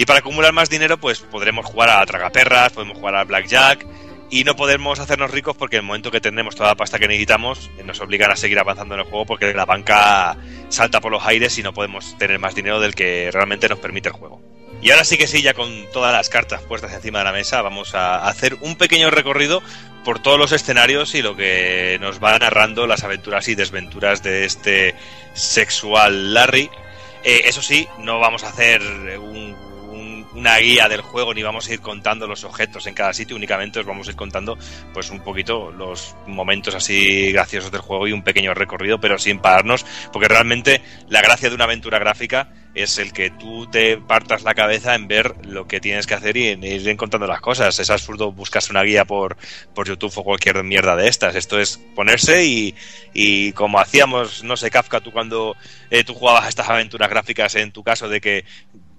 Y para acumular más dinero, pues podremos jugar a tragaperras, podemos jugar a blackjack y no podemos hacernos ricos porque el momento que tenemos toda la pasta que necesitamos, eh, nos obligan a seguir avanzando en el juego porque la banca salta por los aires y no podemos tener más dinero del que realmente nos permite el juego. Y ahora sí que sí, ya con todas las cartas puestas encima de la mesa, vamos a hacer un pequeño recorrido por todos los escenarios y lo que nos va narrando las aventuras y desventuras de este sexual Larry. Eh, eso sí, no vamos a hacer un- una guía del juego ni vamos a ir contando los objetos en cada sitio, únicamente os vamos a ir contando pues un poquito los momentos así graciosos del juego y un pequeño recorrido, pero sin pararnos, porque realmente la gracia de una aventura gráfica es el que tú te partas la cabeza en ver lo que tienes que hacer y en ir encontrando las cosas. Es absurdo buscarse una guía por, por YouTube o cualquier mierda de estas. Esto es ponerse y, y como hacíamos, no sé, Kafka, tú cuando eh, tú jugabas estas aventuras gráficas, en tu caso de que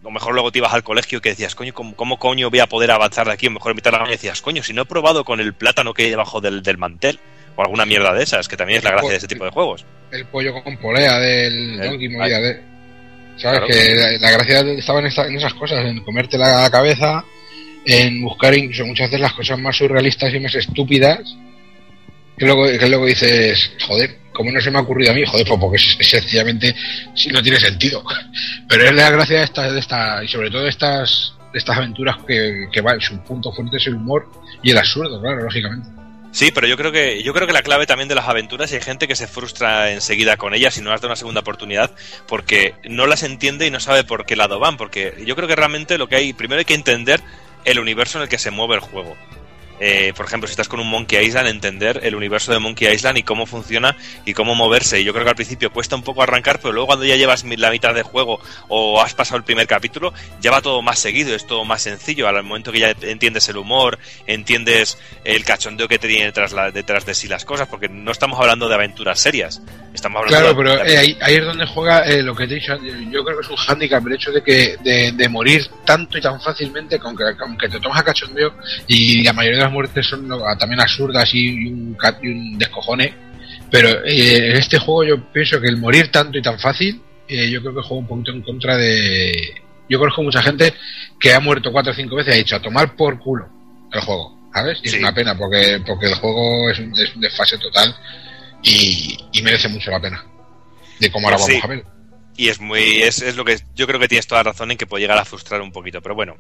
lo mejor luego te ibas al colegio y que decías, coño, ¿cómo, cómo coño voy a poder avanzar de aquí? O mejor mitad de la mañana decías, coño, si no he probado con el plátano que hay debajo del, del mantel. O alguna mierda de esas, que también es la gracia de ese tipo de juegos. El pollo con polea del Donkey de... ¿Sabes? Claro. Que la, la gracia estaba en, esta- en esas cosas, en comerte la cabeza, en buscar incluso muchas veces las cosas más surrealistas y más estúpidas, que luego, que luego dices, joder, ¿cómo no se me ha ocurrido a mí? Joder, pues porque sencillamente si no tiene sentido. Pero es la gracia de esta, de esta y sobre todo de estas, de estas aventuras que, que va, su punto fuerte es el humor y el absurdo, claro, lógicamente. Sí, pero yo creo que yo creo que la clave también de las aventuras y hay gente que se frustra enseguida con ellas y no las da una segunda oportunidad porque no las entiende y no sabe por qué lado van, porque yo creo que realmente lo que hay primero hay que entender el universo en el que se mueve el juego. Eh, por ejemplo, si estás con un Monkey Island, entender el universo de Monkey Island y cómo funciona y cómo moverse. Y yo creo que al principio cuesta un poco arrancar, pero luego cuando ya llevas la mitad de juego o has pasado el primer capítulo, ya va todo más seguido, es todo más sencillo. Al momento que ya entiendes el humor, entiendes el cachondeo que te tiene detrás, la- detrás de sí las cosas, porque no estamos hablando de aventuras serias. Estamos hablando Claro, de pero eh, ahí, ahí es donde juega eh, lo que te he dicho. Yo creo que es un hándicap el hecho de que de, de morir tanto y tan fácilmente, que aunque, aunque te tomas a cachondeo y la mayoría de las muertes son también absurdas y, un, y un descojone. Pero eh, en este juego yo pienso que el morir tanto y tan fácil, eh, yo creo que juega un poquito en contra de. Yo conozco mucha gente que ha muerto cuatro o cinco veces y ha dicho a tomar por culo el juego, ¿sabes? Y Sí. es una pena porque, porque el juego es un, es un desfase total y, y merece mucho la pena. De cómo ahora vamos sí. a ver. Y es muy. Es, es lo que. Yo creo que tienes toda la razón en que puede llegar a frustrar un poquito. Pero bueno.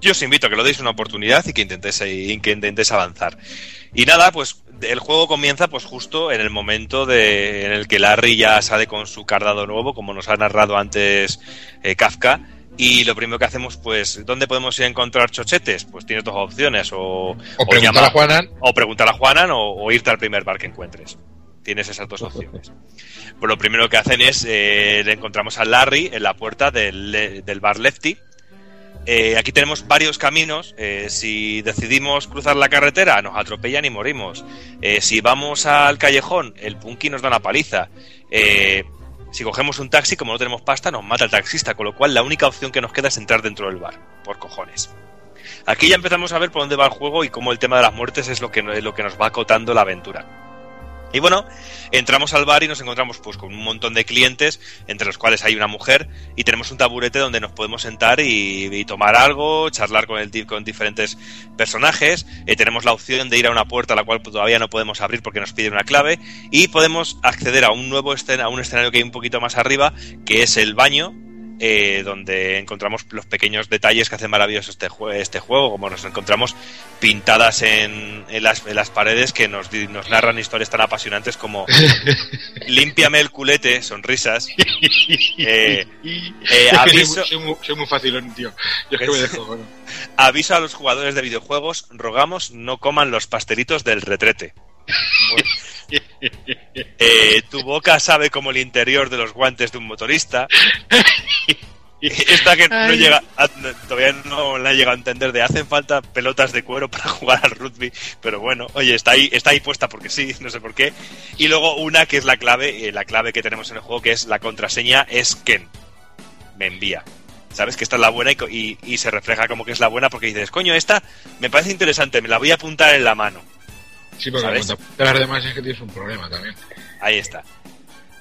Yo os invito a que lo deis una oportunidad y que intentéis, y que intentéis avanzar. Y nada, pues el juego comienza pues justo en el momento de, en el que Larry ya sale con su cardado nuevo, como nos ha narrado antes eh, Kafka. Y lo primero que hacemos, pues, ¿dónde podemos ir a encontrar chochetes? Pues tienes dos opciones, o, O preguntar a Juanan. o preguntar a Juanan o, o irte al primer bar que encuentres. Tienes esas dos opciones. Pues lo primero que hacen es, eh, le encontramos a Larry en la puerta del, del bar Lefty. Eh, aquí tenemos varios caminos. eh, si decidimos cruzar la carretera, nos atropellan y morimos. Eh, si vamos al callejón, el punky nos da una paliza. Si cogemos un taxi, como no tenemos pasta, nos mata el taxista, con lo cual la única opción que nos queda es entrar dentro del bar, por cojones. Aquí ya empezamos a ver por dónde va el juego y cómo el tema de las muertes es lo que, es lo que nos va acotando la aventura. Y bueno, entramos al bar y nos encontramos pues con un montón de clientes, entre los cuales hay una mujer, y tenemos un taburete donde nos podemos sentar y, tomar algo, charlar con, el, con diferentes personajes. Eh, tenemos la opción de ir a una puerta a la cual todavía no podemos abrir porque nos pide una clave, y podemos acceder a un nuevo escena, a un escenario que hay un poquito más arriba, que es el baño, eh, donde encontramos los pequeños detalles que hacen maravilloso este, jue- este juego, como nos encontramos pintadas en, en las, en las paredes que nos, narran historias tan apasionantes como límpiame el culete, sonrisas, eh, eh, aviso, soy, muy, soy muy facilón, tío. Yo es que me dejo. bueno. aviso a los jugadores de videojuegos, rogamos no coman los pastelitos del retrete. Eh, tu boca sabe como el interior de los guantes de un motorista. Esta que no Ay. llega, a- todavía no la he llegado a entender de hacen falta pelotas de cuero para jugar al rugby, pero bueno, oye, está ahí, está ahí puesta porque sí, no sé por qué. Y luego una que es la clave, eh, la clave que tenemos en el juego, que es la contraseña es Ken. Me envía. ¿Sabes? Que esta es la buena y- y se refleja como que es la buena porque dices, coño, esta me parece interesante, me la voy a apuntar en la mano. Sí, porque ¿Sabes? cuando las demás es que tienes un problema también. Ahí está.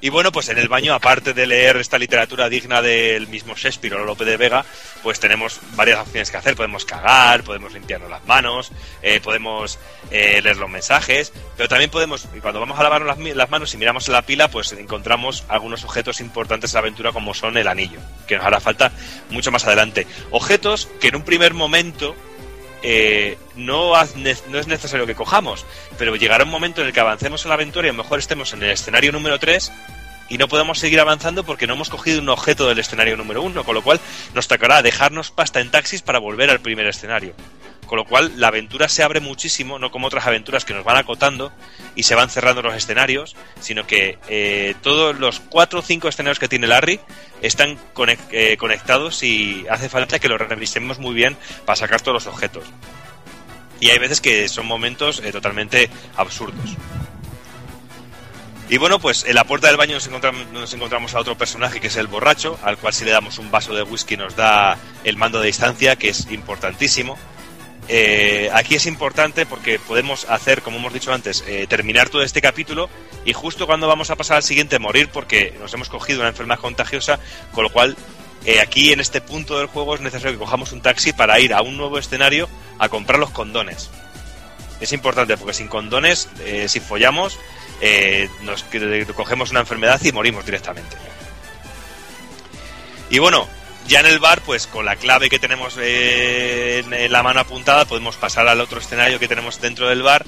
Y bueno, pues en el baño, aparte de leer esta literatura digna del mismo Shakespeare o Lope de Vega, pues tenemos varias opciones que hacer. Podemos cagar, podemos limpiarnos las manos, eh, podemos eh, leer los mensajes, pero también podemos, y cuando vamos a lavarnos las, las manos y miramos en la pila, pues encontramos algunos objetos importantes en la aventura como son el anillo, que nos hará falta mucho más adelante. Objetos que en un primer momento eh, no, no es necesario que cojamos, pero llegará un momento en el que avancemos en la aventura y a lo mejor estemos en el escenario número 3 y no podemos seguir avanzando porque no hemos cogido un objeto del escenario número 1, con lo cual nos tocará dejarnos pasta en taxis para volver al primer escenario. Con lo cual la aventura se abre muchísimo, no como otras aventuras que nos van acotando y se van cerrando los escenarios, sino que eh, todos los cuatro o cinco escenarios que tiene Larry están eh, conectados y hace falta que los revisemos muy bien para sacar todos los objetos. Y hay veces que son momentos eh, totalmente absurdos. Y bueno, pues en la puerta del baño nos encontramos, nos encontramos a otro personaje que es el borracho, al cual si le damos un vaso de whisky nos da el mando de distancia, que es importantísimo. Eh, aquí es importante porque podemos hacer, como hemos dicho antes, eh, terminar todo este capítulo y justo cuando vamos a pasar al siguiente morir porque nos hemos cogido una enfermedad contagiosa, con lo cual eh, aquí en este punto del juego es necesario que cojamos un taxi para ir a un nuevo escenario a comprar los condones. Es importante porque sin condones, si follamos, nos cogemos una enfermedad y morimos directamente. Y bueno, ya en el bar, pues con la clave que tenemos eh, en, la mano apuntada, podemos pasar al otro escenario que tenemos dentro del bar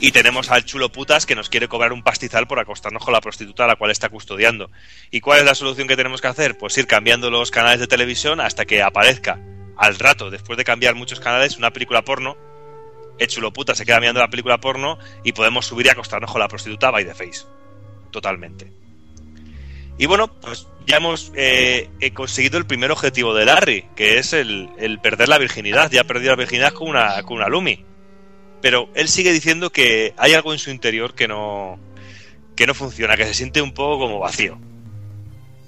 y tenemos al chulo putas que nos quiere cobrar un pastizal por acostarnos con la prostituta a la cual está custodiando. ¿Y cuál es la solución que tenemos que hacer? Pues ir cambiando los canales de televisión hasta que aparezca al rato, después de cambiar muchos canales, una película porno. El chulo puta se queda mirando la película porno y podemos subir y acostarnos con la prostituta by the face. Totalmente. Y bueno, pues ya hemos eh, he conseguido el primer objetivo de Larry, que es el, el perder la virginidad. Ya ha perdido la virginidad con una, con una Lumi. Pero él sigue diciendo que hay algo en su interior que no, que no funciona, que se siente un poco como vacío.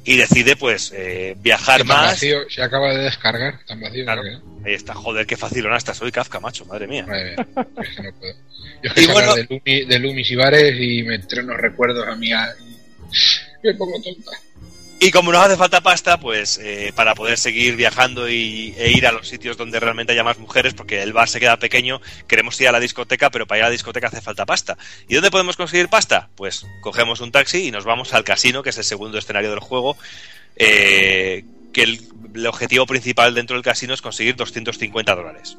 Y decide, pues, eh, viajar tan más. vacío, se acaba de descargar, tan vacío. Claro. que no. Ahí está, joder, qué fácil honesta soy, Kafka, macho, madre mía. Madre mía, es que no puedo. Yo es que Y bueno- de, Lumi, de Lumis y bares y me entré unos recuerdos a mí. a- Tonta. Y como nos hace falta pasta, pues eh, para poder seguir viajando y, e ir a los sitios donde realmente haya más mujeres, porque el bar se queda pequeño, queremos ir a la discoteca, pero para ir a la discoteca hace falta pasta. ¿Y dónde podemos conseguir pasta? Pues cogemos un taxi y nos vamos al casino, que es el segundo escenario del juego, eh, que el, el objetivo principal dentro del casino es conseguir 250 dólares.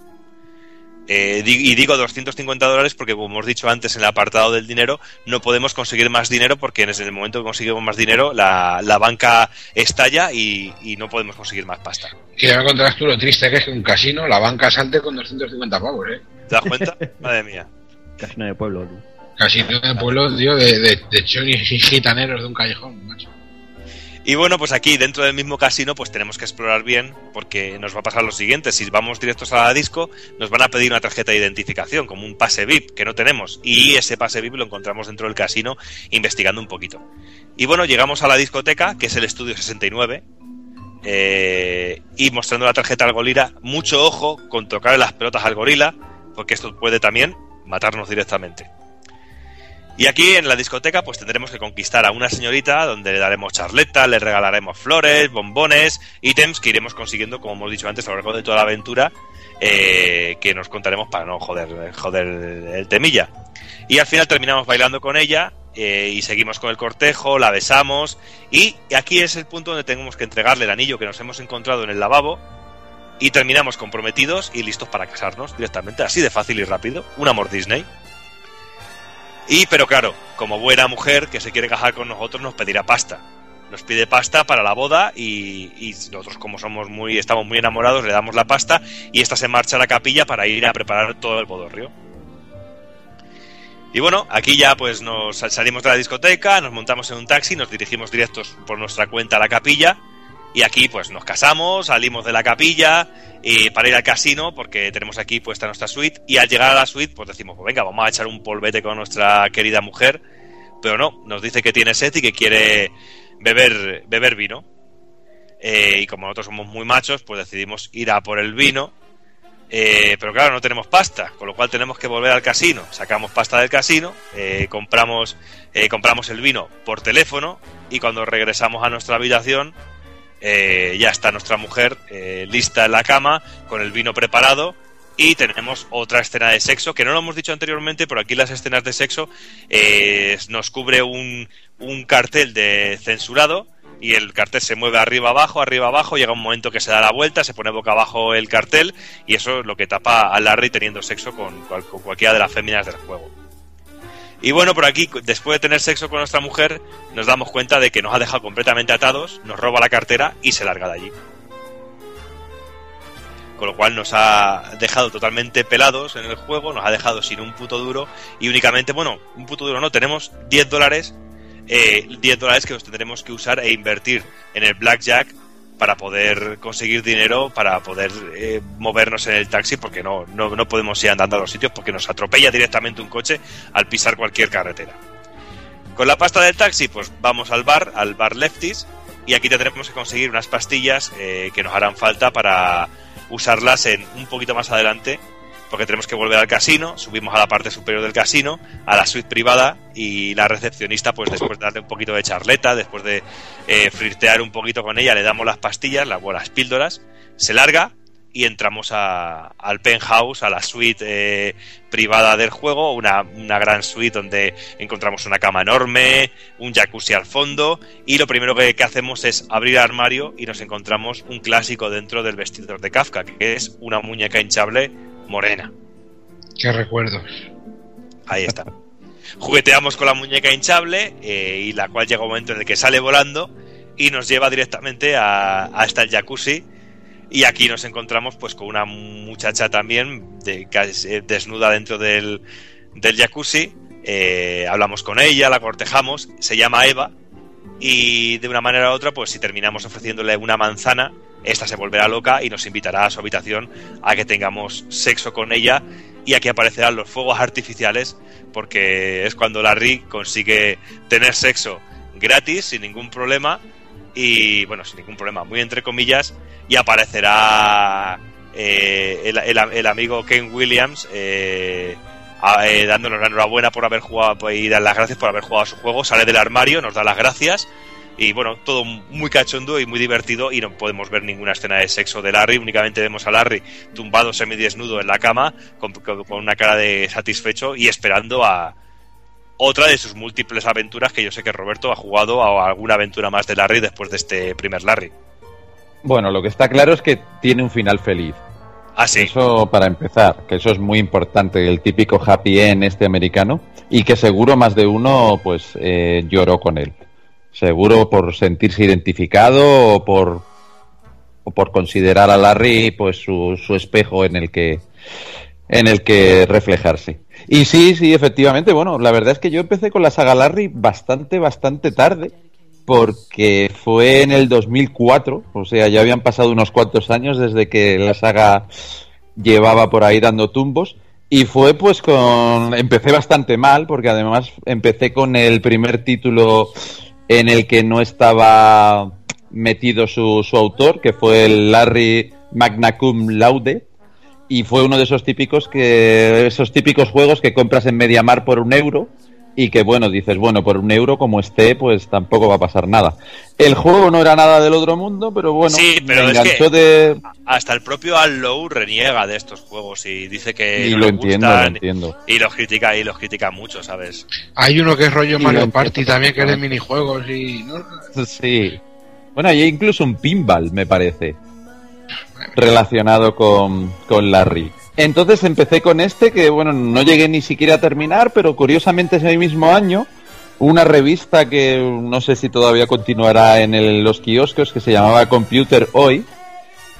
Eh, y digo 250 dólares porque, como hemos dicho antes en el apartado del dinero, no podemos conseguir más dinero porque en el momento que conseguimos más dinero, la, la banca estalla y, y no podemos conseguir más pasta. Que ya me contarás tú lo triste que es que un casino, la banca salte con 250 pavos, ¿eh? ¿Te das cuenta? Madre mía. Casino de pueblo. tú. Casino de pueblo, tío, de, de, de chonis y gitaneros de un callejón, macho. Y bueno, pues aquí dentro del mismo casino pues tenemos que explorar bien porque nos va a pasar lo siguiente, si vamos directos a la disco nos van a pedir una tarjeta de identificación como un pase VIP que no tenemos y ese pase VIP lo encontramos dentro del casino investigando un poquito. Y bueno, llegamos a la discoteca que es el estudio 69 eh, y mostrando la tarjeta al gorila, mucho ojo con tocar las pelotas al gorila porque esto puede también matarnos directamente. Y aquí en la discoteca pues tendremos que conquistar a una señorita donde le daremos charleta, le regalaremos flores, bombones, ítems que iremos consiguiendo, como hemos dicho antes, a lo largo de toda la aventura, eh, que nos contaremos para no joder, joder el temilla. Y al final terminamos bailando con ella eh, y seguimos con el cortejo, la besamos y aquí es el punto donde tenemos que entregarle el anillo que nos hemos encontrado en el lavabo y terminamos comprometidos y listos para casarnos directamente, así de fácil y rápido, un amor Disney. Y, pero claro, como buena mujer que se quiere casar con nosotros, nos pedirá pasta. Nos pide pasta para la boda y, y nosotros, como somos muy, estamos muy enamorados, le damos la pasta y esta se marcha a la capilla para ir a preparar todo el bodorrio. Y bueno, aquí ya pues nos salimos de la discoteca, nos montamos en un taxi, nos dirigimos directos por nuestra cuenta a la capilla y aquí pues nos casamos, salimos de la capilla para ir al casino porque tenemos aquí puesta nuestra suite y al llegar a la suite pues decimos, pues venga, vamos a echar un polvete con nuestra querida mujer, pero no, nos dice que tiene sed y que quiere beber, beber vino. eh, y como nosotros somos muy machos, pues decidimos ir a por el vino. Eh, pero claro, no tenemos pasta, con lo cual tenemos que volver al casino. Sacamos pasta del casino, eh, compramos, compramos el vino por teléfono y cuando regresamos a nuestra habitación eh, ya está nuestra mujer eh, lista en la cama con el vino preparado y tenemos otra escena de sexo que no lo hemos dicho anteriormente, pero aquí las escenas de sexo eh, nos cubre un, un cartel de censurado y el cartel se mueve arriba abajo, arriba abajo, llega un momento que se da la vuelta, se pone boca abajo el cartel y eso es lo que tapa a Larry teniendo sexo con, con cualquiera de las féminas del juego. Y bueno, por aquí, después de tener sexo con nuestra mujer, nos damos cuenta de que nos ha dejado completamente atados, nos roba la cartera y se larga de allí. Con lo cual nos ha dejado totalmente pelados en el juego, nos ha dejado sin un puto duro y únicamente, bueno, un puto duro no, tenemos 10 dólares, eh, 10 dólares que los tendremos que usar e invertir en el blackjack para poder conseguir dinero, para poder eh, movernos en el taxi, porque no, no, no podemos ir andando a los sitios porque nos atropella directamente un coche al pisar cualquier carretera. Con la pasta del taxi, pues vamos al bar, al bar Lefties, y aquí tendremos que conseguir unas pastillas eh, que nos harán falta para usarlas en un poquito más adelante, porque tenemos que volver al casino, subimos a la parte superior del casino, a la suite privada, y la recepcionista, pues después de darle un poquito de charleta, después de eh, flirtear un poquito con ella, le damos las pastillas, las buenas píldoras, se larga y entramos al penthouse, a la suite eh, privada del juego, una, una gran suite donde encontramos una cama enorme, un jacuzzi al fondo y lo primero que, que hacemos es abrir el armario y nos encontramos un clásico dentro del vestidor de Kafka, que es una muñeca hinchable morena. Qué recuerdos. Ahí está. Jugueteamos con la muñeca hinchable eh, y la cual llega un momento en el que sale volando y nos lleva directamente a, hasta el jacuzzi y aquí nos encontramos pues con una muchacha también de, casi, desnuda dentro del, del jacuzzi. Eh, hablamos con ella, la cortejamos, se llama Eva y de una manera u otra pues si terminamos ofreciéndole una manzana esta se volverá loca y nos invitará a su habitación a que tengamos sexo con ella y aquí aparecerán los fuegos artificiales porque es cuando Larry consigue tener sexo gratis sin ningún problema y bueno sin ningún problema muy entre comillas y aparecerá eh, el, amigo Ken Williams eh, a- eh, dándonos la enhorabuena por haber jugado y dar las gracias por haber jugado su juego sale del armario nos da las gracias y bueno, todo muy cachondo y muy divertido y no podemos ver ninguna escena de sexo de Larry, únicamente vemos a Larry tumbado semidesnudo en la cama con, con- una cara de satisfecho y esperando a otra de sus múltiples aventuras que yo sé que Roberto ha jugado a alguna aventura más de Larry después de este primer Larry. Bueno, lo que está claro es que tiene un final feliz. Ah, sí. Eso para empezar, que eso es muy importante, el típico happy end este americano, y que seguro más de uno pues eh, lloró con él. Seguro por sentirse identificado o por, por considerar a Larry pues su, su espejo en el que en el que reflejarse. Y sí, sí, efectivamente, bueno, la verdad es que yo empecé con la saga Larry bastante, bastante tarde, porque fue en el 2004, o sea, ya habían pasado unos cuantos años desde que la saga llevaba por ahí dando tumbos. Y fue pues con... Empecé bastante mal, porque además empecé con el primer título en el que no estaba metido su, su autor, que fue el Larry Magna Cum Laude, y fue uno de esos típicos que esos típicos juegos que compras en MediaMar por un euro y que bueno dices bueno por un euro como esté pues tampoco va a pasar nada el juego no era nada del otro mundo pero bueno Sí, pero me es enganchó que- de Hasta el propio Al Lowe reniega de estos juegos y dice que y no lo le entiendo gustan lo entiendo y los critica y los critica mucho, ¿sabes? Hay uno que es rollo Y Mario Party también, que es de minijuegos y... ¿no? sí bueno hay incluso un pinball me parece relacionado con, con Larry. Entonces empecé con este que, bueno, no llegué ni siquiera a terminar, pero curiosamente ese mismo año, una revista que no sé si todavía continuará en los kioscos, que se llamaba Computer Hoy,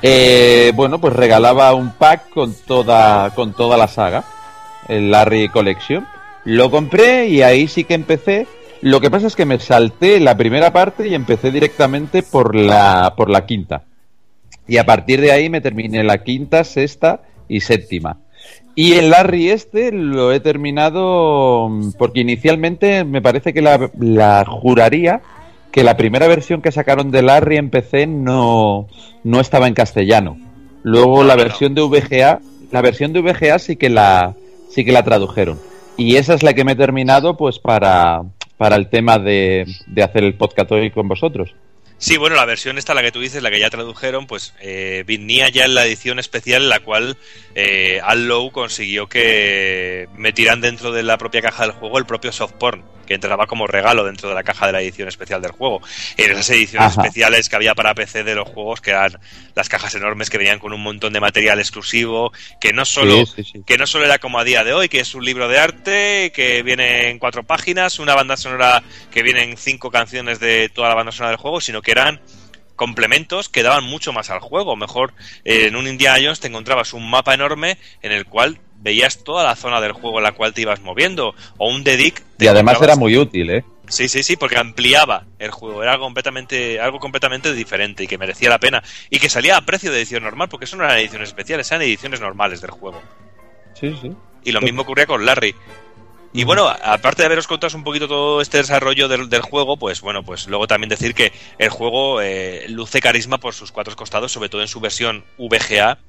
eh, bueno, pues regalaba un pack con toda, con toda la saga, el Larry Collection. Lo compré y ahí sí que empecé. Lo que pasa es que me salté la primera parte y empecé directamente por la, por la quinta. Y a partir de ahí me terminé la quinta, sexta y séptima. Y el Larry este lo he terminado mm, porque inicialmente me parece que la, la juraría que la primera versión que sacaron de Larry en PC no, no estaba en castellano. Luego la versión de VGA, la versión de VGA sí que la sí que la tradujeron. Y esa es la que me he terminado pues para, para el tema de, de hacer el podcast hoy con vosotros. Sí, bueno, la versión esta, la que tú dices, la que ya tradujeron, pues eh, venía ya en la edición especial la cual eh, Al Low consiguió que metieran dentro de la propia caja del juego el propio soft porn, que entraba como regalo dentro de la caja de la edición especial del juego. En esas ediciones Ajá. especiales que había para PC de los juegos, que eran las cajas enormes que venían con un montón de material exclusivo, que no solo Sí, sí, sí. que no solo era como a día de hoy, que es un libro de arte, que viene en cuatro páginas, una banda sonora que viene en cinco canciones de toda la banda sonora del juego, sino que eran complementos que daban mucho más al juego. Mejor, eh, en un Indiana Jones te encontrabas un mapa enorme en el cual veías toda la zona del juego en la cual te ibas moviendo, o un dedic. Y además era muy útil, ¿eh? Sí, sí, sí, porque ampliaba el juego, era algo completamente, algo completamente diferente y que merecía la pena. Y que salía a precio de edición normal, porque eso no eran ediciones especiales, eran ediciones normales del juego. Sí, sí. Y lo mismo ocurría con Larry. Y bueno, aparte de haberos contado un poquito todo este desarrollo del, del juego, pues bueno, pues luego también decir que el juego eh, luce carisma por sus cuatro costados, sobre todo en su versión VGA,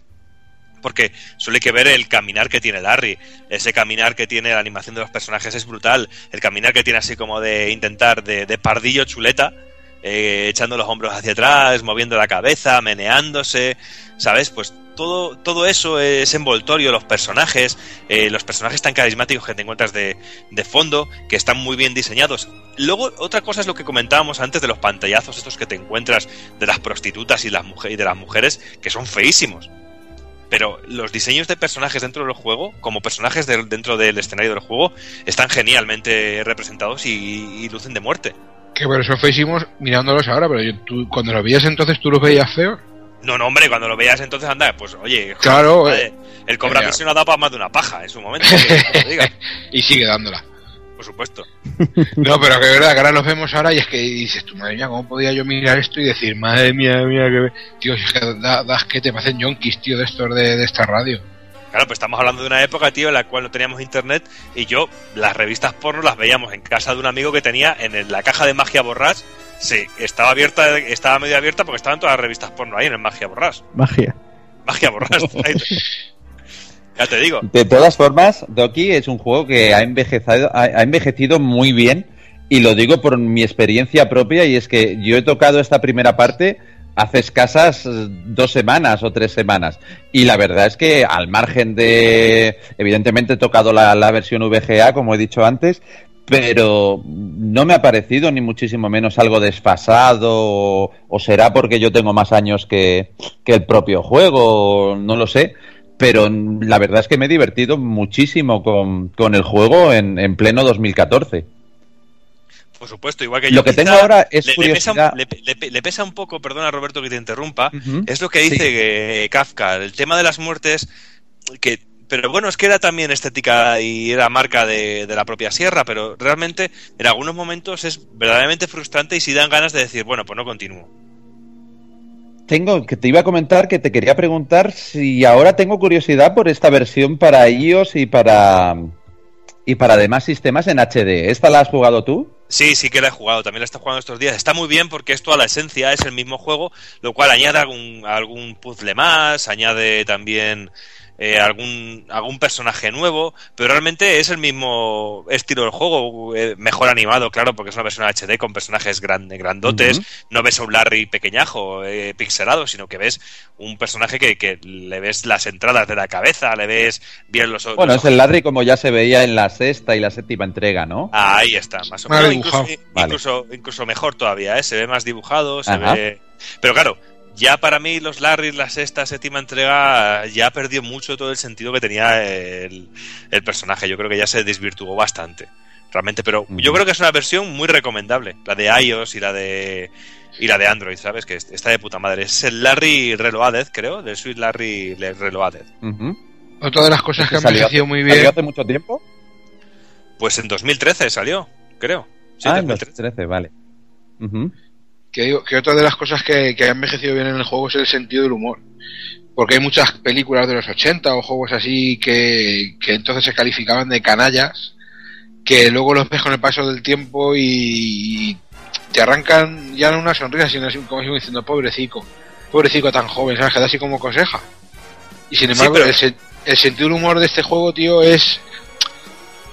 porque suele que ver el caminar que tiene Larry. Ese caminar que tiene la animación de los personajes es brutal. El caminar que tiene así como de intentar de, de pardillo chuleta, eh, echando los hombros hacia atrás, moviendo la cabeza, meneándose, ¿sabes? Pues todo, todo eso es envoltorio, los personajes, eh, los personajes tan carismáticos que te encuentras de, de fondo, que están muy bien diseñados. Luego, otra cosa es lo que comentábamos antes de los pantallazos estos que te encuentras de las prostitutas y, las mujeres, y de las mujeres, que son feísimos. Pero los diseños de personajes dentro del juego, como personajes de- dentro del escenario del juego, están genialmente representados y, y lucen de muerte. Que por eso feísimos mirándolos ahora, pero yo- tú, cuando los veías entonces tú los veías feos. No, no, hombre, cuando lo veas entonces anda, pues oye, Claro, joder, eh, el Cobra. Misión ha dado para más de una paja en su momento, que diga, y sigue dándola. Por supuesto. No, pero que es verdad que ahora los vemos ahora y es que dices, tú madre mía, ¿cómo podía yo mirar esto y decir, madre mía, mía, que... Tío, si es que da, das que te parecen yonkis, tío, de estos de, de esta radio. Claro, pues estamos hablando de una época, tío, en la cual no teníamos internet y yo las revistas porno las veíamos en casa de un amigo que tenía en el- la caja de Magia Borrás. Sí, estaba abierta, estaba medio abierta porque estaban todas las revistas porno ahí en el Magia Borrás. Magia. Magia Borrás. ya te digo. De todas formas, Doki es un juego que ha envejecido, ha, envejecido muy bien y lo digo por mi experiencia propia y es que yo he tocado esta primera parte hace escasas dos semanas o tres semanas y la verdad es que al margen de evidentemente he tocado la, la versión VGA como he dicho antes pero no me ha parecido ni muchísimo menos algo desfasado o, o será porque yo tengo más años que, que el propio juego, no lo sé, pero la verdad es que me he divertido muchísimo con, con el juego en, en pleno 2014. Por supuesto, igual que Lo yo. que quizá tengo ahora es le, le pesa, curiosidad. le, le- pesa un poco, perdona Roberto que te interrumpa, es lo que dice Sí. eh, Kafka, el tema de las muertes, que pero bueno, es que era también estética y era marca de, de la propia sierra, pero realmente en algunos momentos es verdaderamente frustrante y si dan ganas de decir, bueno, pues no continúo. Tengo que te iba a comentar que te quería preguntar si ahora tengo curiosidad por esta versión para iOS y para y para demás sistemas en HD. ¿Esta la has jugado tú? Sí, sí que la he jugado, también la está jugando estos días. Está muy bien porque es toda la esencia, es el mismo juego, lo cual añade algún, algún puzzle más, añade también eh, algún, algún personaje nuevo, pero realmente es el mismo estilo del juego, eh, mejor animado, claro, porque es una versión HD con personajes grande, grandotes, no ves a un Larry pequeñajo, eh, pixelado, sino que ves un personaje que, que le ves las entradas de la cabeza, le ves bien los Bueno, los es el Ladri como ya se veía en la sexta y la séptima entrega, ¿no? Ah, Ahí está, más o menos. dibujado. Incluso, Vale. incluso, incluso mejor todavía, ¿eh? Se ve más dibujado, se Ajá. ve. Pero claro, ya para mí los Larry, la sexta, séptima entrega, ya perdió mucho todo el sentido que tenía el, el personaje. Yo creo que ya se desvirtuó bastante. Realmente, pero yo creo que es una versión muy recomendable. La de iOS y la de. Y la de Android, ¿sabes? Que está de puta madre. Es el Larry Reloaded, creo, del Sweet Larry Reloaded. Otra de las cosas que han ¿Salió, envejecido muy salió bien. hace mucho tiempo? Pues en 2013 salió, creo. Sí, ah, en 2013. 2013, vale. Ujú. Que digo que otra de las cosas que, que ha envejecido bien en el juego es el sentido del humor. Porque hay muchas películas de los 80 o juegos así que, que entonces se calificaban de canallas, que luego los ves con el paso del tiempo y, te arrancan ya no una sonrisa, sino así como diciendo, pobrecico, pobrecico tan joven, ¿sabes? Que da así como conseja. Y sin embargo, pero- el, se- el sentido del humor de este juego, tío, es.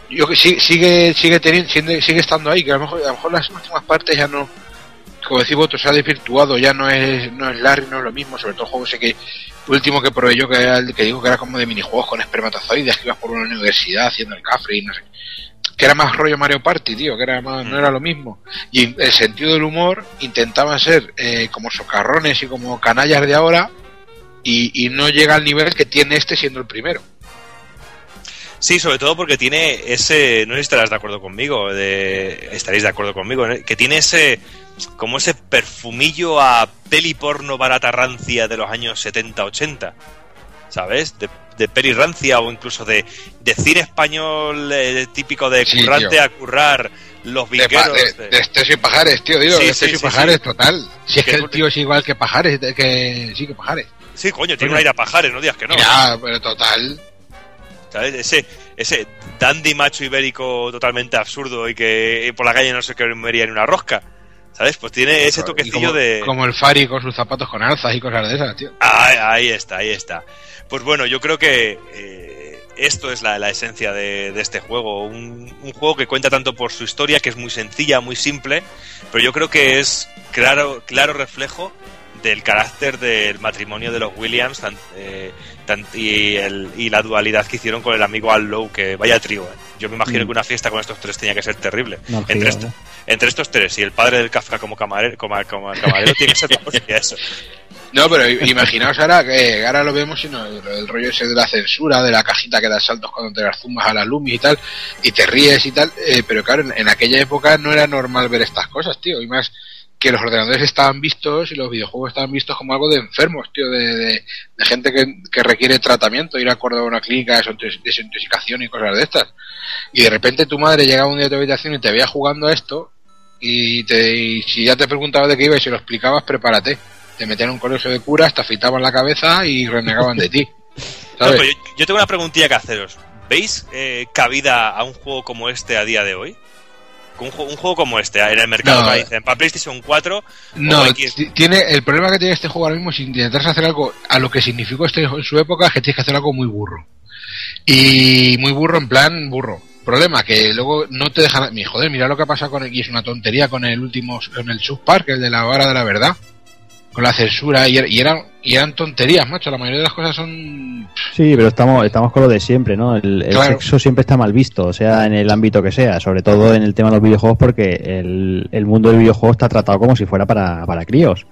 Yo que sigue sigue teniendo, sigue, sigue estando ahí, que a lo mejor, a lo mejor las últimas partes ya no. Como decís vosotros, se ha desvirtuado, ya no es, no es Larry, no es lo mismo, sobre todo el juego ese que último que probé yo, que era el que digo que era como de minijuegos con espermatozoides, que ibas por una universidad haciendo el cafre y no sé. Que era más rollo Mario Party, tío, que era más, no era lo mismo. Y el sentido del humor intentaba ser eh, como socarrones y como canallas de ahora, y, no llega al nivel que tiene este siendo el primero. Sí, sobre todo porque tiene ese, no estarás de acuerdo conmigo, de, estaréis de acuerdo conmigo, que tiene ese, como ese perfumillo a peli porno barata rancia de los años 70-80, ¿sabes? De, de peli rancia o incluso de, de cine español eh, típico de Sí, currante tío. a currar los De, pa- vinqueros. de, de Esteso y Pajares, tío, digo, Sí, de sí, y Pajares, total. Si es Que el tío es igual que Pajares, de- que sí, que Pajares. Sí, coño, tiene un aire a pajares, no digas que no. Ya, pero total. ¿sabes? Ese, ese dandy macho ibérico totalmente absurdo y que por la calle no se comería ni una rosca. ¿Sabes? Pues tiene ese toquecillo como, de... como el Fari con sus zapatos con alzas y cosas de esas, tío. Ahí, ahí está, ahí está. Pues bueno, yo creo que eh, esto es la, la esencia de, de este juego. Un, un juego que cuenta tanto por su historia, que es muy sencilla, muy simple, pero yo creo que es claro, claro reflejo del carácter del matrimonio de los Williams tan- eh, tan- y, el- y la dualidad que hicieron con el amigo Al Lowe, que vaya trío. ¿eh? Yo me imagino Mm. que una fiesta con estos tres tenía que ser terrible. Orgía, entre, est- ¿no? Entre estos tres y el padre del Kafka como camarero, como, como camarero tiene que ser la hostia eso. No, pero imaginaos ahora que ahora lo vemos sino el, el rollo ese de la censura, de la cajita que da saltos cuando te las zumbas a la Lumi y tal, y te ríes y tal, eh, pero claro, en, en aquella época no era normal ver estas cosas, tío, y más que los ordenadores estaban vistos y los videojuegos estaban vistos como algo de enfermos, tío, de, de- de gente que, que requiere tratamiento, ir a acuerdo a una clínica de desintox- desintoxicación y cosas de estas. Y de repente tu madre llegaba un día a tu habitación y te veía jugando a esto, y, te, y si ya te preguntaba de qué iba y se lo explicabas, prepárate. Te metían en un colegio de curas, te afeitaban la cabeza y renegaban de ti. Yo, yo tengo una preguntilla que haceros. ¿Veis eh, cabida a un juego como este a día de hoy? Un, ju- un juego como este en el mercado No. dicen, para PlayStation 4 No, tiene el problema que tiene este juego ahora mismo es intentar hacer algo a lo que significó este en su época, es que tienes que hacer algo muy burro. Y muy burro en plan burro. Problema que luego no te dejan. mi- Joder, mira lo que ha pasado con el, y es una tontería con el último, con el South Park, el de la vara de la verdad, con la censura y, er- y eran y eran tonterías, macho. La mayoría de las cosas son Sí, pero estamos, estamos con lo de siempre, ¿no? El, el Claro. sexo siempre está mal visto, sea en el ámbito que sea, sobre todo en el tema de los videojuegos, porque el, el mundo del videojuego está tratado como si fuera para, para críos.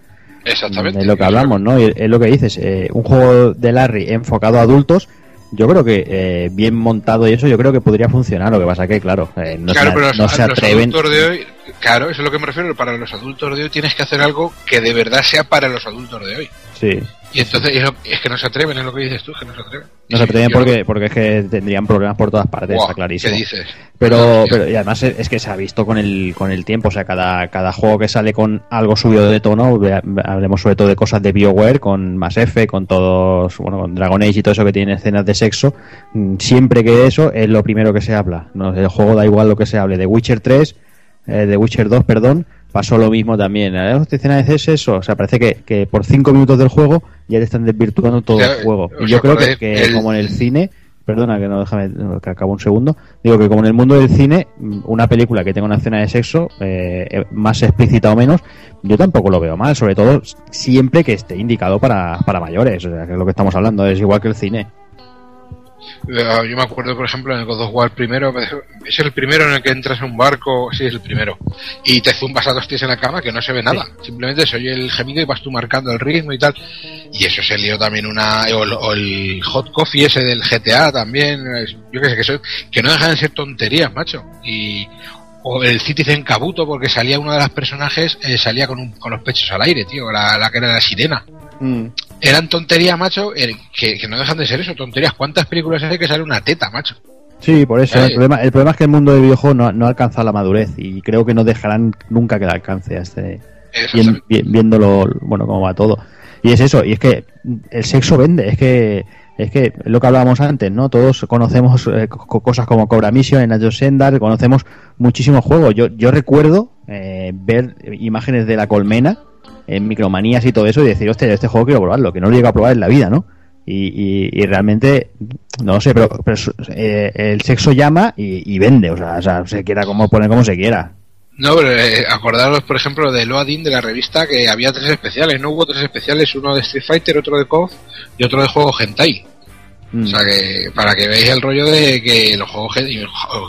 exactamente. Es lo que hablamos, ¿no? Y es lo que dices, eh, un juego de Larry enfocado a adultos, yo creo que eh, bien montado y eso, yo creo que podría funcionar. Lo que pasa que, claro, eh, no, claro, se, pero no los, se los atreven. adultos de hoy, claro, eso es lo que me refiero. Para los adultos de hoy tienes que hacer algo que de verdad sea para los adultos de hoy. Sí, Y entonces es, lo- es que no se atreven, es lo que dices tú, es que no se atreven. no se atreven porque, porque es que tendrían problemas por todas partes, Buah, está clarísimo. ¿Qué dices? Pero, pero y además es, es que se ha visto con el, con el tiempo, o sea, cada, cada juego que sale con algo subido de tono, hablemos sobre todo de cosas de BioWare, con Mass Effect, con todos, bueno, con Dragon Age y todo eso que tiene escenas de sexo, mm, siempre que eso es lo primero que se habla. ¿no? El juego da igual lo que se hable. De Witcher 3, eh, de Witcher 2, perdón, pasó lo mismo también. ¿Eh? ¿Esta escena de sexo? O sea, parece que, que por cinco minutos del juego ya te están desvirtuando todo el juego. ¿os Y yo creo que, acordáis? que El- como en el cine, perdona que no déjame que acabo un segundo, digo que como en el mundo del cine, una película que tenga una escena de sexo, eh, eh, más explícita o menos, yo tampoco lo veo mal, sobre todo siempre que esté indicado para, para mayores, o sea, que es lo que estamos hablando, es igual que el cine. Eh, Yo me acuerdo, por ejemplo, en el God of War primero, es el primero en el que entras en un barco, sí, es el primero, y te zumbas a dos tíos en la cama que no se ve nada, simplemente se oye el gemido y vas tú marcando el ritmo y tal, y eso se lió también una, o el, o el hot coffee ese del GTA también, yo qué sé, que, eso- que no dejan de ser tonterías, macho, y o el Citizen Kabuto porque salía uno de los personajes, eh, salía con, un- con los pechos al aire, tío, la, la que era la sirena eran tonterías, macho, que, que no dejan de ser eso, tonterías. ¿Cuántas películas hay que sale una teta, macho? Sí, por eso. Eh. El problema, el problema es que el mundo del videojuego no, no ha alcanzado la madurez y creo que no dejarán nunca que la alcance a este, bien- bien- viéndolo, bueno, cómo va todo. Y es eso, y es que el sexo vende, es que es que lo que hablábamos antes, ¿no? Todos conocemos eh, co- cosas como Cobra Mission, en Nacho Sendar, conocemos muchísimos juegos. Yo, yo recuerdo eh, ver imágenes de la colmena en micromanías y todo eso y decir, hostia, este juego quiero probarlo, que no lo llego a probar en la vida, ¿no? Y, y- y realmente, no sé, pero, pero, eh, el sexo llama y, y vende, o sea, o sea, se quiera como poner como se quiera. No, pero eh, acordaros, por ejemplo, de Loading de la revista que había tres especiales, ¿no? Hubo tres especiales, uno de Street Fighter, otro de KOF y otro de juego Hentai. Mm. O sea que, para que veáis el rollo de que los juegos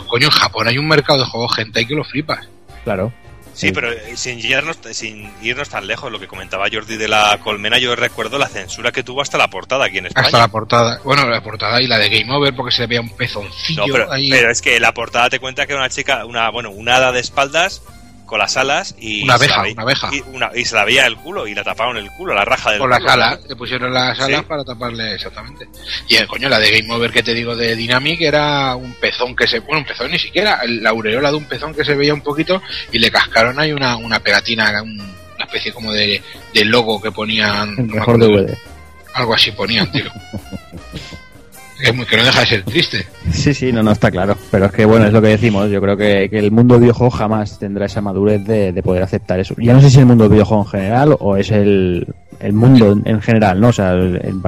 coño, en Japón hay un mercado de juegos Hentai que lo flipas. Claro. Sí, pero eh, sin irnos, sin irnos tan lejos, lo que comentaba Jordi de la colmena, yo recuerdo la censura que tuvo hasta la portada aquí en España. Hasta la portada, bueno, la portada y la de Game Over porque se le veía un pezoncillo No, pero, ahí. pero es que la portada te cuenta que era una chica, una, bueno, una hada de espaldas con las alas y Una se la abeja, una abeja. y, una- y se la veía el culo y la taparon el culo, la raja del Con las culo. alas, le pusieron las alas Sí. para taparle exactamente. Y el coño, la de Game Over que te digo de Dynamic era un pezón que se. Bueno, un pezón ni siquiera, la aureola de un pezón que se veía un poquito y le cascaron ahí una, una pegatina, un- una especie como de, de logo que ponían. El no me mejor acuerdo, DVD. Algo así ponían, tío. que, es no deja de ser triste. Sí, sí, no, no está claro. Pero es que, bueno, es lo que decimos. Yo creo que, que el mundo videojuego jamás tendrá esa madurez de, de poder aceptar eso. Ya no sé si el mundo videojuego en general o es el, el mundo en, en general, ¿no? O sea, el, el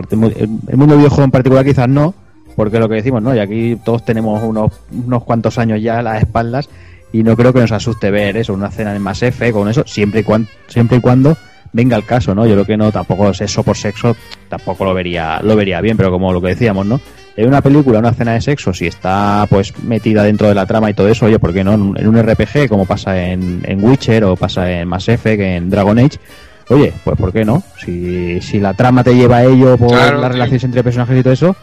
el mundo videojuego en particular quizás no, porque lo que decimos, ¿no? Y aquí todos tenemos unos, unos cuantos años ya a las espaldas y no creo que nos asuste ver eso, una cena en Mass Effect con eso, siempre y, cuan- siempre y cuando venga el caso, ¿no? Yo creo que no, tampoco sexo por sexo, tampoco lo vería, lo vería bien, pero como lo que decíamos, ¿no? En una película, una escena de sexo, si está pues metida dentro de la trama y todo eso, oye, ¿por qué no? En un- RPG, como pasa en, en Witcher o pasa en Mass Effect, en Dragon Age, oye, pues ¿por qué no? Si, si la trama te lleva a ello por Claro, las relaciones entre personajes y todo eso,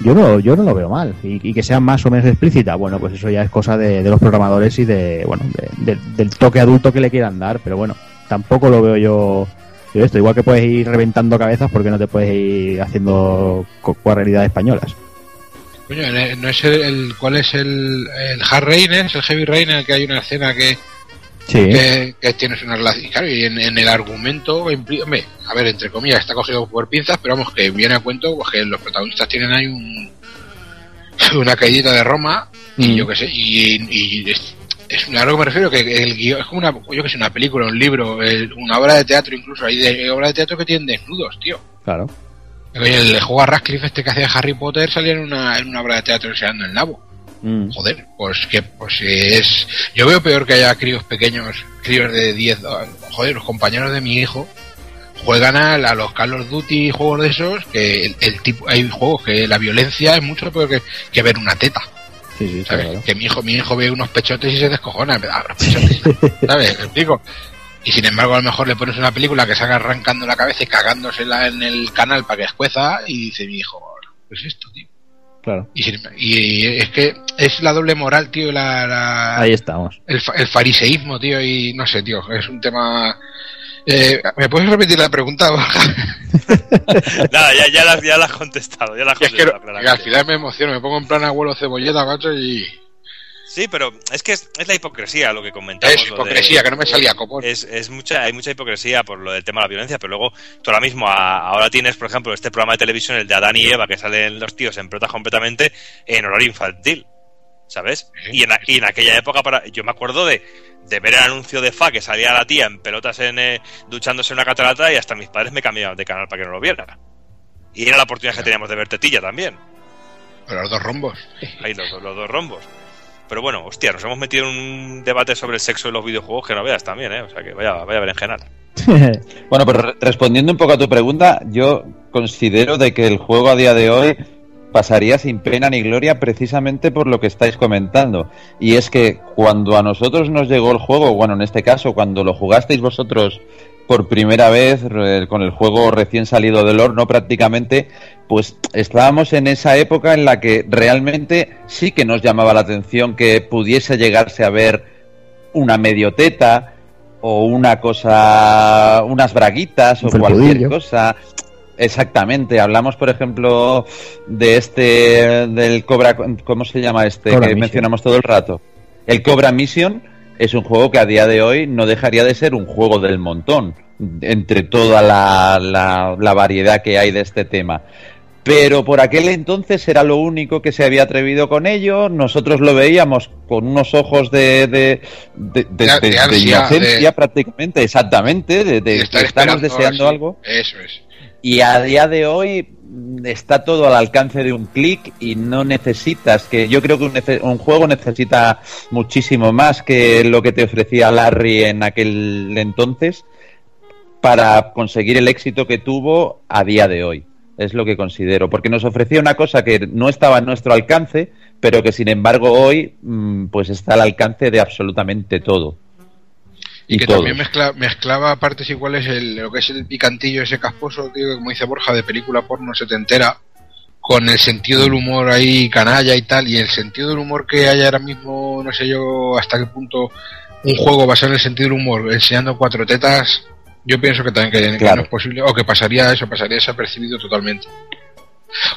yo no, yo no lo veo mal. Y, y que sea más o menos explícita, bueno, pues eso ya es cosa de, de los programadores y de, bueno, de- de- del toque adulto que le quieran dar, pero bueno, tampoco lo veo yo, esto. Igual que puedes ir reventando cabezas, porque no te puedes ir haciendo realidades españolas? Coño, eh, no es el, el- ¿cuál es el, el Hard Rain? ¿Es el Heavy Rain en el que hay una escena que, Sí, que, que tienes una relación. Y claro, y en, en el argumento, hombre, a ver, entre comillas, está cogido por pinzas, pero vamos, que viene a cuento pues, que los protagonistas tienen ahí un, una caída de Roma, y Mm. yo qué sé, y, y es, es a lo que me refiero, que el guion es como una, yo que sé, una película, un libro, el- una obra de teatro, incluso hay de, obras de teatro que tienen desnudos, tío. claro. El juego a Radcliffe este que hacía Harry Potter salía en una, en una obra de teatro enseñando el nabo. Mm. Joder, pues que pues es. Yo veo peor que haya críos pequeños, críos de 10. Joder, los compañeros de mi hijo juegan a, a los Call of Duty juegos de esos que el, el tipo hay juegos que la violencia es mucho peor que, que ver una teta. Sí, sí, está ¿sabes? claro. Que mi hijo, mi hijo ve unos pechotes y se descojona. Ah, los pechotes, ¿Sabes? ¿Me explico? Y sin embargo, a lo mejor le pones una película que salga arrancando la cabeza y cagándosela en el canal para que escueza y dice mi hijo, pues esto, tío. Claro. Y, sin- y es que es la doble moral, tío, la, la- Ahí estamos. el, fa- el fariseísmo, tío, y no sé, tío, es un tema... Eh, ¿Me puedes repetir la pregunta, Borja? Nada, ya, ya, la, has- ya la has contestado. Ya la has Que es que, contestado, que al final me emociono, me pongo en plan abuelo cebolleta, macho, y... Sí, pero es que es, es la hipocresía lo que comentamos. Es de- hipocresía, que no me salía copón. Es, es mucha, hay mucha hipocresía por lo del tema de la violencia, pero luego tú ahora mismo, a- ahora tienes, por ejemplo, este programa de televisión, el de Adán y Eva, que salen los tíos en pelotas completamente en horario infantil, ¿sabes? Y en, a- y en aquella época, para, yo me acuerdo de, de ver el anuncio de Fa que salía la tía en pelotas en, eh, duchándose en una catarata y hasta mis padres me cambiaban de canal para que no lo viera. Y era la oportunidad que teníamos de ver Tetilla también. Los dos rombos. Ahí los, los dos rombos. Pero bueno, hostia, nos hemos metido en un debate sobre el sexo en los videojuegos que no veas también, ¿eh? O sea que vaya, vaya berenjenal. Bueno, pero re- respondiendo un poco a tu pregunta, yo considero de que el juego a día de hoy pasaría sin pena ni gloria precisamente por lo que estáis comentando. Y es que cuando a nosotros nos llegó el juego, bueno, en este caso, cuando lo jugasteis vosotros por primera vez re- con el juego recién salido del horno prácticamente, pues estábamos en esa época en la que realmente sí que nos llamaba la atención que pudiese llegarse a ver una medioteta o una cosa, unas braguitas o cualquier cosa. Exactamente, hablamos por ejemplo de este, del Cobra, ¿cómo se llama este Cobra que Mission. mencionamos todo el rato? El Cobra Mission es un juego que a día de hoy no dejaría de ser un juego del montón, entre toda la, la- la variedad que hay de este tema. pero por aquel entonces era lo único que se había atrevido con ello. Nosotros lo veíamos con unos ojos de, de, de, de- De- ansia, inocencia prácticamente, exactamente, de, que estamos deseando algo. Eso es. Y a día de hoy está todo al alcance de un clic y no necesitas que yo creo que un juego necesita muchísimo más que lo que te ofrecía Larry en aquel entonces para conseguir el éxito que tuvo a día de hoy. Es lo que considero, porque nos ofrecía una cosa que no estaba a nuestro alcance, pero que sin embargo hoy mm, pues está al alcance de absolutamente todo. Y, que todos. también mezcla, mezclaba partes iguales el, lo que es el picantillo ese casposo, tío, como dice Borja, de película porno setentera, con el sentido del humor ahí canalla y tal, y el sentido del humor que hay ahora mismo, no sé yo hasta qué punto un juego basado en el sentido del humor, enseñando cuatro tetas, yo pienso que también que, que Claro. no es posible, o que pasaría eso, pasaría desapercibido totalmente.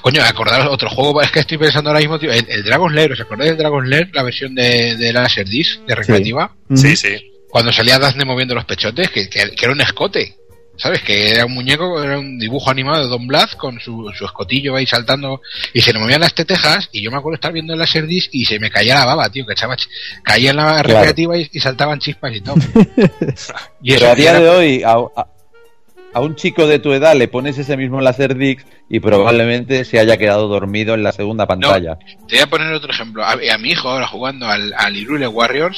Coño, acordaros otro juego, es que estoy pensando ahora mismo, tío, el, el Dragon's Lair, ¿os acordáis del Dragon's Lair? La versión de, de Laserdisc, de recreativa Sí, sí. Cuando salía Daphne moviendo los pechotes, que, que- que era un escote. ¿Sabes? Que era un muñeco, era un dibujo animado de Don Bluth con su, su escotillo ahí saltando y se le movían las tetejas. Y yo me acuerdo estar viendo el Laserdisc y se me caía la baba, tío, que echaba, ch- caía en la recreativa y, y saltaban chispas y todo. y Pero a día era- de hoy, a, a- a un chico de tu edad le pones ese mismo Laserdisc y probablemente se haya quedado dormido en la segunda pantalla. Te voy a poner otro ejemplo. A, a mi hijo ahora jugando al, al Hyrule Warriors,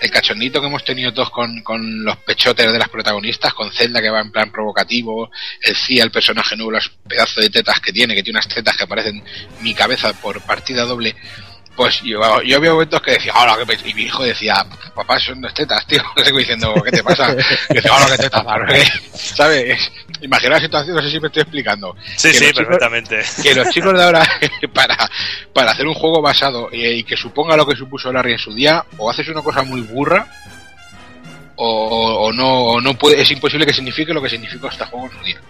el cachondito que hemos tenido todos con, con los pechotes de las protagonistas, con Zelda que va en plan provocativo, el Cia, el personaje nuevo, los pedazos de tetas que tiene, que tiene unas tetas que parecen mi cabeza por partida doble. Pues yo, yo había momentos que decía, hola, qué pe-". y mi hijo decía, papá, son dos tetas, tío. Le sigo diciendo, ¿qué te pasa? Y decía, hola, qué tetas, ¿no? ¿sabes? Imagina la situación, no sé si me estoy explicando Sí, que sí, chicos- perfectamente. que los chicos de ahora para, para hacer un juego basado y, y que suponga lo que supuso Larry en su día o haces una cosa muy burra o, o no o no puede es imposible que signifique lo que significó este juego en su día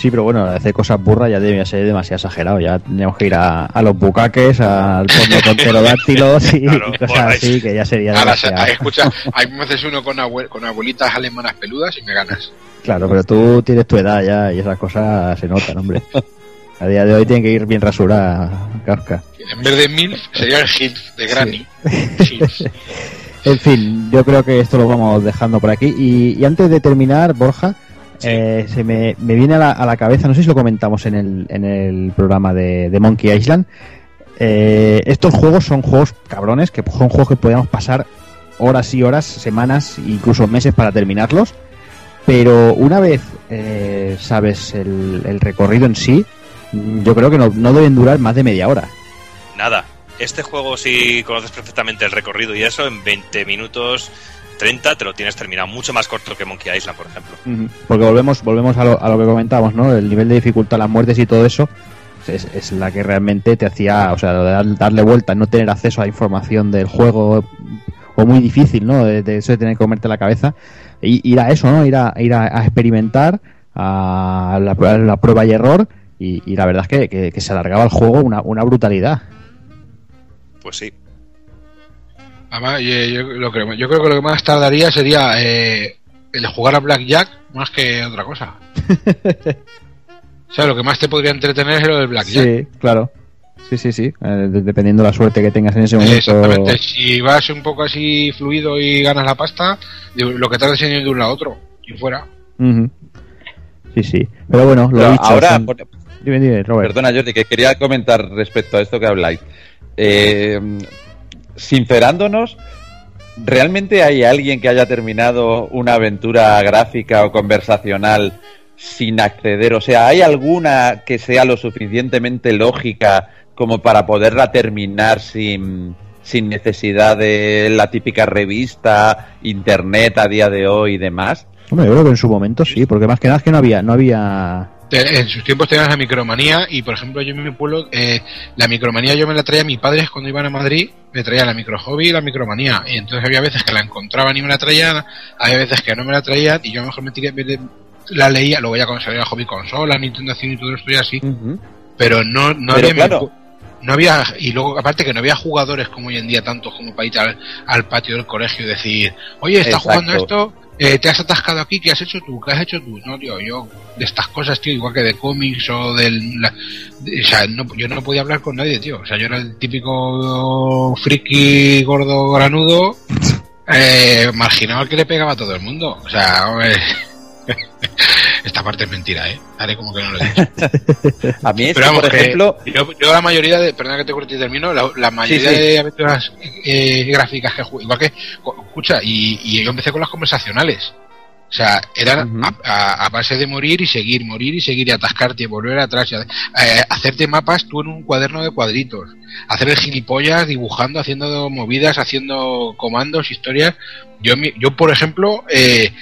Sí, pero bueno, hacer cosas burras ya debía ser demasiado exagerado. Ya tenemos que ir a, a los bucaques, al fondo con pterodáctilos y Claro, cosas ahí. así, que ya sería Ahora, demasiado. se- escucha hay me haces uno con, abue- con abuelitas alemanas peludas y me ganas Claro, pero tú tienes tu edad ya y esas cosas se notan, hombre. A día de hoy tiene que ir bien rasurada Kafka. en vez de mil sería el hit de Granny Sí. En fin, yo creo que esto lo vamos dejando por aquí. Y, y antes de terminar, Borja, eh, se me, me viene a la, a la cabeza, no sé si lo comentamos en el, en el programa de, de Monkey Island. eh, estos juegos son juegos cabrones, que son juegos que podemos pasar horas y horas, semanas, incluso meses para terminarlos. Pero una vez eh, sabes el, el recorrido en sí, yo creo que no, no deben durar más de media hora. Nada. Este juego, si conoces perfectamente el recorrido y eso, en 20 minutos 30 te lo tienes terminado. Mucho más corto que Monkey Island, por ejemplo. Porque volvemos, volvemos a lo, a lo que comentábamos, ¿no? El nivel de dificultad, las muertes y todo eso es, es la que realmente te hacía, o sea, darle vuelta, no tener acceso a información del juego o muy difícil, ¿no? De, de eso de tener que comerte la cabeza. Y, ir a eso, ¿no? Ir a, ir a, a experimentar, a la, a la prueba y error. Y, y la verdad es que, que- que se alargaba el juego una, una brutalidad. Pues sí. Además, yo, yo lo creo, yo creo que lo que más tardaría sería eh, el jugar a Blackjack más que otra cosa. o sea, lo que más te podría entretener es lo del Blackjack. Sí, claro. Sí, sí, sí. Eh, de- dependiendo de la suerte que tengas en ese momento. Exactamente, si vas un poco así fluido y ganas la pasta, lo que tardes en ir de un lado a otro y fuera. Ujú. Sí, sí. Pero bueno, lo Pero dicho. ahora, son- por- Dime, dime, Robert. Perdona, Jordi, que quería comentar respecto a esto que habláis. Eh, sincerándonos, ¿realmente hay alguien que haya terminado una aventura gráfica o conversacional sin acceder? O sea, ¿hay alguna que sea lo suficientemente lógica como para poderla terminar sin, sin necesidad de la típica revista, internet a día de hoy y demás? Hombre, yo creo que en su momento sí, porque más que nada es que no había, no había. Te- En sus tiempos tenías la micromanía y, por ejemplo, yo en mi pueblo, eh, la micromanía yo me la traía a mis padres cuando iban a Madrid, me traía la microhobby y la micromanía. Y entonces había veces que la encontraban y me la traían, había veces que no me la traían y yo a lo mejor me tiré, la leía, luego ya cuando salía la hobby consola, Nintendo y todo esto y así. Pero no, no Pero había... claro. No había, y luego aparte que no había jugadores como hoy en día, tantos como para ir al, al patio del colegio y decir, oye, está Exacto. jugando esto, eh, te has atascado aquí, ¿qué has hecho tú? ¿Qué has hecho tú? No, tío, yo de estas cosas, tío, igual que de cómics o del... la- de- o sea, no, yo no podía hablar con nadie, tío. O sea, yo era el típico friki gordo granudo, eh, marginado al que le pegaba a todo el mundo. O sea, hombre, esta parte es mentira, ¿eh? Haré como que no lo he dicho. A mí es Pero que, vamos, por que ejemplo, yo, yo la mayoría de, perdona que te corte y termino, la, la mayoría Sí, sí. de aventuras eh, gráficas que jugué, igual que, escucha, y, y yo empecé con las conversacionales. O sea, eran a, a- a base de morir y seguir, morir y seguir y atascarte y volver atrás. y a- eh, hacerte mapas tú en un cuaderno de cuadritos. Hacer el gilipollas dibujando, haciendo movidas, haciendo comandos, historias. Yo, mi- yo por ejemplo, eh,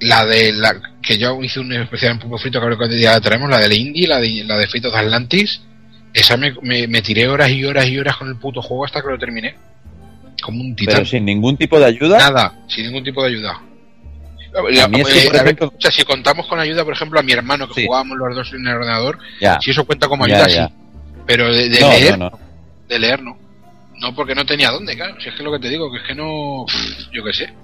la de la que yo hice un especial en Pulpo Frito que ahora que día la traemos, la de la Indie, la de, la de Fritos de Atlantis, esa me, me, me tiré horas y horas y horas con el puto juego hasta que lo terminé. Como un titán. pero sin ningún tipo de ayuda, Nada, sin ningún tipo de ayuda. A mí es que, Eh, por a ver, ejemplo- escucha, si contamos con ayuda, por ejemplo, a mi hermano, que Sí. jugábamos los dos en el ordenador, ya. si eso cuenta como ayuda, ya. sí. Pero de, de No, leer, no, no. de leer no. No, porque no tenía dónde, claro. Si es que lo que te digo, que es que no. Yo qué sé.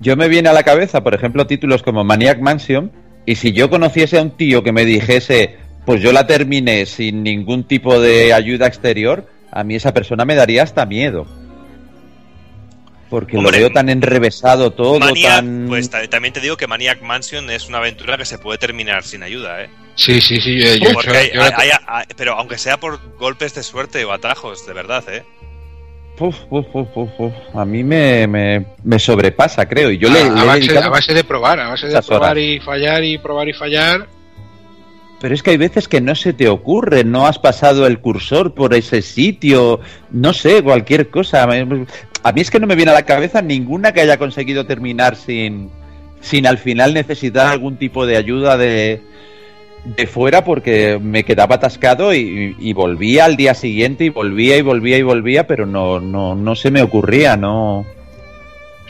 Yo me viene a la cabeza, por ejemplo, títulos como Maniac Mansion, y si yo conociese a un tío que me dijese, pues yo la terminé sin ningún tipo de ayuda exterior, a mí esa persona me daría hasta miedo. Porque Hombre, lo veo tan enrevesado todo, Maniac, tan... pues ta- también te digo que Maniac Mansion es una aventura que se puede terminar sin ayuda, ¿eh? Sí, sí, sí. Yo, yo- Porque yo- hay- yo- hay- hay- pero aunque sea por golpes de suerte o atajos, de verdad, ¿eh? Uf, uf, uf. A mí me, me, me sobrepasa, creo. Y yo a, le he a base, a base de probar, a base de probar horas. y fallar y probar y fallar. Pero es que hay veces que no se te ocurre, no has pasado el cursor por ese sitio, no sé, cualquier cosa. A mí es que no me viene a la cabeza ninguna que haya conseguido terminar sin, sin al final necesitar algún tipo de ayuda de, de fuera porque me quedaba atascado y, y volvía al día siguiente y volvía y volvía y volvía, pero no, no, no se me ocurría, no.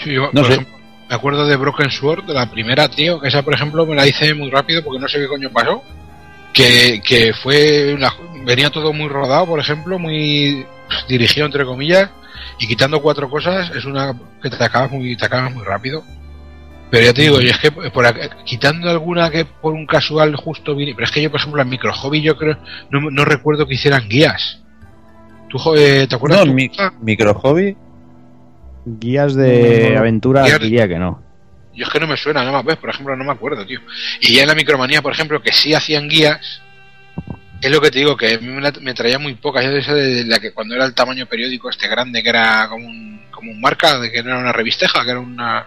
Sí, yo, No sé. ejemplo, me acuerdo de Broken Sword, de la primera, tío, que esa, por ejemplo, me la hice muy rápido porque no sé qué coño pasó. Que, que fue una- venía todo muy rodado, por ejemplo, muy dirigido, entre comillas, y quitando cuatro cosas es una que te acabas muy, te acabas muy rápido. Pero ya te digo, y es que por quitando alguna que por un casual justo vine, pero es que yo, por ejemplo, en Micro Hobby yo creo, no, no recuerdo que hicieran guías. ¿Tú, eh, ¿Te acuerdas? No, tú, mi, Juanza? micro hobby. Guías de No, no. aventura Guías diría que no. Yo es que no me suena, no me ves, por ejemplo, no me acuerdo, tío. Y ya en la micromanía, por ejemplo, que sí hacían guías, es lo que te digo, que a mí me, la- me traía muy pocas. Yo de esa de la que cuando era el tamaño periódico este grande, que era como un, como un marca, de que no era una revisteja, que era una,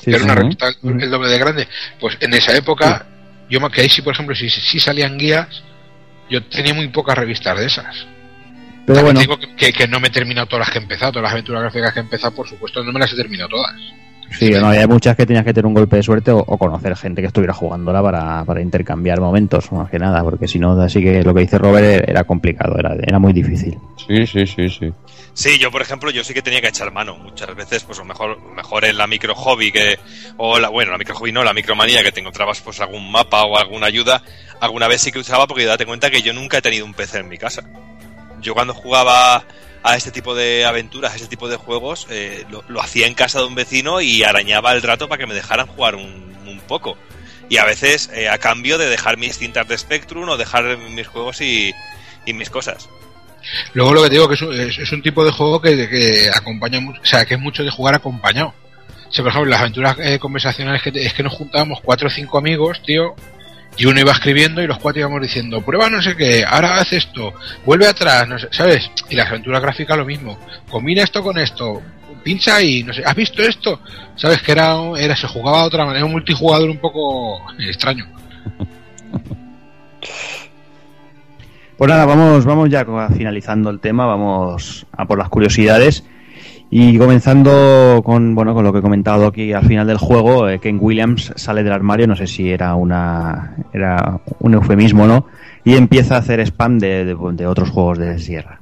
que era sí. una revista el doble de grande. Pues en esa época, yo me que ahí sí, por ejemplo, si, si salían guías, yo tenía muy pocas revistas de esas. Pero También bueno, digo que, que- que no me he terminado todas las que he empezado, todas las aventuras gráficas que he empezado, por supuesto, no me las he terminado todas. Sí, no, hay muchas que tenías que tener un golpe de suerte o, o conocer gente que estuviera jugándola para, para intercambiar momentos, más que nada, porque si no, así que lo que dice Robert era complicado, era, era muy difícil. Sí, sí, sí, sí. Sí, yo por ejemplo, yo sí que tenía que echar mano. Muchas veces, pues a lo mejor, mejor en la micro hobby que, o la, bueno, la micro hobby no, la micromanía que te encontrabas pues algún mapa o alguna ayuda, alguna vez sí que usaba porque date cuenta que yo nunca he tenido un PC en mi casa. Yo cuando jugaba a este tipo de aventuras, a este tipo de juegos, eh, lo, hacía en casa de un vecino y arañaba el rato para que me dejaran jugar un, un poco. Y a veces eh, a cambio de dejar mis cintas de Spectrum o dejar mis juegos y, y mis cosas. Luego lo que te digo que es un, es, un tipo de juego que, que acompaña o sea, que es mucho de jugar acompañado. O por ejemplo, las aventuras eh, conversacionales que es que nos juntábamos cuatro o cinco amigos, tío, y uno iba escribiendo y los cuatro íbamos diciendo, prueba no sé qué, ahora haz esto, vuelve atrás, no sé, ¿sabes? Y las aventuras gráficas lo mismo. Combina esto con esto, pincha y no sé, ¿has visto esto? ¿Sabes? Que era, era se jugaba de otra manera, un multijugador un poco extraño. Pues nada, vamos, vamos ya finalizando el tema, vamos a por las curiosidades. Y comenzando con bueno con lo que he comentado aquí al final del juego, eh, Ken Williams sale del armario, no sé si era una era un eufemismo o no, y empieza a hacer spam de, de- otros juegos de Sierra.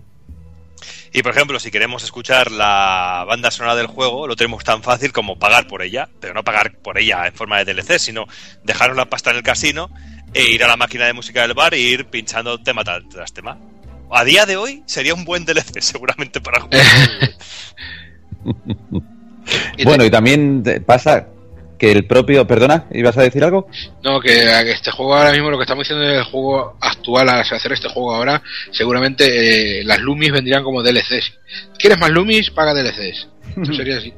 Y por ejemplo, si queremos escuchar la banda sonora del juego, lo tenemos tan fácil como pagar por ella, pero no pagar por ella en forma de DLC, sino dejaros la pasta en el casino e ir a la máquina de música del bar e ir pinchando tema tras tema. A día de hoy sería un buen DLC seguramente para jugar. Bueno, y también pasa, que el propio... Perdona, ¿ibas a decir algo? No, que que este juego ahora mismo, lo que estamos diciendo del juego actual, al hacer este juego ahora, seguramente eh, las Lumis vendrían como DLCs. ¿Quieres más Lumis? Paga DLCs. Eso sería así.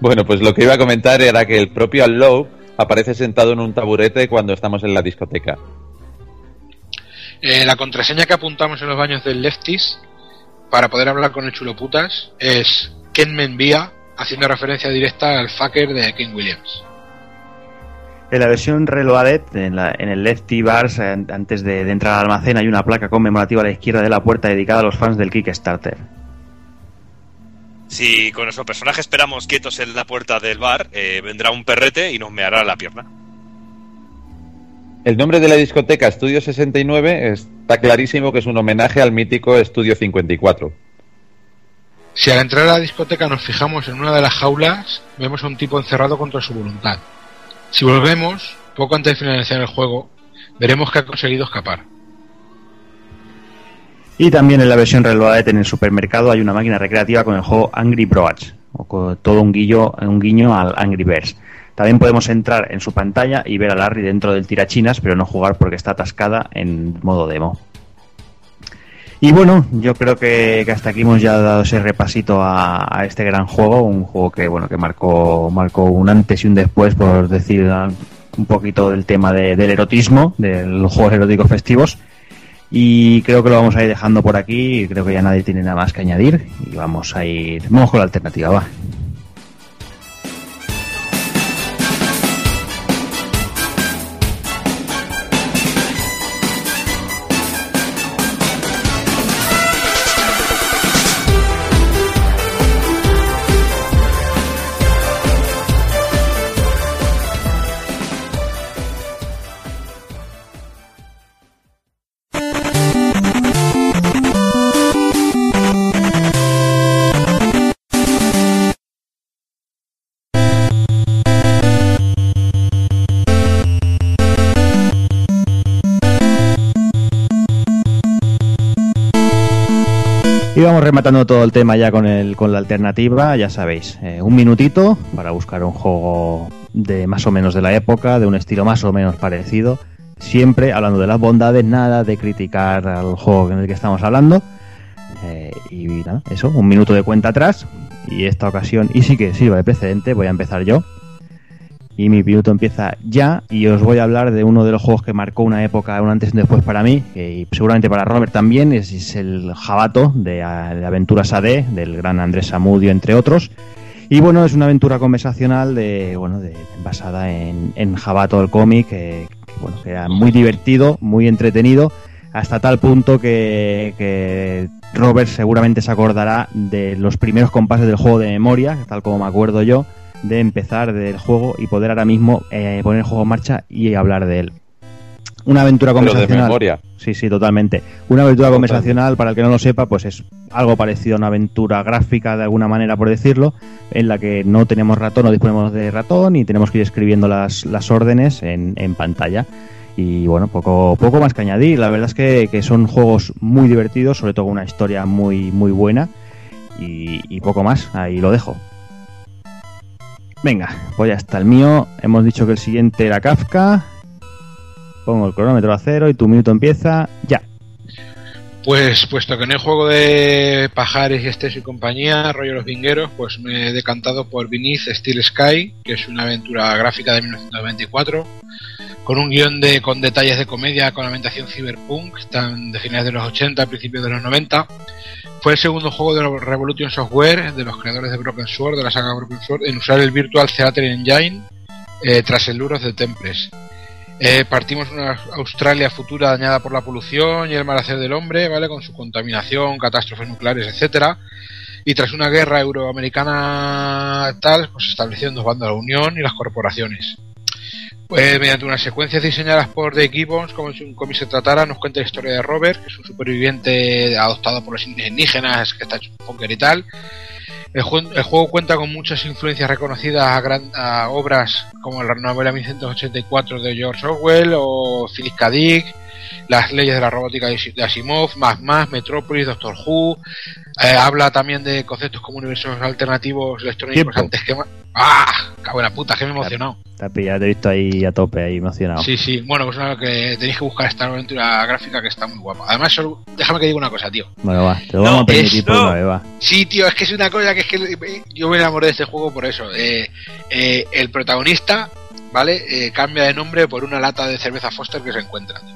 Bueno, pues lo que iba a comentar era que el propio Allow aparece sentado en un taburete cuando estamos en la discoteca. Eh, la contraseña que apuntamos en los baños del Leftis para poder hablar con el chuloputas es Ken me envía, haciendo referencia directa al fucker de King Williams. En la versión Reloaded, en, la- en el Lefty Bars, antes de, de entrar al almacén, hay una placa conmemorativa a la izquierda de la puerta dedicada a los fans del Kickstarter. Si con nuestro personaje esperamos quietos en la puerta del bar, eh, vendrá un perrete y nos meará la pierna. El nombre de la discoteca Estudio 69 está clarísimo que es un homenaje al mítico Estudio 54. Si al entrar a la discoteca nos fijamos en una de las jaulas, vemos a un tipo encerrado contra su voluntad. Si volvemos, poco antes de finalizar el juego, veremos que ha conseguido escapar. Y también en la versión Reloaded en el supermercado hay una máquina recreativa con el juego Angry Broads, o con todo un guiño, un guiño al Angry Birds. También podemos entrar en su pantalla y ver a Larry dentro del tirachinas, pero no jugar porque está atascada en modo demo. Y bueno, yo creo que, hasta aquí hemos ya dado ese repasito a, este gran juego, un juego que bueno que marcó, marcó un antes y un después, por decir un poquito del tema de- del erotismo, de los juegos eróticos festivos. Y creo que lo vamos a ir dejando por aquí. Creo que ya nadie tiene nada más que añadir. Y vamos a ir. Vamos con la alternativa, va. Vamos rematando todo el tema ya con, el, con la alternativa, ya sabéis, eh, un minutito para buscar un juego de más o menos de la época, de un estilo más o menos parecido, siempre hablando de las bondades, nada de criticar al juego en el que estamos hablando. Eh, y nada, eso, un minuto de cuenta atrás, y esta ocasión, y sí que sirva de precedente, voy a empezar yo. Y mi minuto empieza ya y os voy a hablar de uno de los juegos que marcó una época, un antes y un después para mí, y seguramente para Robert también, es, el Jabato de, de Aventuras AD, del gran Andrés Samudio, entre otros. Y bueno, es una aventura conversacional de, bueno, de, basada en, en Jabato, el cómic, que, que, bueno, que era muy divertido, muy entretenido, hasta tal punto que, que Robert seguramente se acordará de los primeros compases del juego de memoria, tal como me acuerdo yo, de empezar del juego y poder ahora mismo eh, poner el juego en marcha y hablar de él. Una aventura Pero de conversacional. memoria. Sí, sí, totalmente. Una aventura conversacional, para el que no lo sepa, pues es algo parecido a una aventura gráfica, de alguna manera, por decirlo, en la que no tenemos ratón, no disponemos de ratón y tenemos que ir escribiendo las, las órdenes en, en pantalla. Y bueno, poco, poco más que añadir. La verdad es que, que son juegos muy divertidos, sobre todo con una historia muy, muy buena. Y, y poco más, ahí lo dejo. Venga, pues ya está el mío. Hemos dicho que el siguiente era Kafka. Pongo el cronómetro a cero y tu minuto empieza ya. Pues puesto que no hay juego de Pajares y Estés y compañía, rollo los vingueros, pues me he decantado por Beneath Steel Sky, que es una aventura gráfica de 1924, con un guion de, con detalles de comedia con ambientación cyberpunk, están de finales de los 80, principios de los 90. Fue el segundo juego de Revolution Software, de los creadores de Broken Sword, de la saga Broken Sword, en usar el Virtual Theater Engine eh, tras el Luros de Tempest. Eh, partimos una Australia futura dañada por la polución y el mal hacer del hombre, ¿vale? Con su contaminación, catástrofes nucleares, etcétera. Y tras una guerra euroamericana tal, pues establecieron dos bandos, la Unión y las corporaciones. Pues mediante unas secuencias diseñadas por Dave Gibbons, como si un cómic se tratara, nos cuenta la historia de Robert, que es un superviviente adoptado por los indígenas, que está punker y tal. El juego, el juego, cuenta con muchas influencias reconocidas a, gran, a obras como la novela 1984 de George Orwell o Philip K. Dick, Las leyes de la robótica de Asimov, Más Más, Metrópolis, Doctor Who. Eh, habla también de conceptos como universos alternativos electrónicos Tiempo. antes que más. ¡Ah! ¡Cago en la puta! Que me he emocionado. Te pillado, te he visto ahí a tope, ahí emocionado. Sí, sí. Bueno, pues nada, que tenéis que buscar esta aventura gráfica que está muy guapa. Además, solo, déjame que diga una cosa, tío. Bueno, va, te lo No, vamos a permitir no. una vez, va. Sí, tío, es que es una cosa que es que yo me enamoré de este juego por eso. Eh, eh, el protagonista, ¿vale? Eh, cambia de nombre por una lata de cerveza Foster que se encuentra. tío.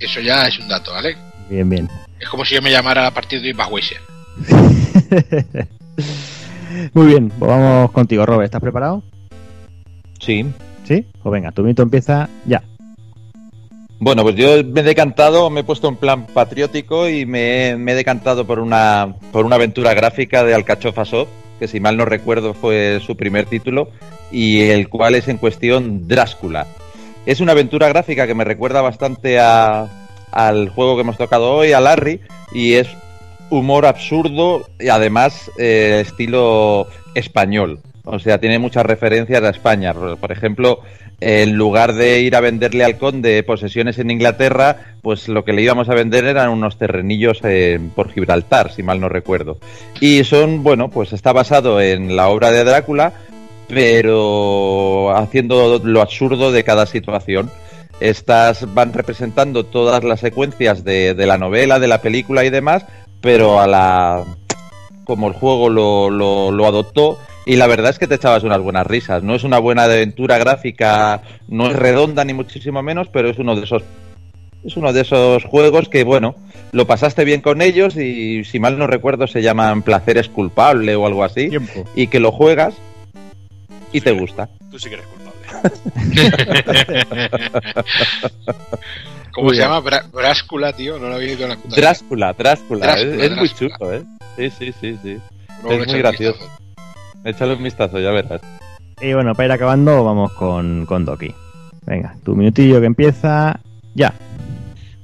Eso ya es un dato, ¿vale? Bien, bien. Es como si yo me llamara a partir de Budweiser. Muy bien, pues vamos contigo, Robert. ¿Estás preparado? Sí. ¿Sí? Pues venga, tu minuto empieza ya. Bueno, pues yo me he decantado, me he puesto en plan patriótico y me, he- me he decantado por una, por una aventura gráfica de Alcachofa Soft, que si mal no recuerdo fue su primer título, y el cual es en cuestión Dráscula. Es una aventura gráfica que me recuerda bastante a- al juego que hemos tocado hoy, a Larry, y es humor absurdo y además eh, estilo español. O sea, tiene muchas referencias a España. Por ejemplo, en lugar de ir a venderle al conde posesiones en Inglaterra, pues lo que le íbamos a vender eran unos terrenillos por Gibraltar, si mal no recuerdo. Y son, bueno, pues está basado en la obra de Drácula, pero haciendo lo absurdo de cada situación. Estas van representando todas las secuencias de, de la novela, de la película y demás, pero a la como el juego lo, lo, lo adoptó y la verdad es que te echabas unas buenas risas. No es una buena aventura gráfica, no es redonda ni muchísimo menos, pero es uno de esos es uno de esos juegos que bueno, lo pasaste bien con ellos y si mal no recuerdo se llaman Placeres culpable o algo así Tiempo. y que lo juegas y te gusta. Tú sí que eres culpable. ¿Cómo se llama? Bráscula, tío. No lo había oído en la puta. Dráscula, Dráscula, Dráscula, es, es muy chulo, ¿eh? Sí, sí, sí, sí. Luego es muy gracioso. vistazo. Échale un vistazo, ya verás. Y bueno, para ir acabando, vamos con, con Doki. Venga, tu minutillo que empieza ya.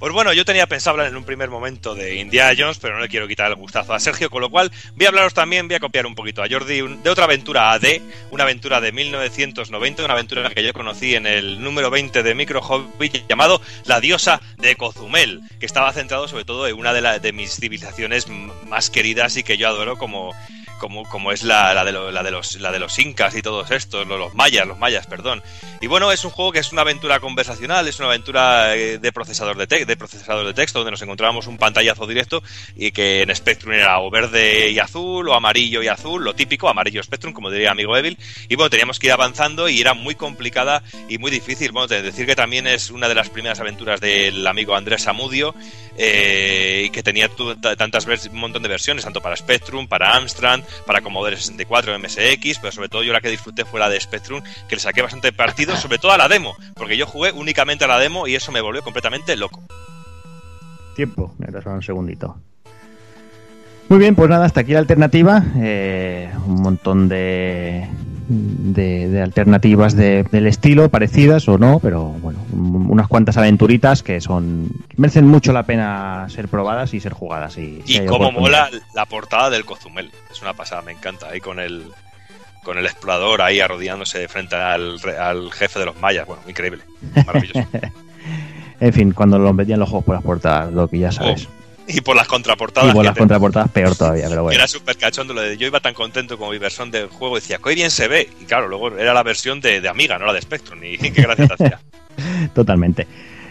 Pues bueno, yo tenía pensado hablar en un primer momento de Indiana Jones, pero no le quiero quitar el gustazo a Sergio, con lo cual voy a hablaros también, voy a copiar un poquito a Jordi de otra aventura AD, una aventura de 1990, una aventura que yo conocí en el número 20 de Micro Hobby llamado La diosa de Cozumel, que estaba centrado sobre todo en una de, la- de mis civilizaciones más queridas y que yo adoro como como, como es la, la de la de los la de los incas y todos estos, lo- los mayas, los mayas, perdón. Y bueno, es un juego que es una aventura conversacional, es una aventura eh, de procesador de, te- de procesador de texto, donde nos encontrábamos un pantallazo directo y que en Spectrum era o verde y azul, o amarillo y azul, lo típico, amarillo Spectrum, como diría amigo Evil. Y bueno, teníamos que ir avanzando y era muy complicada y muy difícil. Bueno, decir que también es una de las primeras aventuras del amigo Andrés Samudio, eh, que tenía tantas un montón de versiones, tanto para Spectrum, para Amstrad, para Commodore 64, MSX, pero sobre todo yo la que disfruté fue la de Spectrum, que le saqué bastante partido, sobre todo a la demo, porque yo jugué únicamente a la demo y eso me volvió completamente loco. Tiempo. Me das un segundito. Muy bien, pues nada, hasta aquí la alternativa. Eh, un montón de, de, de alternativas de- del estilo, parecidas o no, pero bueno, un- unas cuantas aventuritas que son merecen mucho la pena ser probadas y ser jugadas. Y, Y oportunidad. mola la portada del Cozumel, es una pasada, me encanta, ahí con el con el explorador ahí arrodillándose frente al, jefe de los mayas, bueno, increíble, maravilloso. En fin, cuando lo vendían los juegos por las portadas, lo que ya sabes. y por las contraportadas y por que las te- contraportadas peor todavía, pero bueno. Era súper cachondo lo de yo iba tan contento con mi versión del juego, decía, qué bien se ve. Y claro, luego era la versión de, de Amiga, no la de Spectrum. Y qué gracia te hacía. Totalmente.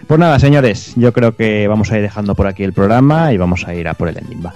Pues nada, señores, yo creo que vamos a ir dejando por aquí el programa y vamos a ir a por el ending. Va.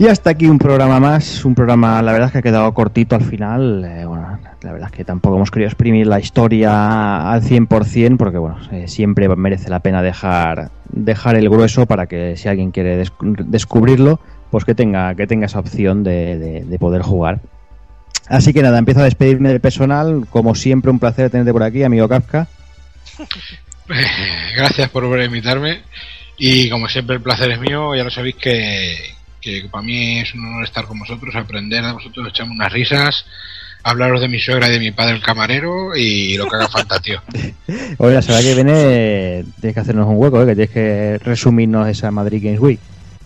Y hasta aquí un programa más, un programa, la verdad es que ha quedado cortito al final. eh, bueno, la verdad es que tampoco hemos querido exprimir la historia al 100%, porque bueno, eh, siempre merece la pena dejar, dejar el grueso para que si alguien quiere des- descubrirlo, pues que tenga, que tenga esa opción de, de- de poder jugar. Así que nada, empiezo a despedirme del personal. Como siempre, un placer tenerte por aquí, amigo Kafka. Gracias por invitarme. Y como siempre, el placer es mío. Ya lo sabéis que, que para mí es un honor estar con vosotros, aprender de vosotros, echarme unas risas, hablaros de mi suegra y de mi padre, el camarero, y lo que haga falta, tío. Oye, la semana que viene tienes que hacernos un hueco, ¿eh? que tienes que resumirnos esa Madrid Games Week.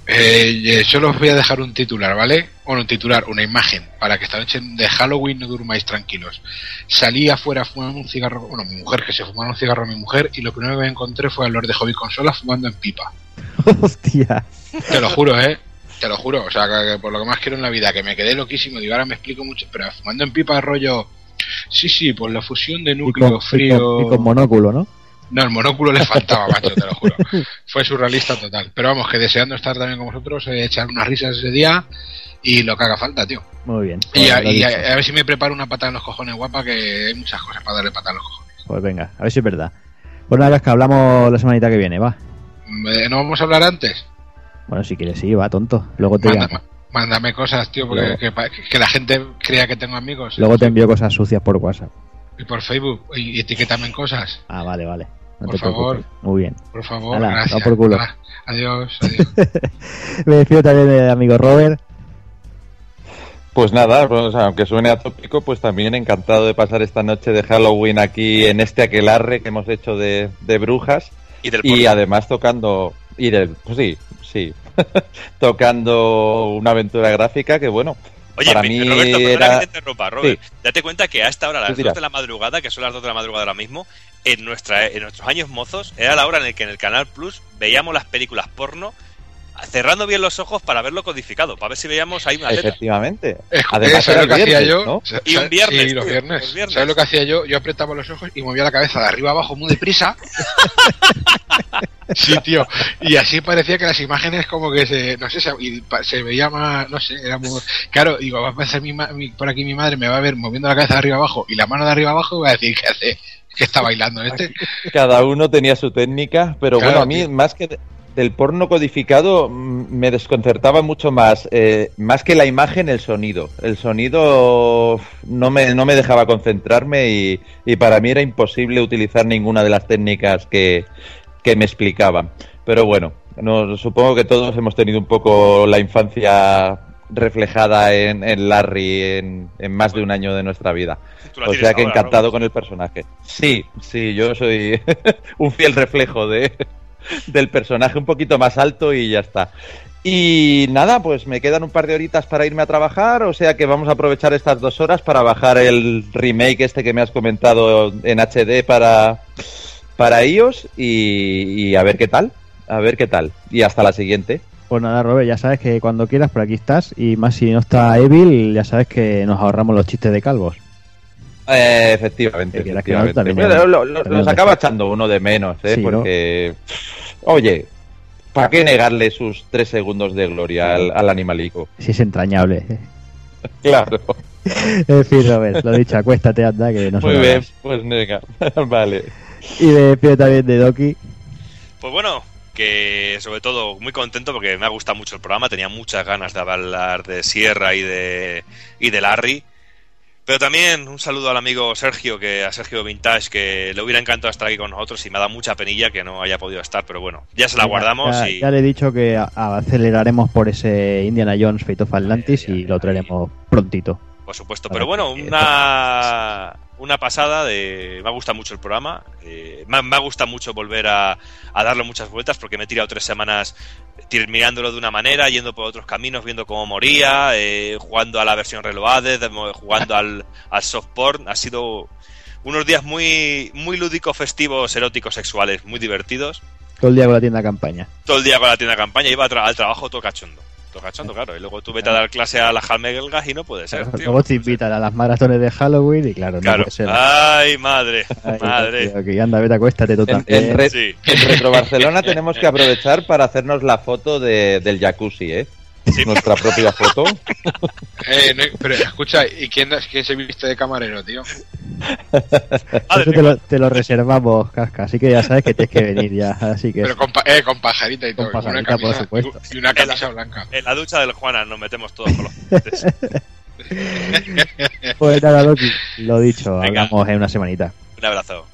Eh, eh, solo os voy a dejar un titular, ¿vale? Bueno, un titular, una imagen, para que esta noche de Halloween no durmáis tranquilos. Salí afuera fumar un cigarro, bueno, mi mujer, que se fumaba un cigarro a mi mujer, y lo primero que me encontré fue al Lord de Hobby Consola fumando en pipa. Hostia. Te lo juro, ¿eh? Te lo juro. O sea, que, que por lo que más quiero en la vida, que me quedé loquísimo. Digo, ahora me explico mucho, pero fumando en pipa rollo... Sí, sí, pues la fusión de Y núcleo y frío... con- y con monóculo, ¿no? No, el monóculo le faltaba, macho, te lo juro. Fue surrealista total. Pero vamos, que deseando estar también con vosotros, eh, echar unas risas ese día y lo que haga falta, tío. Muy bien. Y, a, lo y a- dicho. a ver si me preparo una patada en los cojones guapa, que hay muchas cosas para darle patada en los cojones. Pues venga, a ver si es verdad. Pues nada, que hablamos la semanita que viene, va. ¿No vamos a hablar antes? Bueno, si quieres, sí, va, tonto. Luego te, Manda- mándame cosas, tío, porque que, la gente crea que tengo amigos. luego te envío cosas sucias por WhatsApp. Y por Facebook, y etiquétame en cosas. Ah, vale, vale. No Por preocupes. favor. Muy bien. Por favor, gracias. va por culo. Adiós, adiós. Me despido también del amigo Robert. Pues nada, pues, aunque suene atópico, pues también encantado de pasar esta noche de Halloween aquí en este aquelarre que hemos hecho de, de brujas. Y del Y porno. además tocando, y del, pues sí, sí, tocando una aventura gráfica que bueno, Oye, para mí Roberto, era... que te interrumpa, Robert. Date cuenta que a esta hora, a las dirás. 2 de la madrugada, que son las 2 de la madrugada ahora mismo, en, nuestra, en nuestros años mozos, era la hora en la que en el Canal Plus veíamos las películas porno cerrando bien los ojos para verlo codificado, para ver si veíamos ahí una teta. Efectivamente. Además ¿Sabes lo que el hacía viernes, yo? ¿no? Y un viernes, Sí, los tío, viernes. los viernes. ¿Sabes lo que hacía yo? Yo apretaba los ojos y movía la cabeza de arriba abajo muy deprisa. sí, tío. Y así parecía que las imágenes como que se, no sé, se, se veía más, no sé, era muy... Claro, digo, va a pasar mi, ma- mi- por aquí mi madre, me va a ver moviendo la cabeza de arriba abajo y la mano de arriba abajo y va a decir, ¿qué hace? ¿Qué está bailando este? Cada uno tenía su técnica, pero Claro, bueno, a mí tío. más que del porno codificado mm, me desconcertaba mucho más, eh, más que la imagen, el sonido. El sonido no me, no me dejaba concentrarme y, y para mí era imposible utilizar ninguna de las técnicas que, que me explicaban. Pero bueno, no, supongo que todos hemos tenido un poco la infancia reflejada en, en Larry en, en más de un año de nuestra vida. O sea que ahora, encantado con el personaje. Sí, sí, yo soy un fiel reflejo de, del personaje un poquito más alto y ya está. Y nada, pues me quedan un par de horitas para irme a trabajar, o sea que vamos a aprovechar estas dos horas para bajar el remake este que me has comentado en HD para, para iOS y, y a ver qué tal, a ver qué tal. Y hasta la siguiente. Pues nada, Robert, ya sabes que cuando quieras por aquí estás. Y más si no está Evil, ya sabes que nos ahorramos los chistes de calvos. Eh, efectivamente, que no, efectivamente. lo- lo- los acaba echando uno de menos, ¿eh? Sí, ¿no? Porque, oye, ¿para qué negarle sus tres segundos de gloria al, al animalico? Si es entrañable. Claro. en fin, Robert, lo dicho, acuéstate, anda, que no Muy bien, pues nega. vale. Y me despido también de Doki. Pues bueno, que sobre todo muy contento porque me ha gustado mucho el programa, tenía muchas ganas de hablar de Sierra y de, y de Larry. Pero también un saludo al amigo Sergio, que a Sergio Vintage, que le hubiera encantado estar aquí con nosotros y me da mucha penilla que no haya podido estar, pero bueno, ya se la guardamos ya, y ya le he dicho que a- aceleraremos por ese Indiana Jones Fate of Atlantis y lo traeremos prontito. por supuesto. Pero bueno, una, una pasada de... Me ha gustado mucho el programa, eh, me, me ha gustado mucho volver a, a darle muchas vueltas porque me he tirado tres semanas mirándolo de una manera, yendo por otros caminos, viendo cómo moría, eh, jugando a la versión reloaded, de- jugando al, al soft porn. Ha sido unos días muy, muy lúdicos, festivos, eróticos, sexuales, muy divertidos. Todo el día con la tienda campaña. Todo el día con la tienda campaña, iba tra- al trabajo todo cachondo. Cachondo, claro. Y luego tú vete a dar clase a la Halmegelgas y no puede ser, tío. Luego te invitan a las maratones de Halloween y claro, no puede ser. Ay, madre, Ay, madre. tío, que anda, vete, acuéstate tú En, también. en Re- Sí. en Retro Barcelona tenemos que aprovechar para hacernos la foto de- del jacuzzi, ¿eh? Sí. Nuestra propia foto. Eh, no- pero escucha, ¿y quién, quién se viste de camarero, tío? Eso te lo, te lo reservamos, Casca. Así que ya sabes que tienes que venir ya. Así que Pero con, pa- eh, con pajarita y Con todo. y una pajarita, por camisa- supuesto. Y una camisa blanca. En la ducha del Juana nos metemos todos con los juguetes. Pues nada, Loki, lo dicho, Venga. hablamos en una semanita. Un abrazo.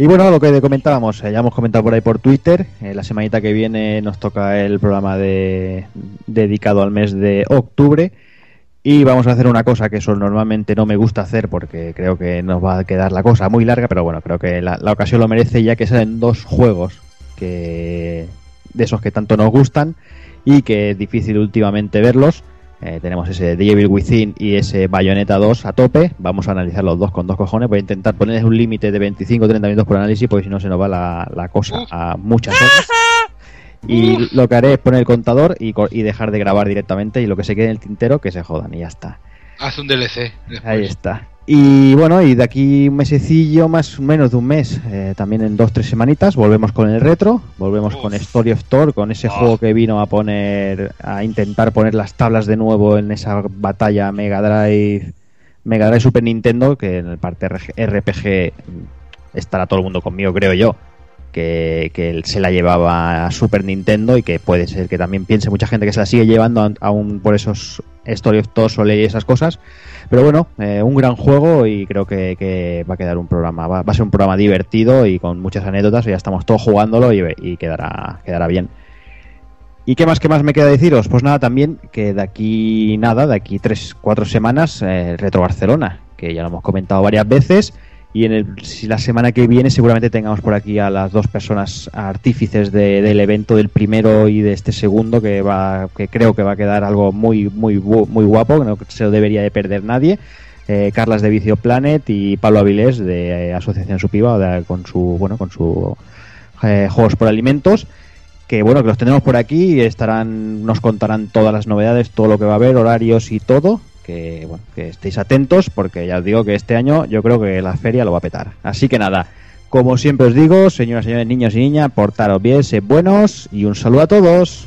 Y bueno, lo que comentábamos, eh, ya hemos comentado por ahí por Twitter, eh, la semanita que viene nos toca el programa de, dedicado al mes de octubre y vamos a hacer una cosa que eso normalmente no me gusta hacer porque creo que nos va a quedar la cosa muy larga, pero bueno, creo que la, la ocasión lo merece ya que salen dos juegos que de esos que tanto nos gustan y que es difícil últimamente verlos. Eh, tenemos ese The Evil Within y ese Bayonetta 2 a tope. Vamos a analizar los dos con dos cojones. Voy a intentar ponerles un límite de 25 o 30 minutos por análisis, porque si no se nos va la, la cosa a muchas horas. Y lo que haré es poner el contador y, y dejar de grabar directamente. Y lo que se quede en el tintero, que se jodan y ya está. Haz un DLC. después. Ahí está. Y bueno, y de aquí un mesecillo, más o menos de un mes, eh, también en dos, tres semanitas, volvemos con el retro, volvemos con Story of Thor, con ese juego que vino a poner, a intentar poner las tablas de nuevo en esa batalla Mega Drive, Mega Drive Super Nintendo, que en el parte RPG estará todo el mundo conmigo, creo yo, que, que se la llevaba a Super Nintendo y que puede ser que también piense mucha gente que se la sigue llevando aún por esos Story of Thor, y esas cosas. Pero bueno, eh, un gran juego y creo que, que va a quedar un programa, va, a ser un programa divertido y con muchas anécdotas y ya estamos todos jugándolo y, y quedará, quedará bien. ¿Y qué más, qué más me queda deciros? Pues nada, también que de aquí nada, de aquí tres, cuatro semanas, eh, Retro Barcelona, que ya lo hemos comentado varias veces. Y en el, si la semana que viene seguramente tengamos por aquí a las dos personas artífices de- del evento del primero y de este segundo que va que creo que va a quedar algo muy muy muy guapo que no se lo debería de perder nadie. Eh, Carlas de Vicio Planet y Pablo Avilés de eh, Asociación Supiva de- con su bueno con su eh, juegos por alimentos que bueno que los tenemos por aquí estarán nos contarán todas las novedades todo lo que va a haber horarios y todo que bueno que estéis atentos porque ya os digo que este año yo creo que la feria lo va a petar. Así que nada como siempre os digo señoras señores niños y niñas portaros bien sed buenos y un saludo a todos